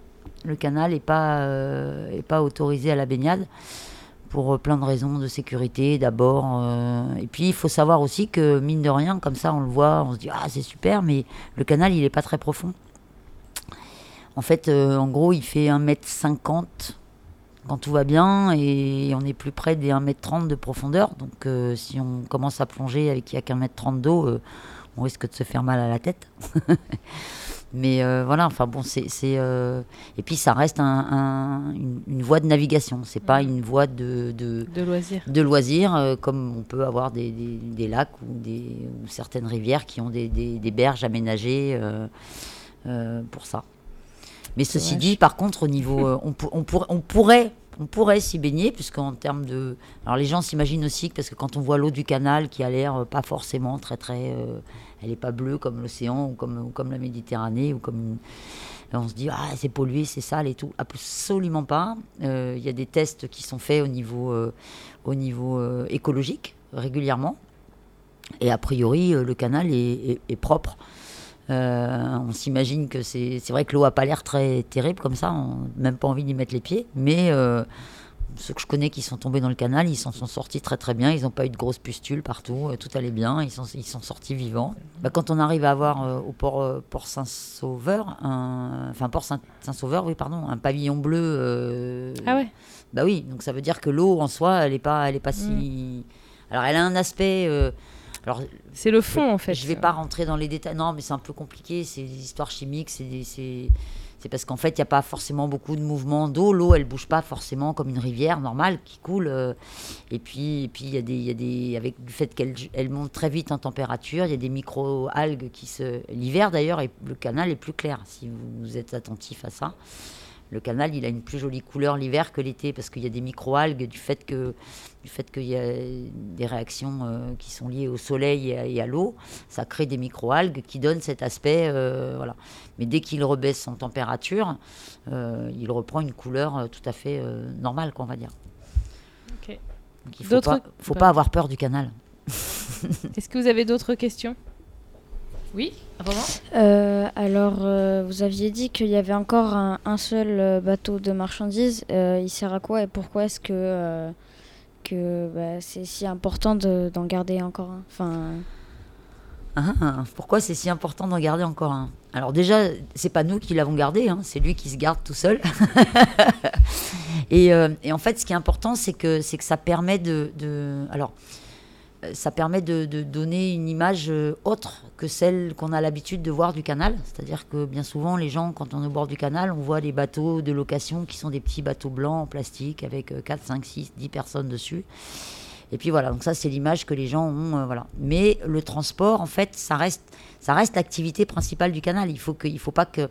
Le canal n'est pas, euh, est pas autorisé à la baignade pour euh, plein de raisons de sécurité d'abord. Euh, et puis il faut savoir aussi que mine de rien, comme ça on le voit, on se dit ah c'est super, mais le canal il n'est pas très profond. En fait, euh, en gros, il fait 1m50 quand tout va bien et on est plus près des 1m30 de profondeur. Donc si on commence à plonger avec il n'y a qu'un mètre 30 d'eau, on risque de se faire mal à la tête. Mais euh, voilà, enfin bon, c'est. Euh, et puis ça reste un, une, voie de navigation, c'est pas une voie de. De, de loisirs. De loisirs, euh, comme on peut avoir des, des, des lacs ou, des, ou certaines rivières qui ont des, des berges aménagées pour ça. Mais ceci dit, par contre, au niveau. on, on, on pourrait on pourrait s'y baigner, puisqu'en termes de. Alors les gens s'imaginent aussi que, parce que quand on voit l'eau du canal qui a l'air pas forcément très très elle n'est pas bleue comme l'océan ou comme, comme la Méditerranée ou comme on se dit ah c'est pollué, c'est sale et tout. Absolument pas. Euh, il y a des tests qui sont faits au niveau, euh, au niveau euh, écologique régulièrement. Et a priori, le canal est, propre. On s'imagine que c'est vrai que l'eau a pas l'air très terrible comme ça, on n'a même pas envie d'y mettre les pieds, mais ceux que je connais qui sont tombés dans le canal, ils s'en sont sortis très très bien. Ils n'ont pas eu de grosses pustules partout, euh, tout allait bien. Ils sont, ils sont sortis vivants. Bah, quand on arrive à avoir euh, au port, euh, port Saint-Sauveur, enfin port Saint-Sauveur, oui pardon, un pavillon bleu. ah ouais. Bah oui, donc ça veut dire que l'eau en soi, elle est pas, elle est pas si. Mm. Alors elle a un aspect. Alors c'est le fond en fait. Je vais pas rentrer dans les détails. Non, mais c'est un peu compliqué. C'est des histoires chimiques. C'est c'est parce qu'en fait, il n'y a pas forcément beaucoup de mouvement d'eau. L'eau, elle bouge pas forcément comme une rivière normale qui coule. Euh. et puis, et puis y a des, y a des, avec le fait qu'elle elle monte très vite en température, il y a des micro-algues qui se. L'hiver d'ailleurs, le canal est plus clair si vous êtes attentif à ça. Le canal, il a une plus jolie couleur l'hiver que l'été parce qu'il y a des micro-algues du fait que du fait qu'il y a des réactions euh, qui sont liées au soleil et à, l'eau, ça crée des micro-algues qui donnent cet aspect. Euh, voilà. Mais dès qu'il rebaisse en température, euh, il reprend une couleur tout à fait normale, qu'on va dire. il ne faut, pas, faut pas avoir peur du canal. Est-ce que vous avez d'autres questions? Oui, euh, alors, euh, vous aviez dit qu'il y avait encore un, seul euh, bateau de marchandises. il sert à quoi et pourquoi est-ce que, que bah, c'est si important d'en garder encore un? Enfin... Ah, pourquoi c'est si important d'en garder encore un? Alors déjà, c'est pas nous qui l'avons gardé, hein, c'est lui qui se garde tout seul. et, et, en fait, ce qui est important, c'est que, que ça permet de... de... Alors, ça permet de, donner une image euh, autre que celle qu'on a l'habitude de voir du canal. C'est-à-dire que bien souvent, les gens, quand on est au bord du canal, on voit des bateaux de location qui sont des petits bateaux blancs en plastique avec 4, 5, 6, 10 personnes dessus. Et puis voilà, donc ça c'est l'image que les gens ont. Euh, voilà. Mais le transport, en fait, ça reste, ça reste l'activité principale du canal. Il faut faut pas que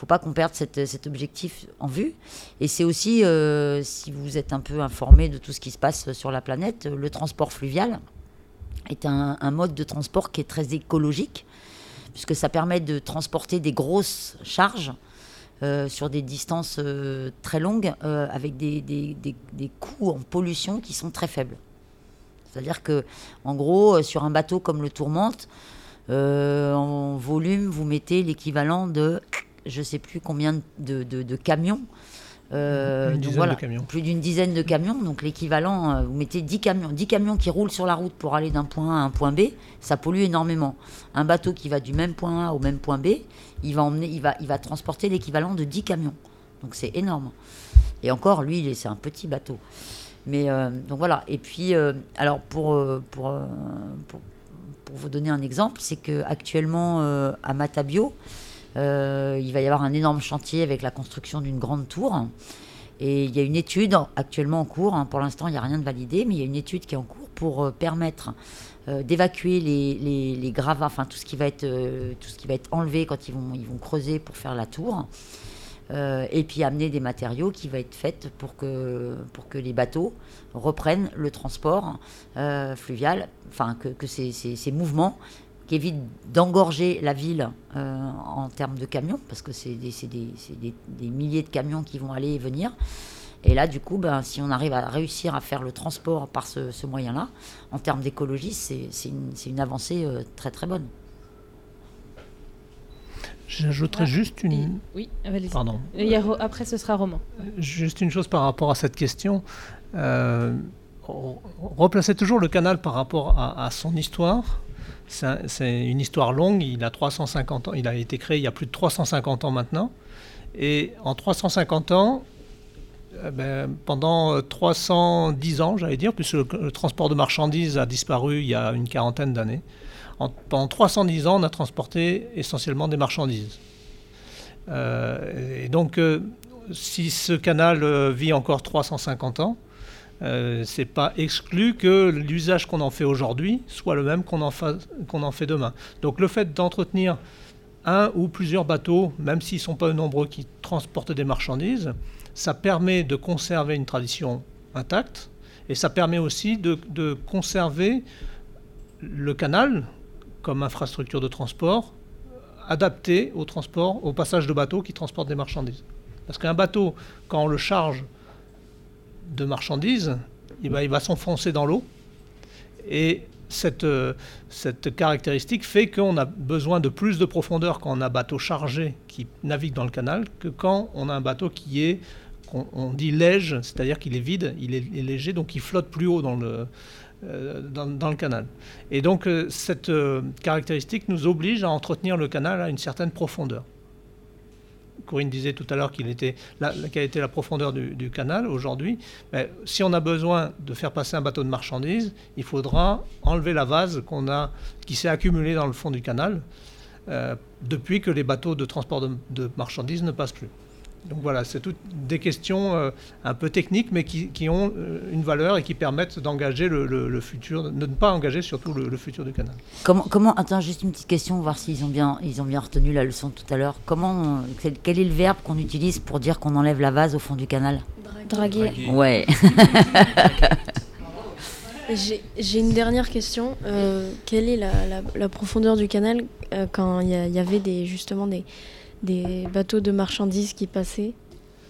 faut pas qu'on perde cet objectif en vue. Et c'est aussi, euh, si vous êtes un peu informé de tout ce qui se passe sur la planète, le transport fluvial est un, mode de transport qui est très écologique, puisque ça permet de transporter des grosses charges euh, sur des distances euh, très longues, avec des, coûts en pollution qui sont très faibles. C'est-à-dire que, en gros, sur un bateau comme le Tourmente, en volume, vous mettez l'équivalent de je ne sais plus combien de, camions. Euh, voilà, de camions. Plus d'une dizaine de camions. Donc l'équivalent, euh, vous mettez 10 camions, 10 camions qui roulent sur la route pour aller d'un point A à un point B, ça pollue énormément. Un bateau qui va du même point A au même point B, il va, emmener, il va, il va transporter l'équivalent de 10 camions. Donc c'est énorme. Et encore, lui, c'est un petit bateau. Mais euh, donc voilà. Et puis, alors pour, pour, pour, pour, vous donner un exemple, c'est qu'actuellement à Matabio, euh, il va y avoir un énorme chantier avec la construction d'une grande tour. Et il y a une étude actuellement en cours, hein. pour l'instant il n'y a rien de validé, mais il y a une étude qui est en cours pour euh, permettre euh, d'évacuer les, gravats, enfin tout ce, qui va être, tout ce qui va être enlevé quand ils vont, ils vont creuser pour faire la tour. et puis amener des matériaux qui vont être faits pour que, pour que les bateaux reprennent le transport fluvial, enfin que, que ces, ces, mouvements qui évite d'engorger la ville euh, en termes de camions, parce que c'est des, milliers de camions qui vont aller et venir. Et là, du coup, ben, si on arrive à réussir à faire le transport par ce, moyen-là, en termes d'écologie, c'est une, avancée euh, très très bonne. J'ajouterais juste une. Oui, Pardon. Et après, ce sera Roman. Juste une chose par rapport à cette question. Euh, replacer toujours le canal par rapport à son histoire c'est une histoire longue, il a 350 ans, il a été créé il y a plus de 350 ans maintenant. Et en 350 ans, eh ben, pendant 310 ans, j'allais dire, puisque le, transport de marchandises a disparu il y a une quarantaine d'années, pendant 310 ans, on a transporté essentiellement des marchandises. Euh, et donc, euh, si ce canal euh, vit encore 350 ans, euh, c'est pas exclu que l'usage qu'on en fait aujourd'hui soit le même qu'on en, fait demain. Donc le fait d'entretenir un ou plusieurs bateaux, même s'ils ne sont pas nombreux qui transportent des marchandises, ça permet de conserver une tradition intacte et ça permet aussi de, de conserver le canal comme infrastructure de transport adapté au transport, au passage de bateaux qui transportent des marchandises. Parce qu'un bateau, quand on le charge de marchandises, il va s'enfoncer dans l'eau. Et cette, euh, cette caractéristique fait qu'on a besoin de plus de profondeur quand on a un bateau chargé qui navigue dans le canal que quand on a un bateau qui est, on, dit léger, c'est-à-dire qu'il est vide, il est, léger, donc il flotte plus haut dans le, euh, canal. Et donc euh, cette caractéristique nous oblige à entretenir le canal à une certaine profondeur. Corinne disait tout à l'heure qu'il était la, quelle était la profondeur du, canal aujourd'hui. si on a besoin de faire passer un bateau de marchandises, il faudra enlever la vase qui s'est accumulée dans le fond du canal euh, depuis que les bateaux de transport de marchandises ne passent plus. Donc voilà, c'est toutes des questions euh, un peu techniques, mais qui, ont euh, une valeur et qui permettent d'engager le, futur, de ne pas engager surtout le, futur du canal. Comment, comment, attends, juste une petite question, voir s'ils ont bien, ils ont bien retenu la leçon tout à l'heure. Comment, euh, quel est le verbe qu'on utilise pour dire qu'on enlève la vase au fond du canal? Draguer. Ouais. J'ai une dernière question. quelle est la, profondeur du canal quand il y, avait des, justement des des bateaux de marchandises qui passaient.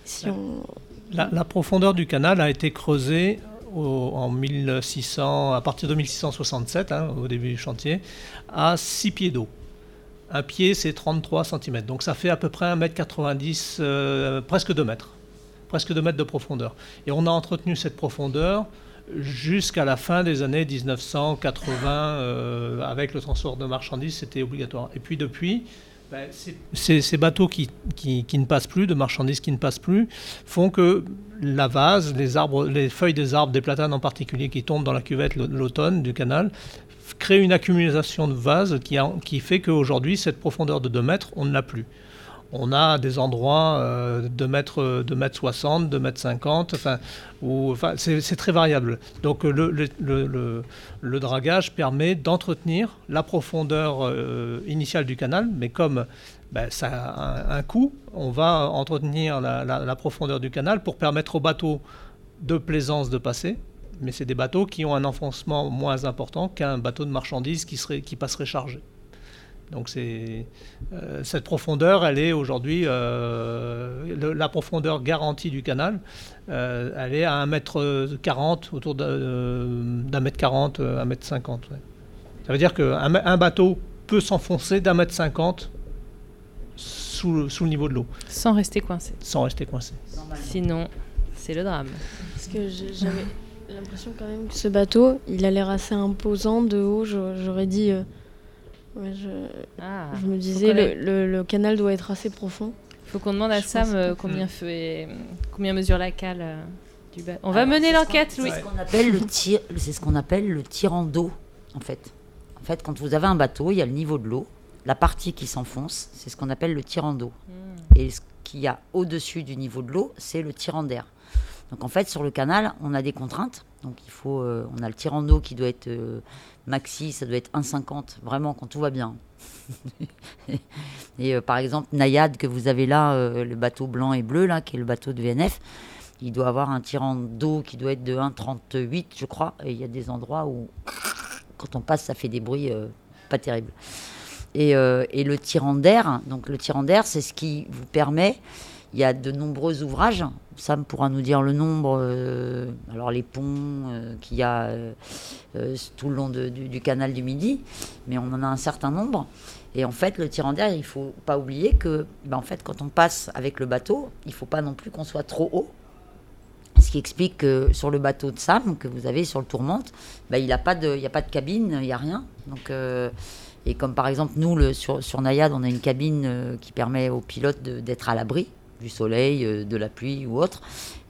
Si on... la, profondeur du canal a été creusée en 1600, à partir de 1667, hein, au début du chantier, à 6 pieds d'eau. Un pied, c'est 33 cm. Donc ça fait à peu près 1m90, euh, presque 2 mètres. Presque 2 mètres de profondeur. Et on a entretenu cette profondeur jusqu'à la fin des années 1980, euh, avec le transport de marchandises, c'était obligatoire. Et puis depuis, ben, ces, bateaux qui, ne passent plus, de marchandises qui ne passent plus, font que la vase, les, arbres, les feuilles des arbres, des platanes en particulier, qui tombent dans la cuvette l'automne du canal, créent une accumulation de vase qui, qui fait qu'aujourd'hui, cette profondeur de 2 mètres, on ne l'a plus on a des endroits euh, de mètres de mètres 60, de mètres 50, enfin, où, enfin c'est très variable. Donc le, dragage permet d'entretenir la profondeur euh, initiale du canal, mais comme ben, ça a un, coût. On va entretenir la, profondeur du canal pour permettre aux bateaux de plaisance de passer. Mais c'est des bateaux qui ont un enfoncement moins important qu'un bateau de marchandises qui passerait chargé. Donc c'est euh, cette profondeur, elle est aujourd'hui euh, la profondeur garantie du canal. Euh, elle est à 1m40, autour d'un mètre 40, 1m50. Ça veut dire qu'un un bateau peut s'enfoncer d'un mètre 50 sous, sous, le niveau de l'eau. Sans rester coincé. Sans rester coincé. Sinon, c'est le drame. Parce que j'avais l'impression quand même que ce bateau, il a l'air assez imposant de haut. J'aurais dit je, ah, je, me disais, le, le, canal doit être assez profond. Il faut qu'on demande à Sam euh, combien, fait, combien mesure la cale euh, du bateau. On va mener l'enquête, Louis. C'est ce qu'on appelle, le tir, ce qu'on appelle le tirant d'eau, en fait. En fait, quand vous avez un bateau, il y a le niveau de l'eau. La partie qui s'enfonce, c'est ce qu'on appelle le tirant d'eau. Hmm. Et ce qu'il y a au-dessus du niveau de l'eau, c'est le tirant d'air. Donc en fait, sur le canal, on a des contraintes. Donc il faut, euh, on a le tirant d'eau qui doit être maxi, ça doit être 1,50, vraiment, quand tout va bien. et euh, par exemple, Nayad, que vous avez là, euh, le bateau blanc et bleu, là, qui est le bateau de VNF, il doit avoir un tirant d'eau qui doit être de 1,38, je crois. Et il y a des endroits où, quand on passe, ça fait des bruits euh, pas terribles. Et, et le tirant d'air, donc le tirant d'air, c'est ce qui vous permet il y a de nombreux ouvrages. Sam pourra nous dire le nombre. Euh, alors les ponts euh, qu'il y a euh, tout le long du, canal du Midi, mais on en a un certain nombre. Et en fait, le tirant d'air, il faut pas oublier que, ben, en fait, quand on passe avec le bateau, il faut pas non plus qu'on soit trop haut. Ce qui explique que sur le bateau de Sam que vous avez sur le Tourmente, ben, il n'y a, pas de, cabine, il n'y a rien. Et comme par exemple, nous, sur, sur Nayad, on a une cabine qui permet aux pilotes d'être à l'abri du soleil, euh, de la pluie ou autre.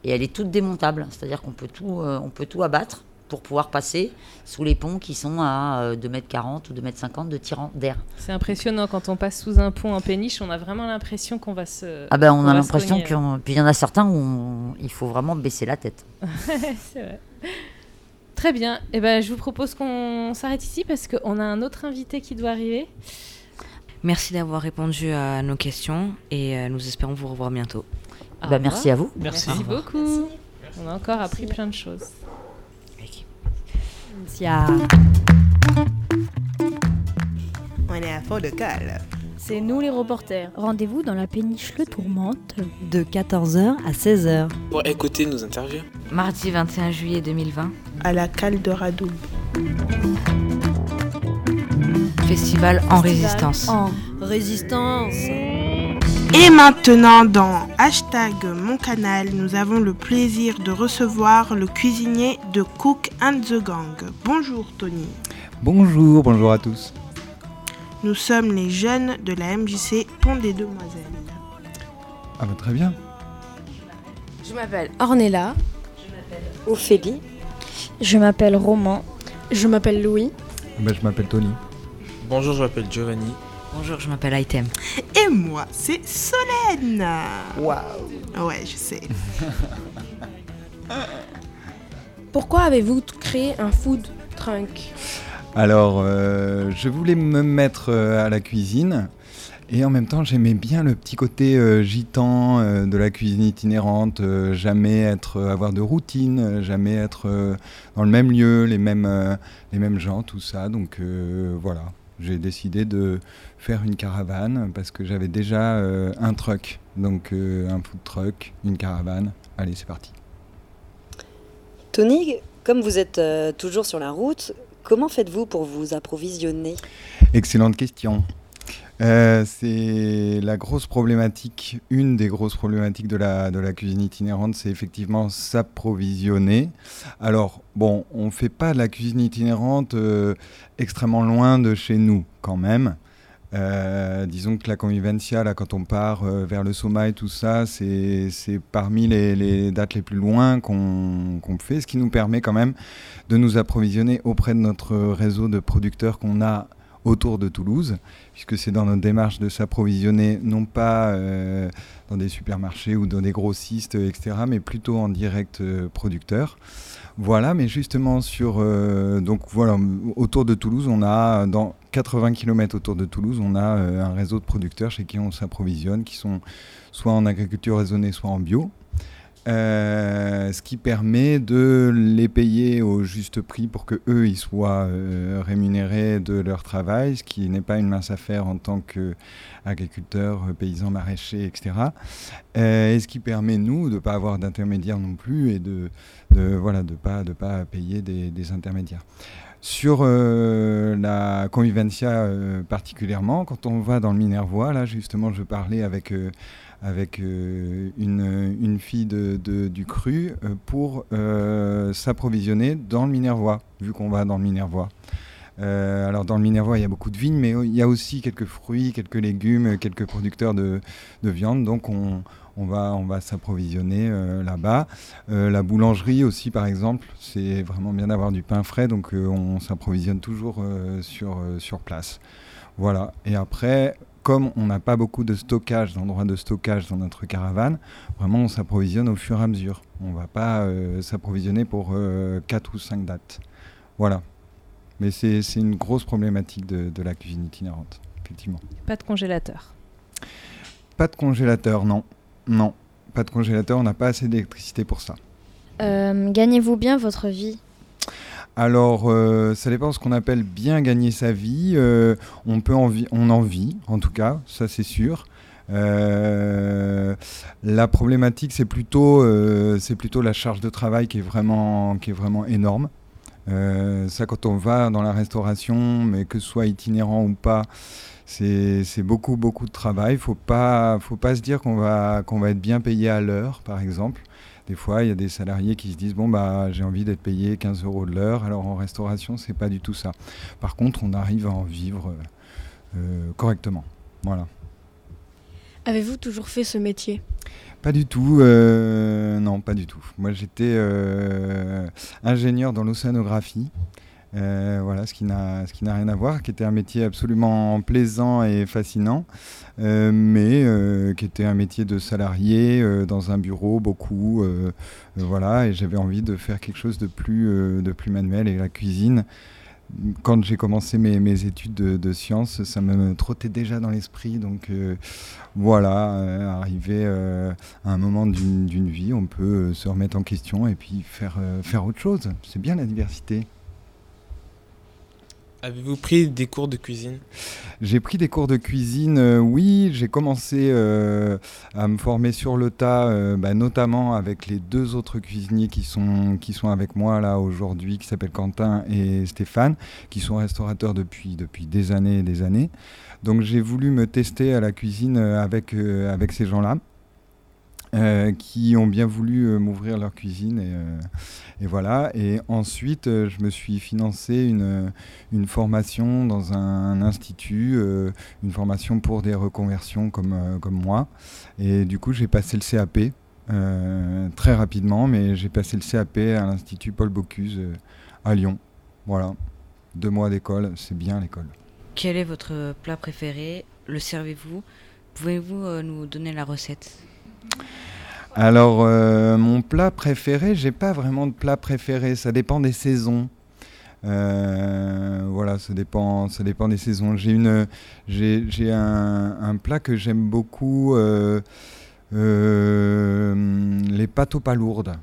Et elle est toute démontable, c'est-à-dire qu'on peut, tout, euh, on peut tout abattre pour pouvoir passer sous les ponts qui sont à 2m40 euh, ou 2m50 de tirant d'air. C'est impressionnant quand on passe sous un pont en péniche, on a vraiment l'impression qu'on va se. Ah ben on a l'impression qu'il Puis il y en a certains où il faut vraiment baisser la tête. C'est vrai. Très bien. Eh ben, je vous propose qu'on s'arrête ici parce qu'on a un autre invité qui doit arriver. Merci d'avoir répondu à nos questions et euh, nous espérons vous revoir bientôt. Bah, merci à vous. Merci, beaucoup. On a encore appris plein de choses. On est à fond de cale. C'est nous les reporters. Rendez-vous dans la péniche Le Tourmente. De 14h à 16h. Pour écouter nos interviews. Mardi 21 juillet 2020. À la cale de Radoub festival en résistance. En résistance. Et maintenant, dans hashtag mon canal, nous avons le plaisir de recevoir le cuisinier de Cook and the Gang. Bonjour Tony. Bonjour, bonjour à tous. Nous sommes les jeunes de la MJC Pont des Demoiselles. Ah bah très bien. Je m'appelle Ornella. Je m'appelle Ophélie. Je m'appelle Roman. Je m'appelle Louis. Bah, je m'appelle Tony. Bonjour, je m'appelle Giovanni. Bonjour, je m'appelle Item. Et moi, c'est Solène. Waouh. Ouais, je sais. Pourquoi avez-vous créé un food trunk Alors, euh, je voulais me mettre euh, à la cuisine. Et en même temps, j'aimais bien le petit côté euh, gitan de la cuisine itinérante, jamais être, avoir de routine, jamais être dans le même lieu, les mêmes, les mêmes gens, tout ça. Donc voilà, j'ai décidé de faire une caravane parce que j'avais déjà euh, un truck, donc euh, un food truck, une caravane. Allez, c'est parti. Tony, comme vous êtes euh, toujours sur la route, comment faites-vous pour vous approvisionner? Excellente question. Euh, c'est la grosse problématique, une des grosses problématiques de la, de la cuisine itinérante, c'est effectivement s'approvisionner. Alors, bon, on ne fait pas de la cuisine itinérante euh, extrêmement loin de chez nous, quand même. Euh, disons que la convivencia, là, quand on part vers le Soma et tout ça, c'est parmi les, dates les plus loin qu'on fait, ce qui nous permet quand même de nous approvisionner auprès de notre réseau de producteurs qu'on a autour de Toulouse, puisque c'est dans notre démarche de s'approvisionner non pas euh, dans des supermarchés ou dans des grossistes, etc., mais plutôt en direct euh, producteur. Voilà, mais justement sur euh, donc voilà autour de Toulouse, on a dans 80 km autour de Toulouse, on a un réseau de producteurs chez qui on s'approvisionne, qui sont soit en agriculture raisonnée, soit en bio. Euh, ce qui permet de les payer au juste prix pour que eux ils soient euh, rémunérés de leur travail, ce qui n'est pas une mince affaire en tant qu'agriculteurs, paysans, maraîchers, etc. Euh, et ce qui permet nous de ne pas avoir d'intermédiaires non plus et de, de voilà de pas de pas payer des, des intermédiaires. Sur la convivencia particulièrement, quand on va dans le Minervois, là justement je parlais avec avec euh, une, fille de, du cru euh, pour euh, s'approvisionner dans le Minervois, vu qu'on va dans le Minervois. alors dans le Minervois, il y a beaucoup de vignes, mais il y a aussi quelques fruits, quelques légumes, quelques producteurs de, de viande. Donc on, on va, on va s'approvisionner là-bas. la boulangerie aussi, par exemple, c'est vraiment bien d'avoir du pain frais, donc on s'approvisionne toujours sur, sur place. Voilà. Et après, comme on n'a pas beaucoup de stockage, d'endroits de stockage dans notre caravane, vraiment on s'approvisionne au fur et à mesure. On ne va pas euh, s'approvisionner pour 4 euh, ou 5 dates. Voilà. Mais c'est une grosse problématique de, la cuisine itinérante, effectivement. Pas de congélateur Pas de congélateur, non. Non, pas de congélateur, on n'a pas assez d'électricité pour ça. Euh, gagnez-vous bien votre vie alors, euh, ça dépend de ce qu'on appelle bien gagner sa vie. Euh, on peut en on en vit, en tout cas, ça c'est sûr. Euh, la problématique, c'est plutôt, la charge de travail qui est vraiment, énorme. ça, quand on va dans la restauration, mais que ce soit itinérant ou pas, c'est beaucoup, beaucoup de travail. Il faut pas, faut pas se dire qu'on va être bien payé à l'heure, par exemple. Des fois, il y a des salariés qui se disent bon bah j'ai envie d'être payé 15 euros de l'heure. Alors en restauration, c'est pas du tout ça. Par contre, on arrive à en vivre euh, euh, correctement. Voilà. Avez-vous toujours fait ce métier? Pas du tout. Euh, non, pas du tout. Moi, j'étais ingénieur dans l'océanographie. Euh, voilà, ce qui n'a ce qui n'a rien à voir, qui était un métier absolument plaisant et fascinant, euh, mais euh, qui était un métier de salarié dans un bureau beaucoup, voilà, et j'avais envie de faire quelque chose de plus de plus manuel et la cuisine. Quand j'ai commencé mes, mes études de, sciences, ça me trottait déjà dans l'esprit. Donc voilà, arrivé à un moment d'une vie, on peut se remettre en question et puis faire, faire autre chose. C'est bien la diversité. Avez-vous pris des cours de cuisine? J'ai pris des cours de cuisine, euh, oui. J'ai commencé euh, à me former sur le tas, euh, bah, notamment avec les deux autres cuisiniers qui sont, qui sont avec moi là aujourd'hui, qui s'appellent Quentin et Stéphane, qui sont restaurateurs depuis, depuis des années et des années. Donc j'ai voulu me tester à la cuisine avec, avec ces gens-là. Euh, qui ont bien voulu euh, m'ouvrir leur cuisine. Et, euh, voilà. Et ensuite, je me suis financé une, une formation dans un, institut, une formation pour des reconversions comme, comme moi. Et du coup, j'ai passé le CAP. très rapidement, mais j'ai passé le CAP à l'Institut Paul Bocuse à Lyon. Voilà, deux mois d'école, c'est bien l'école. Quel est votre plat préféré? Le servez-vous? Pouvez-vous nous donner la recette? Alors, euh, mon plat préféré, j'ai pas vraiment de plat préféré, ça dépend des saisons. Euh, voilà, ça dépend, ça dépend des saisons. J'ai un, plat que j'aime beaucoup, euh, les pâtes aux palourdes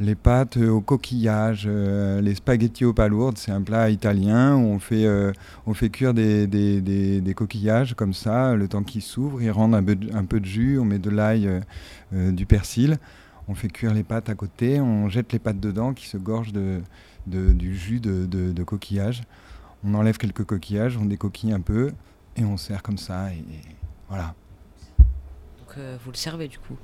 les pâtes au coquillage, euh, les spaghettis aux palourdes, c'est un plat italien où on fait, euh, cuire des, coquillages comme ça, le temps qu'ils s'ouvrent, ils rendent un peu, de jus, on met de l'ail, euh, du persil, on fait cuire les pâtes à côté, on jette les pâtes dedans qui se gorgent de, du jus de, de, coquillage. On enlève quelques coquillages, on décoquille un peu et on sert comme ça voilà vous le servez du coup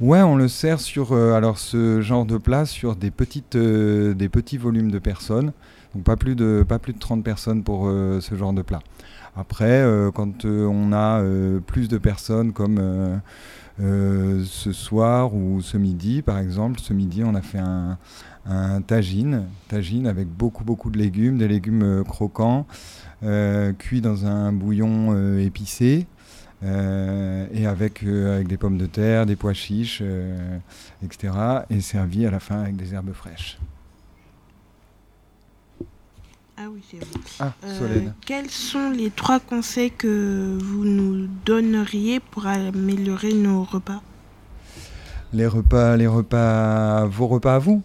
Ouais, on le sert sur euh, alors ce genre de plat sur des petites euh, des petits volumes de personnes, donc pas plus de pas plus de 30 personnes pour euh, ce genre de plat. Après, quand on a plus de personnes comme ce soir ou ce midi, par exemple, ce midi on a fait un, tagine, tagine avec beaucoup beaucoup de légumes, des légumes croquants, cuits dans un bouillon épicé. Euh, et avec, euh, avec des pommes de terre, des pois chiches, euh, etc. Et servi à la fin avec des herbes fraîches. Ah oui, c'est vrai. Ah, Solène. quels sont les trois conseils que vous nous donneriez pour améliorer nos repas? Les repas, les repas, vos repas à vous?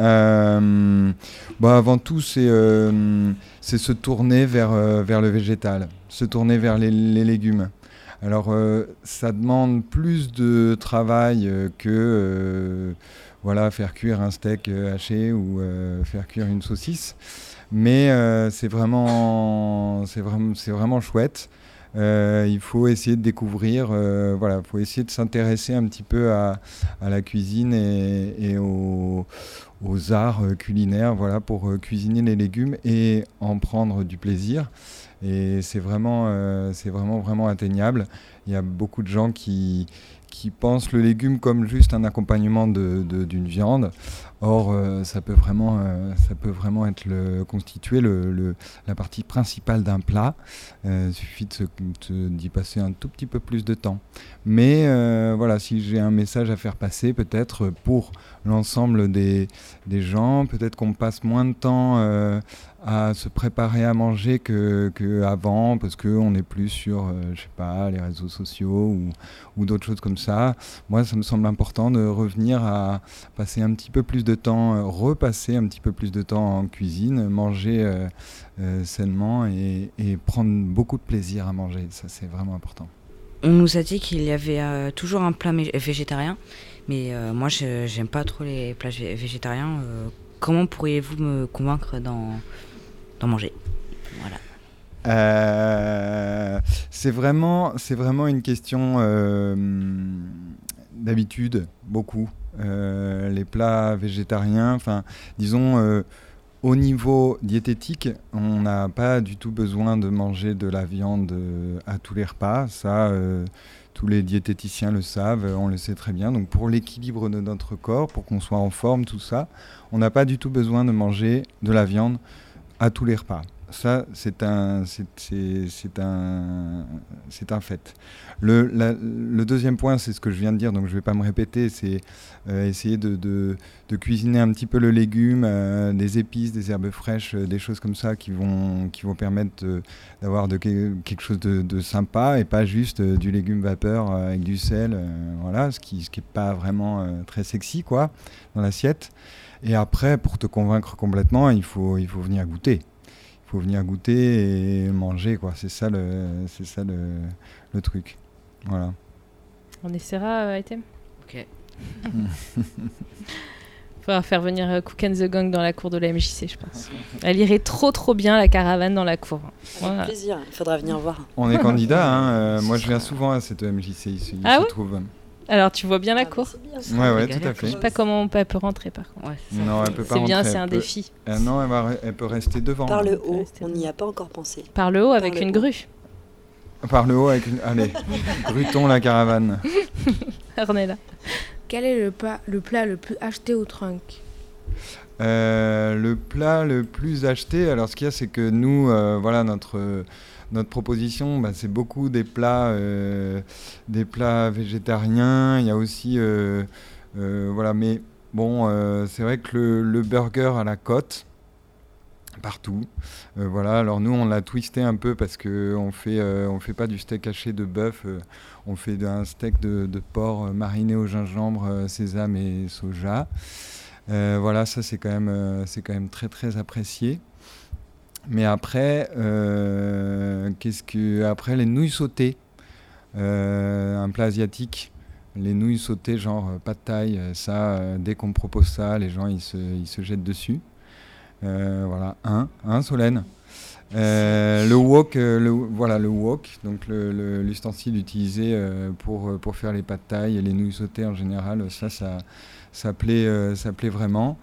Euh, bah, Avant tout, c'est euh, se tourner vers, euh, vers le végétal, se tourner vers les, légumes. Alors, ça demande plus de travail que voilà, faire cuire un steak haché ou faire cuire une saucisse. Mais c'est vraiment, vraiment, vraiment chouette. Il faut essayer de découvrir, euh, voilà, il faut essayer de s'intéresser un petit peu à, à la cuisine et, et aux arts euh, culinaires, voilà, pour euh, cuisiner les légumes et en prendre du plaisir. Et c'est vraiment, euh, c'est vraiment, vraiment atteignable. Il y a beaucoup de gens qui, qui pensent le légume comme juste un accompagnement de- de- d'une viande. Or, euh, ça, peut vraiment, euh, ça peut vraiment être le, constituer le, le- la partie principale d'un plat. Euh, il suffit d'y passer un tout petit peu plus de temps. Mais voilà, si j'ai un message à faire passer, peut-être pour l'ensemble des, des gens, peut-être qu'on passe moins de temps à se préparer à manger que, que avant, parce qu'on est plus sur, euh, je sais pas, les réseaux sociaux ou, ou d'autres choses comme ça. Moi, ça me semble important de revenir à passer un petit peu plus de temps, euh, repasser un petit peu plus de temps en cuisine, manger euh, sainement et, et prendre beaucoup de plaisir à manger. Ça, c'est vraiment important. On nous a dit qu'il y avait toujours un plat végétarien, mais moi j'aime pas trop les plats vég- végétariens. Comment pourriez-vous me convaincre d'en d'en manger Voilà. Euh, c'est vraiment, c'est vraiment une question euh, d'habitude, beaucoup. Euh, les plats végétariens, enfin, disons, au niveau diététique, on n'a pas du tout besoin de manger de la viande à tous les repas. Ça, tous les diététiciens le savent, on le sait très bien. Donc, pour l'équilibre de notre corps, pour qu'on soit en forme, tout ça, on n'a pas du tout besoin de manger de la viande à tous les repas. Ça, c'est un, c'est, un, c'est un fait. Le, deuxième point, c'est ce que je viens de dire, donc je ne vais pas me répéter, c'est euh, essayer de, de- cuisiner un petit peu le légume, euh, des épices, des herbes fraîches, euh, des choses comme ça qui vont, qui vont permettre d'avoir de, que- quelque chose de, sympa et pas juste du légume vapeur avec du sel, voilà, ce qui ce qui pas vraiment très sexy quoi, dans l'assiette. Et après, pour te convaincre complètement, il faut, il faut venir goûter. Il faut venir goûter et manger, quoi. C'est ça le, c'est ça le, le truc. Voilà. On essaiera, euh, Item Ok. Faudra faire venir euh, Cook and the Gang dans la cour de la MJC, je pense. Elle irait trop trop bien la caravane dans la cour. Voilà. Avec plaisir, il faudra venir voir. On est candidat, hein. euh, moi je viens souvent à cette MJC ici. il Ah se ouais? trouve. Alors tu vois bien la cour Ouais, ouais, tout à fait. Je sais pas comment on peut, elle peut rentrer par contre. Non, elle peut pas C'est bien, rentrer, c'est un peut- défi. Euh, non, elle, va re- elle peut rester devant. Par hein. le haut, on n'y a pas encore pensé. Par le haut avec le une haut. grue. Par le haut avec une. Allez, grutons la caravane. Ornella. Quel est le plat, le plat le plus acheté au trunk? Euh, le plat le plus acheté, alors ce qu'il y a, c'est que nous, euh, voilà, notre, notre proposition, bah, c'est beaucoup des plats, euh, des plats végétariens. Il y a aussi, euh, euh, voilà, mais bon, c'est vrai que le, burger à la côte, partout. Voilà, alors nous on l'a twisté un peu parce que on fait fait pas du steak haché de bœuf, on fait un steak de, porc mariné au gingembre, sésame et soja. Voilà, ça c'est quand même quand même très très apprécié. Mais après, euh, qu'est-ce que après les nouilles sautées, euh, un plat asiatique. Les nouilles sautées, genre euh, pad thai, euh, ça, dès qu'on propose ça, les gens ils se, jettent dessus. Voilà, un, un Solène. Le wok, voilà le wok, donc le- le- l'ustensile utilisé pour, pour faire les pâtes taille et les nouilles sautées en général, ça, ça, ça, plaît, euh, ça plaît vraiment.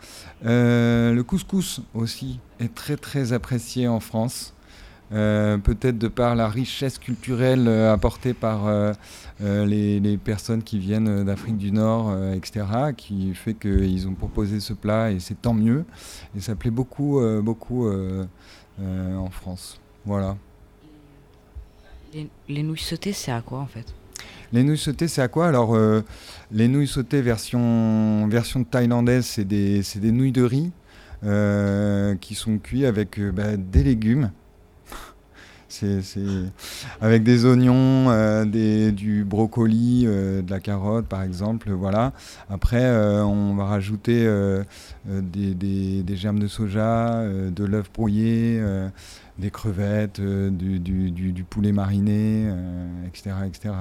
Euh, le couscous aussi est très très apprécié en France. Euh, peut-être de par la richesse culturelle apportée par les, personnes qui viennent d'Afrique du Nord, etc., qui fait qu'ils ont proposé ce plat et c'est tant mieux. Et ça plaît beaucoup, beaucoup en France. Voilà. Les, les nouilles sautées, c'est à quoi en fait? Les nouilles sautées, c'est à quoi Alors, euh, les nouilles sautées version, version thaïlandaise, c'est des, des nouilles de riz. qui sont cuits avec bah, des légumes. Avec des oignons, du brocoli, de la carotte par exemple. Voilà. Après, on va rajouter des, germes de soja, de l'œuf brouillé des crevettes, euh, du, poulet mariné, etc., euh, etc.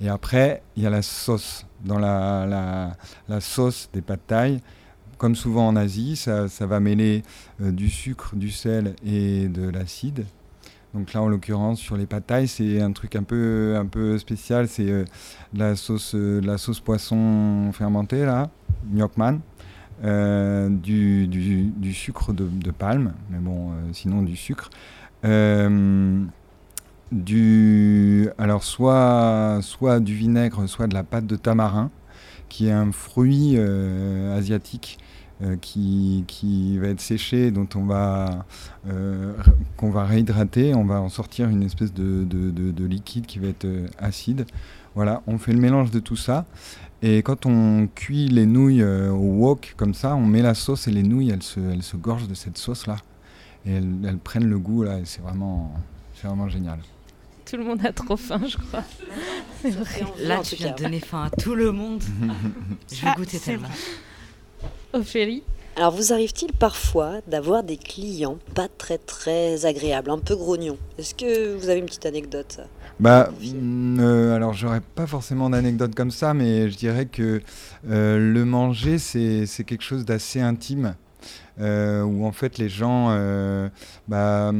Et après, il y a la sauce. Dans la, sauce des pâtes taille, comme souvent en Asie, ça, va mêler euh, du sucre, du sel et de l'acide. Donc là, en l'occurrence, sur les pâtes taille, c'est un truc un peu, un peu spécial. C'est la, sauce, la sauce poisson fermentée, là, gnocchman. Du, du, du, sucre de, palme, mais bon, sinon du sucre, euh, du, alors soit, soit du vinaigre, soit de la pâte de tamarin, qui est un fruit euh, asiatique euh, qui, qui, va être séché, dont on va, qu'on va réhydrater. On va en sortir une espèce de, de, de, liquide qui va être acide. Voilà, on fait le mélange de tout ça. Et quand on cuit les nouilles au wok comme ça, on met la sauce et les nouilles, elles se, elles se gorgent de cette sauce-là et elles, prennent le goût là, et c'est vraiment, c'est vraiment génial. Tout le monde a trop faim, je crois. Là, tu viens de donner faim à tout le monde. je vais goûter tellement. Ophélie alors, vous arrive-t-il parfois d'avoir des clients pas très très agréables, un peu grognons? Est-ce que vous avez une petite anecdote Bah, mm, euh, alors j'aurais pas forcément d'anecdote comme ça, mais je dirais que euh, le manger c'est quelque chose d'assez intime. Euh, où en fait les gens, euh, bah,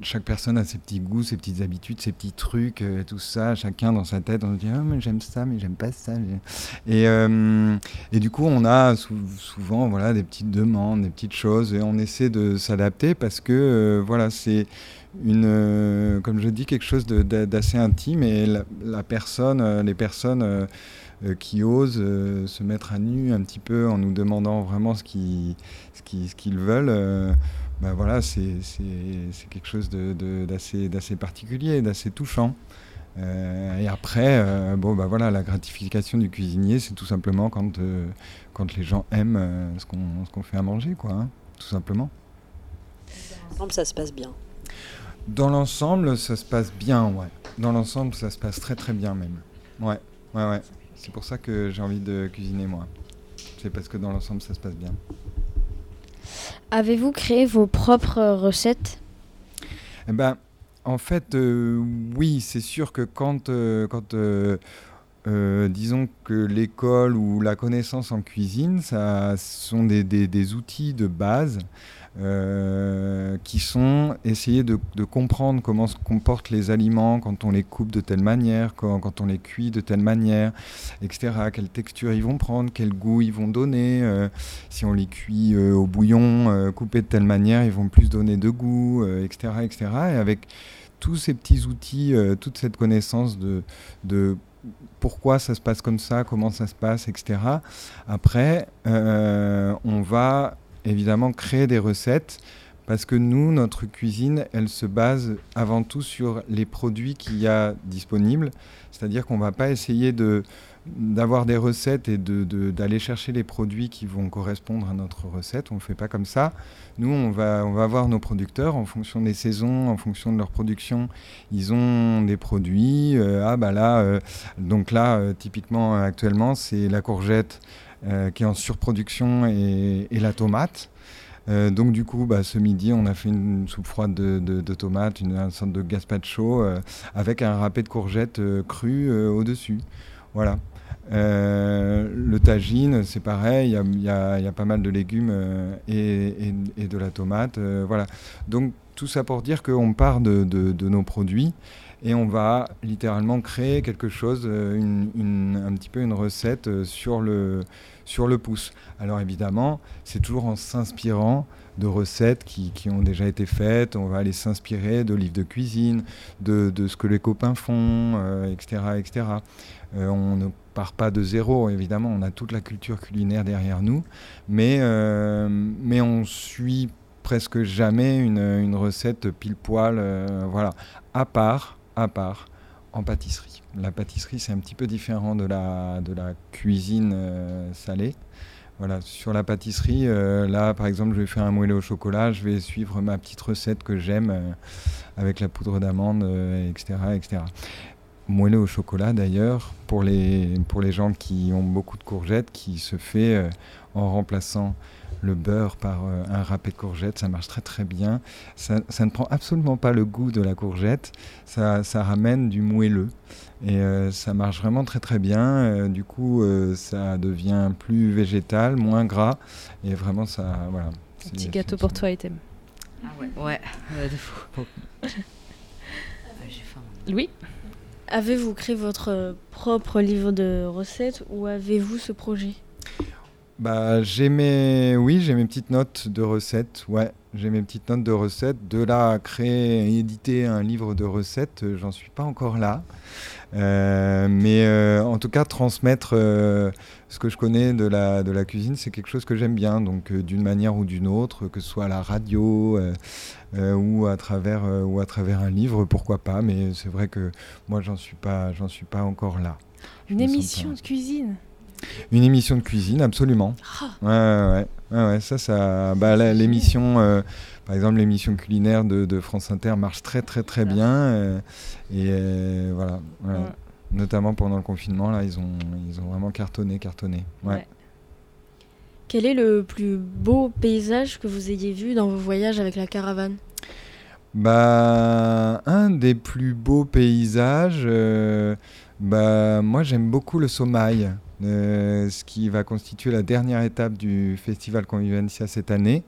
chaque personne a ses petits goûts, ses petites habitudes, ses petits trucs, tout ça, chacun dans sa tête, on se dit ah, mais j'aime ça, mais j'aime pas ça. Et, et du coup, on a souvent voilà, des petites demandes, des petites choses, et on essaie de s'adapter parce que voilà, c'est une, comme je dis, quelque chose d'assez intime et la, personne, les personnes euh, qui osent euh, se mettre à nu un petit peu en nous demandant vraiment ce qu'ils ce veulent. Euh, ben voilà, c'est quelque chose d'assez de, particulier, d'assez touchant. et après, bon, bah voilà, la gratification du cuisinier, c'est tout simplement quand, quand les gens aiment ce qu'on fait à manger, quoi, hein, tout simplement. Dans l'ensemble, ça se passe bien. Dans l'ensemble, ça se passe bien, ouais. Dans l'ensemble, ça se passe très très bien même. Ouais, ouais, ouais. C'est pour ça que j'ai envie de cuisiner moi. C'est parce que dans l'ensemble ça se passe bien. Avez-vous créé vos propres recettes? Eh ben, En fait, euh, oui, c'est sûr que quand, euh, quand euh, disons que l'école ou la connaissance en cuisine, ça sont des, des outils de base euh, qui sont essayer de, comprendre comment se comportent les aliments quand on les coupe de telle manière, quand, on les cuit de telle manière, etc. Quelle texture ils vont prendre, quel goût ils vont donner. Euh, si on les cuit euh, au bouillon, coupés de telle manière, ils vont plus donner de goût, etc., etc. Et avec tous ces petits outils, toute cette connaissance de pourquoi ça se passe comme ça, comment ça se passe, etc. Après, on va évidemment créer des recettes parce que nous, notre cuisine, elle se base avant tout sur les produits qu'il y a disponibles. C'est-à-dire qu'on ne va pas essayer d'avoir des recettes et d'aller chercher les produits qui vont correspondre à notre recette. On ne fait pas comme ça. Nous, on va, on voir nos producteurs en fonction des saisons, en fonction de leur production. Ils ont des produits. Euh, ah bah là, euh, donc là, euh, typiquement actuellement, c'est la courgette qui est en surproduction, et, la tomate. Euh, donc du coup, bah, ce midi, on a fait une soupe froide de, tomates, une, sorte de gazpacho euh, avec un râpé de courgettes crues au-dessus. Voilà. le tagine, c'est pareil, il y, a, pas mal de légumes et, de la tomate. voilà. Donc tout ça pour dire qu'on part de, nos produits et on va littéralement créer quelque chose, euh, un petit peu une recette euh, sur le, sur le pouce. Alors évidemment, c'est toujours en s'inspirant de recettes qui, qui, ont déjà été faites, on va aller s'inspirer de livres de cuisine, de, de, ce que les copains font, etc. Euh, etc. on ne part pas de zéro, évidemment, on a toute la culture culinaire derrière nous, mais, mais on suit presque jamais une, une recette pile poil, voilà, à part à part en pâtisserie. La pâtisserie, c'est un petit peu différent de la, de la cuisine euh, salée. voilà, sur la pâtisserie, là par exemple, je vais faire un moelleux au chocolat, je vais suivre ma petite recette que j'aime avec la poudre d'amande, etc., etc. Moelleux au chocolat d'ailleurs, pour les, pour les gens qui ont beaucoup de courgettes, qui se fait en remplaçant le beurre par euh, un râpé de courgette, ça marche très très bien. Ça, ne prend absolument pas le goût de la courgette, ça, ramène du moelleux. Et euh, ça marche vraiment très très bien. Euh, du coup, ça devient plus végétal, moins gras. Et vraiment, ça. Voilà. Un petit gâteau pour toi, Etem. Ah ouais, ouais, de fou. Louis Avez-vous créé votre propre livre de recettes ou avez-vous ce projet? Bah, j'ai mes, oui, j'ai mes petites notes de recettes. Ouais, j'ai mes petites notes de recettes. De là à créer et éditer un livre de recettes, euh, j'en suis pas encore là. Euh, mais euh, en tout cas, transmettre ce que je connais de la, de la cuisine, c'est quelque chose que j'aime bien. Donc, d'une manière ou d'une autre, que ce soit à la radio ou, à travers, ou à travers un livre, pourquoi pas. Mais c'est vrai que moi, j'en suis pas, j'en suis pas encore là. Une émission de cuisine? Une émission de cuisine, absolument. Ah. Ouais, ouais, ouais, ça, ça, bah, l'émission, euh, par exemple, l'émission culinaire de, France Inter marche très, très, très bien. Euh, et euh, voilà, notamment pendant le confinement, là, ils ont, ils ont vraiment cartonné, cartonné. Ouais. Quel est le plus beau paysage que vous ayez vu dans vos voyages avec la caravane? Bah, un des plus beaux paysages. bah, moi, j'aime beaucoup le Somaï. Euh, ce qui va constituer la dernière étape du festival Convivencia cette année.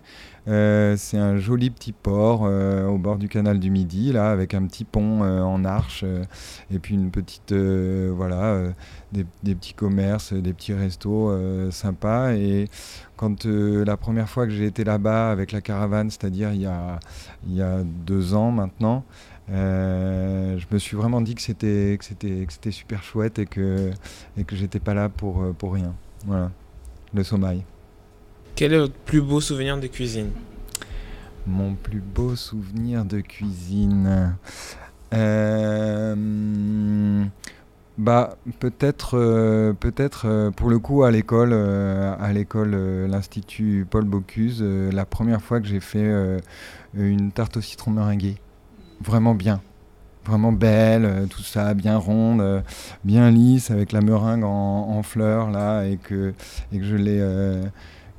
Euh, c'est un joli petit port euh, au bord du canal du Midi, là, avec un petit pont en arche, et puis une petite, voilà, des, petits commerces, des petits restos sympas. Et quand la première fois que j'ai été là-bas avec la caravane, c'est-à-dire il, il y a deux ans maintenant, je me suis vraiment dit que c'était que c'était que c'était super chouette et que et que j'étais pas là pour euh, pour rien. Voilà, le sommeil. Quel est votre plus beau souvenir de cuisine? Mon plus beau souvenir de cuisine. Euh, bah peut-être peut-être pour le coup à l'école à l'école l'institut Paul Bocuse la première fois que j'ai fait une tarte au citron meringuée vraiment bien. Vraiment belle, euh, tout ça, bien ronde, euh, bien lisse, avec la meringue en, fleurs, là, et que, et que je l'ai. Euh,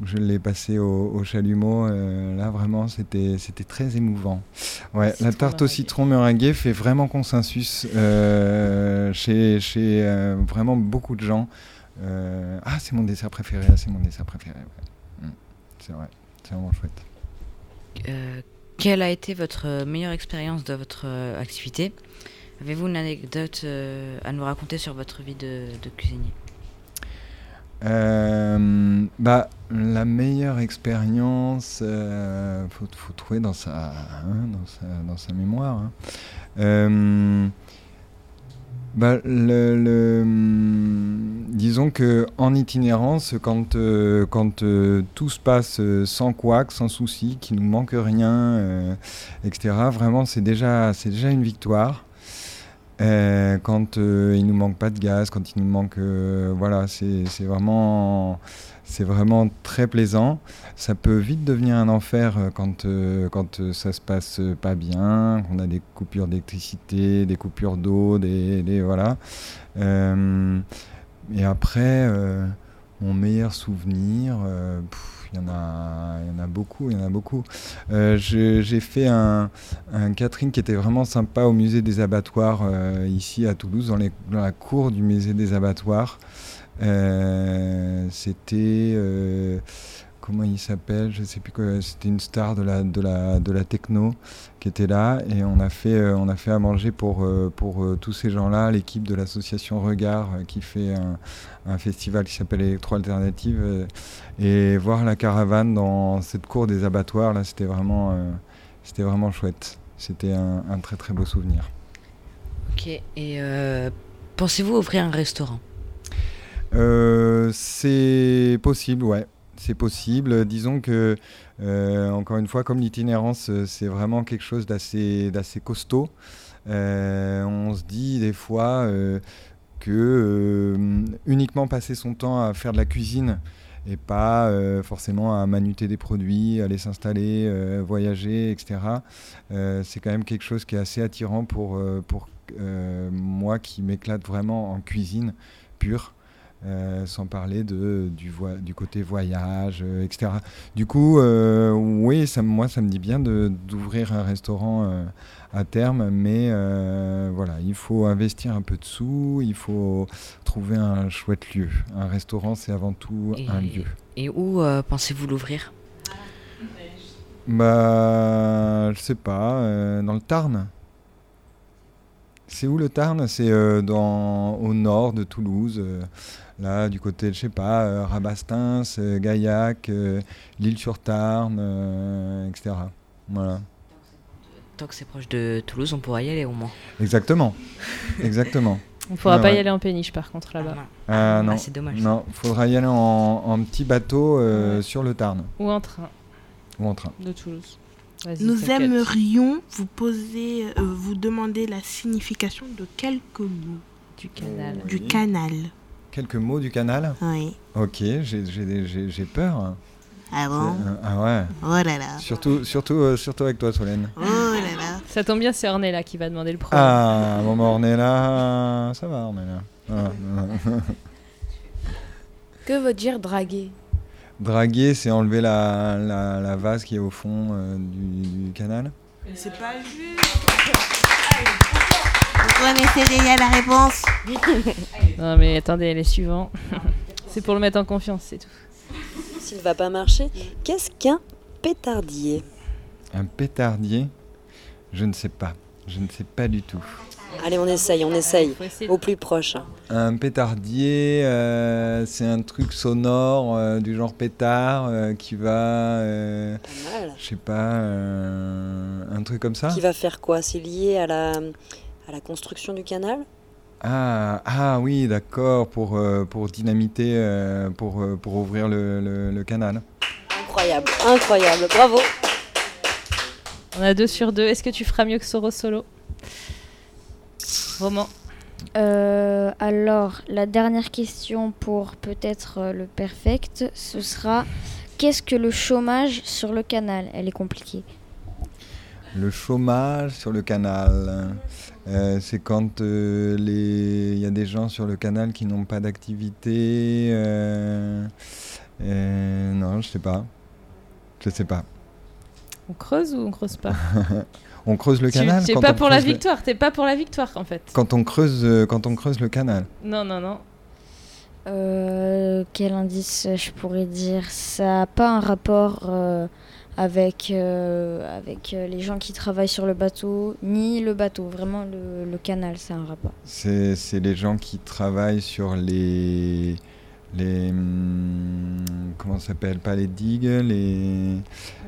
je l'ai passé au, chalumeau. là, vraiment, c'était, c'était très émouvant. Ouais, la tarte au citron meringuée fait vraiment consensus chez, chez vraiment beaucoup de gens. ah, c'est mon dessert préféré. Ah, c'est mon dessert préféré. Mm. C'est vrai, c'est vraiment chouette. Quelle a été votre meilleure expérience de votre euh, activité? Avez-vous une anecdote euh, à nous raconter sur votre vie de, cuisinier? Euh, bah, la meilleure expérience, il faut, trouver dans sa, hein, dans sa, mémoire. Hein. Bah, le, disons que en itinérance, quand, euh, quand euh, tout se passe euh, sans couac, sans souci, qu'il nous manque rien, etc. Vraiment, c'est déjà, déjà une victoire. quand il nous manque pas de gaz, quand il nous manque, voilà, c'est vraiment c'est vraiment très plaisant. Ça peut vite devenir un enfer euh, quand, euh, quand euh, ça se passe pas bien, qu'on a des coupures d'électricité, des coupures d'eau, des, voilà. et après, mon meilleur souvenir, il y, en a, y en a beaucoup, il y en a beaucoup. J'ai fait un, un, catering qui était vraiment sympa au musée des abattoirs ici à Toulouse, dans, la cour du musée des abattoirs. Euh, c'était euh, comment il s'appelle Je sais plus. C'était une star de la de la de la techno qui était là et on a fait euh, on a fait à manger pour pour tous ces gens-là, l'équipe de l'association Regard qui fait un, festival qui s'appelle Electro Alternative et voir la caravane dans cette cour des abattoirs là, c'était vraiment c'était vraiment chouette. C'était un, un, très très beau souvenir. Ok. Et pensez-vous ouvrir un restaurant? C'est possible, ouais. C'est possible. Disons que, euh, encore une fois, comme l'itinérance, euh, c'est vraiment quelque chose d'assez, costaud. on se dit des fois que uniquement passer son temps à faire de la cuisine et pas euh, forcément à manuter des produits, aller s'installer, euh, voyager, etc. Euh, c'est quand même quelque chose qui est assez attirant pour, euh, pour euh, moi qui m'éclate vraiment en cuisine pure. Euh, sans parler de, du, côté voyage, euh, etc. Du coup, euh, oui, ça, moi, ça me dit bien d'ouvrir un restaurant à terme, mais voilà, il faut investir un peu de sous, il faut trouver un chouette lieu. Un restaurant, c'est avant tout Et, un lieu. et où pensez-vous l'ouvrir? Bah, je sais pas, dans le Tarn. C'est où le Tarn? C'est dans au nord de Toulouse, là du côté, je sais pas, euh, Rabastins, euh, Gaillac, euh, l'île-sur-Tarn, euh, etc. Voilà. Tant que c'est proche de Toulouse, on pourra y aller au moins. Exactement. Exactement. On pourra Ouais, pas y aller en péniche par contre là-bas. Ah non, Ah, c'est dommage. Non, faudra y aller en, en petit bateau euh, sur le Tarn Ou en train ou en train. de Toulouse. Nous aimerions vous poser, euh, vous demander la signification de quelques mots du canal. Du canal. Quelques mots du canal Oui. Ok, j'ai- j'ai j'ai- j'ai peur. Ah bon euh, Ah ouais. Oh là là. Surtout, surtout, euh, surtout avec toi, Solène. Oh là là. Ça tombe bien, c'est Ornella qui va demander le premier. Ah, bon, Ornella, ça va, Ornella. Voilà. Que veut dire draguer? Draguer, c'est enlever la, la, la vase qui est au fond euh, du, du canal. C'est pas juste. Vous connaissez déjà la réponse non mais attendez, les suivants. c'est pour le mettre en confiance, c'est tout. S'il va pas marcher, qu'est-ce qu'un pétardier? Un pétardier Je ne sais pas. Je ne sais pas du tout. Allez, on essaye, on essaye. Au plus proche. Un pétardier, euh, c'est un truc sonore euh, du genre pétard euh, qui va, euh, mal. je sais pas, euh, un truc comme ça. Qui va faire quoi? C'est lié à la, à la construction du canal Ah, ah oui, d'accord, pour, euh, pour dynamiter, euh, pour, euh, pour ouvrir le, le- le canal. Incroyable, incroyable, bravo. On a deux sur deux. Est-ce que tu feras mieux que Soro Solo? Roman. Euh, alors, la dernière question pour peut-être le perfect, ce sera qu'est-ce que le chômage sur le canal? Elle est compliquée. Le chômage sur le canal, euh, c'est quand euh, les- il y a des gens sur le canal qui n'ont pas d'activité. euh, euh, non, je sais pas. Je sais pas. On creuse ou on creuse pas on creuse le Tu- canal Tu es quand pas pour la le- victoire, t'es pas pour la victoire en fait. Quand on creuse, euh, quand on creuse le canal. Non, non, non. Euh, quel indice je pourrais dire? Ça n'a pas un rapport euh, avec, euh, avec euh, les gens qui travaillent sur le bateau, ni le bateau. Vraiment, le, le canal, c'est un rapport. C'est c'est les gens qui travaillent sur les. les hum, comment ça s'appelle? Pas les digues, les.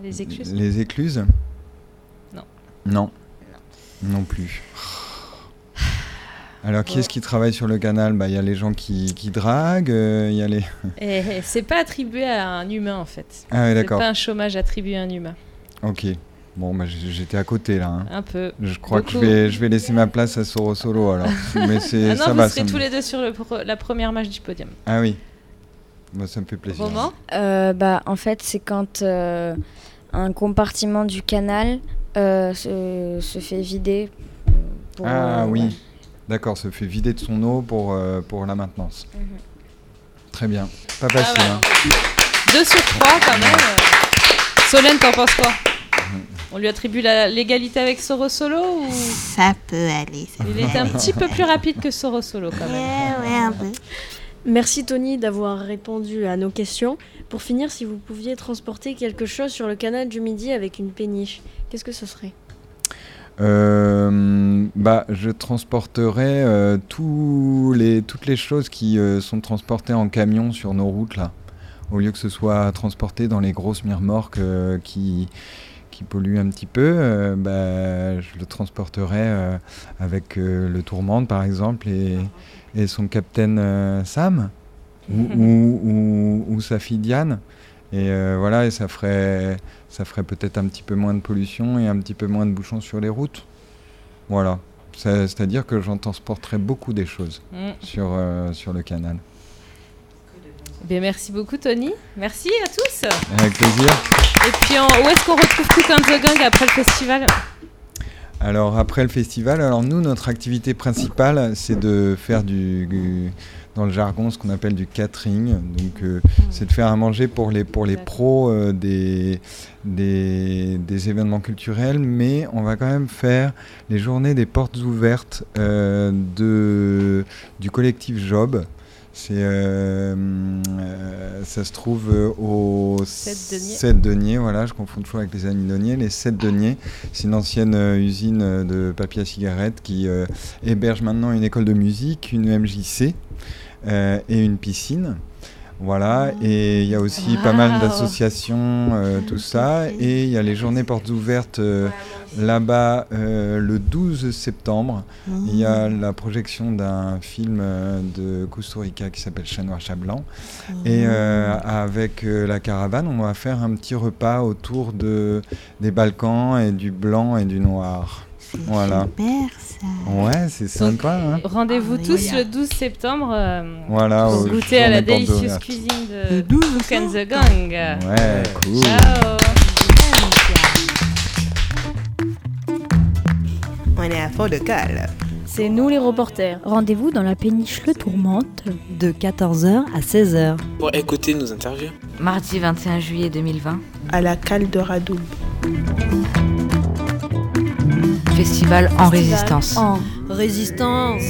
Les écluses? Les écluses? Non. Non. Non plus. Alors, qui est-ce qui travaille sur le canal Bah, Il y a les gens qui, qui draguent, euh, il y a les. Et, et c'est pas attribué à un humain en fait. Ah ouais, d'accord. C'est pas un chômage attribué à un humain. Ok. Bon, bah, j'étais à côté là. hein. Un peu. Je crois que je vais, je vais laisser ma place à Soro Solo alors. Mais c'est Ah non, ça vous va. serez ça me- tous les deux sur le pro- la première marche du podium. Ah oui. Bah, ça me fait plaisir. Roman Euh, bah, en fait, c'est quand euh, un compartiment du canal euh, se, se fait vider. pour, Ah euh, oui. D'accord, se fait vider de son eau pour, euh, pour la maintenance. Mhm. Très bien, pas Ah facile. ouais. hein. Deux sur trois quand même. Solène, t'en penses quoi On lui attribue la- l'égalité avec Soro Solo ou Ça peut aller. ça il était un petit peu plus rapide que Soro Solo quand même Ouais, ouais, un peu. Merci Tony d'avoir répondu à nos questions. Pour finir, si vous pouviez transporter quelque chose sur le canal du Midi avec une péniche, qu'est-ce que ce serait? Euh, bah, je transporterai euh, tous les, toutes les choses qui euh, sont transportées en camion sur nos routes là, au lieu que ce soit transporté dans les grosses remorques euh, qui, qui polluent un petit peu. bah, je le transporterai avec le Tourmente par exemple et, et son capitaine Sam ou, ou, ou- ou sa fille Diane. Et voilà, et ça ferait, ça ferait peut-être un petit peu moins de pollution et un petit peu moins de bouchons sur les routes. Voilà. C'est-à-dire que j'en transporterai beaucoup des choses Mm. sur, euh, sur le canal. Ben, merci beaucoup Tony. Merci à tous. Avec plaisir. Et puis en- où est-ce qu'on retrouve Cook and the Gang après le festival? Alors après le festival, alors nous notre activité principale c'est de faire du dans le jargon ce qu'on appelle du catering. Donc euh, c'est de faire à manger pour les pour pros euh, des, événements culturels, mais on va quand même faire les journées des portes ouvertes euh, du collectif Job. C'est euh, euh, ça se trouve euh, au Sept Deniers. 7 deniers, voilà, je confonds toujours avec les amis deniers. Les 7 deniers, c'est une ancienne euh, usine de papier à cigarette qui euh, héberge maintenant une école de musique, une MJC et une piscine. Voilà, et il y a aussi pas mal d'associations, tout ça. Et il y a les journées portes ouvertes là-bas euh, le 12 septembre. Il y a la projection d'un film euh, de Kusturica qui s'appelle Chat noir, chat blanc. Et euh, avec euh, la caravane, on va faire un petit repas autour de, des Balkans et du blanc et du noir. Voilà. Super ça. Ouais, c'est sympa. hein. Rendez-vous tous le 12 septembre euh, Voilà, pour goûter à la délicieuse cuisine de Cook and the Gang. Ouais, cool. Ciao. C'est nous les reporters. Rendez-vous dans la péniche Le Tourmente de 14h à 16h. Pour écouter nos interviews. Mardi 21 juillet 2020. À la cale de Festival en résistance. En résistance.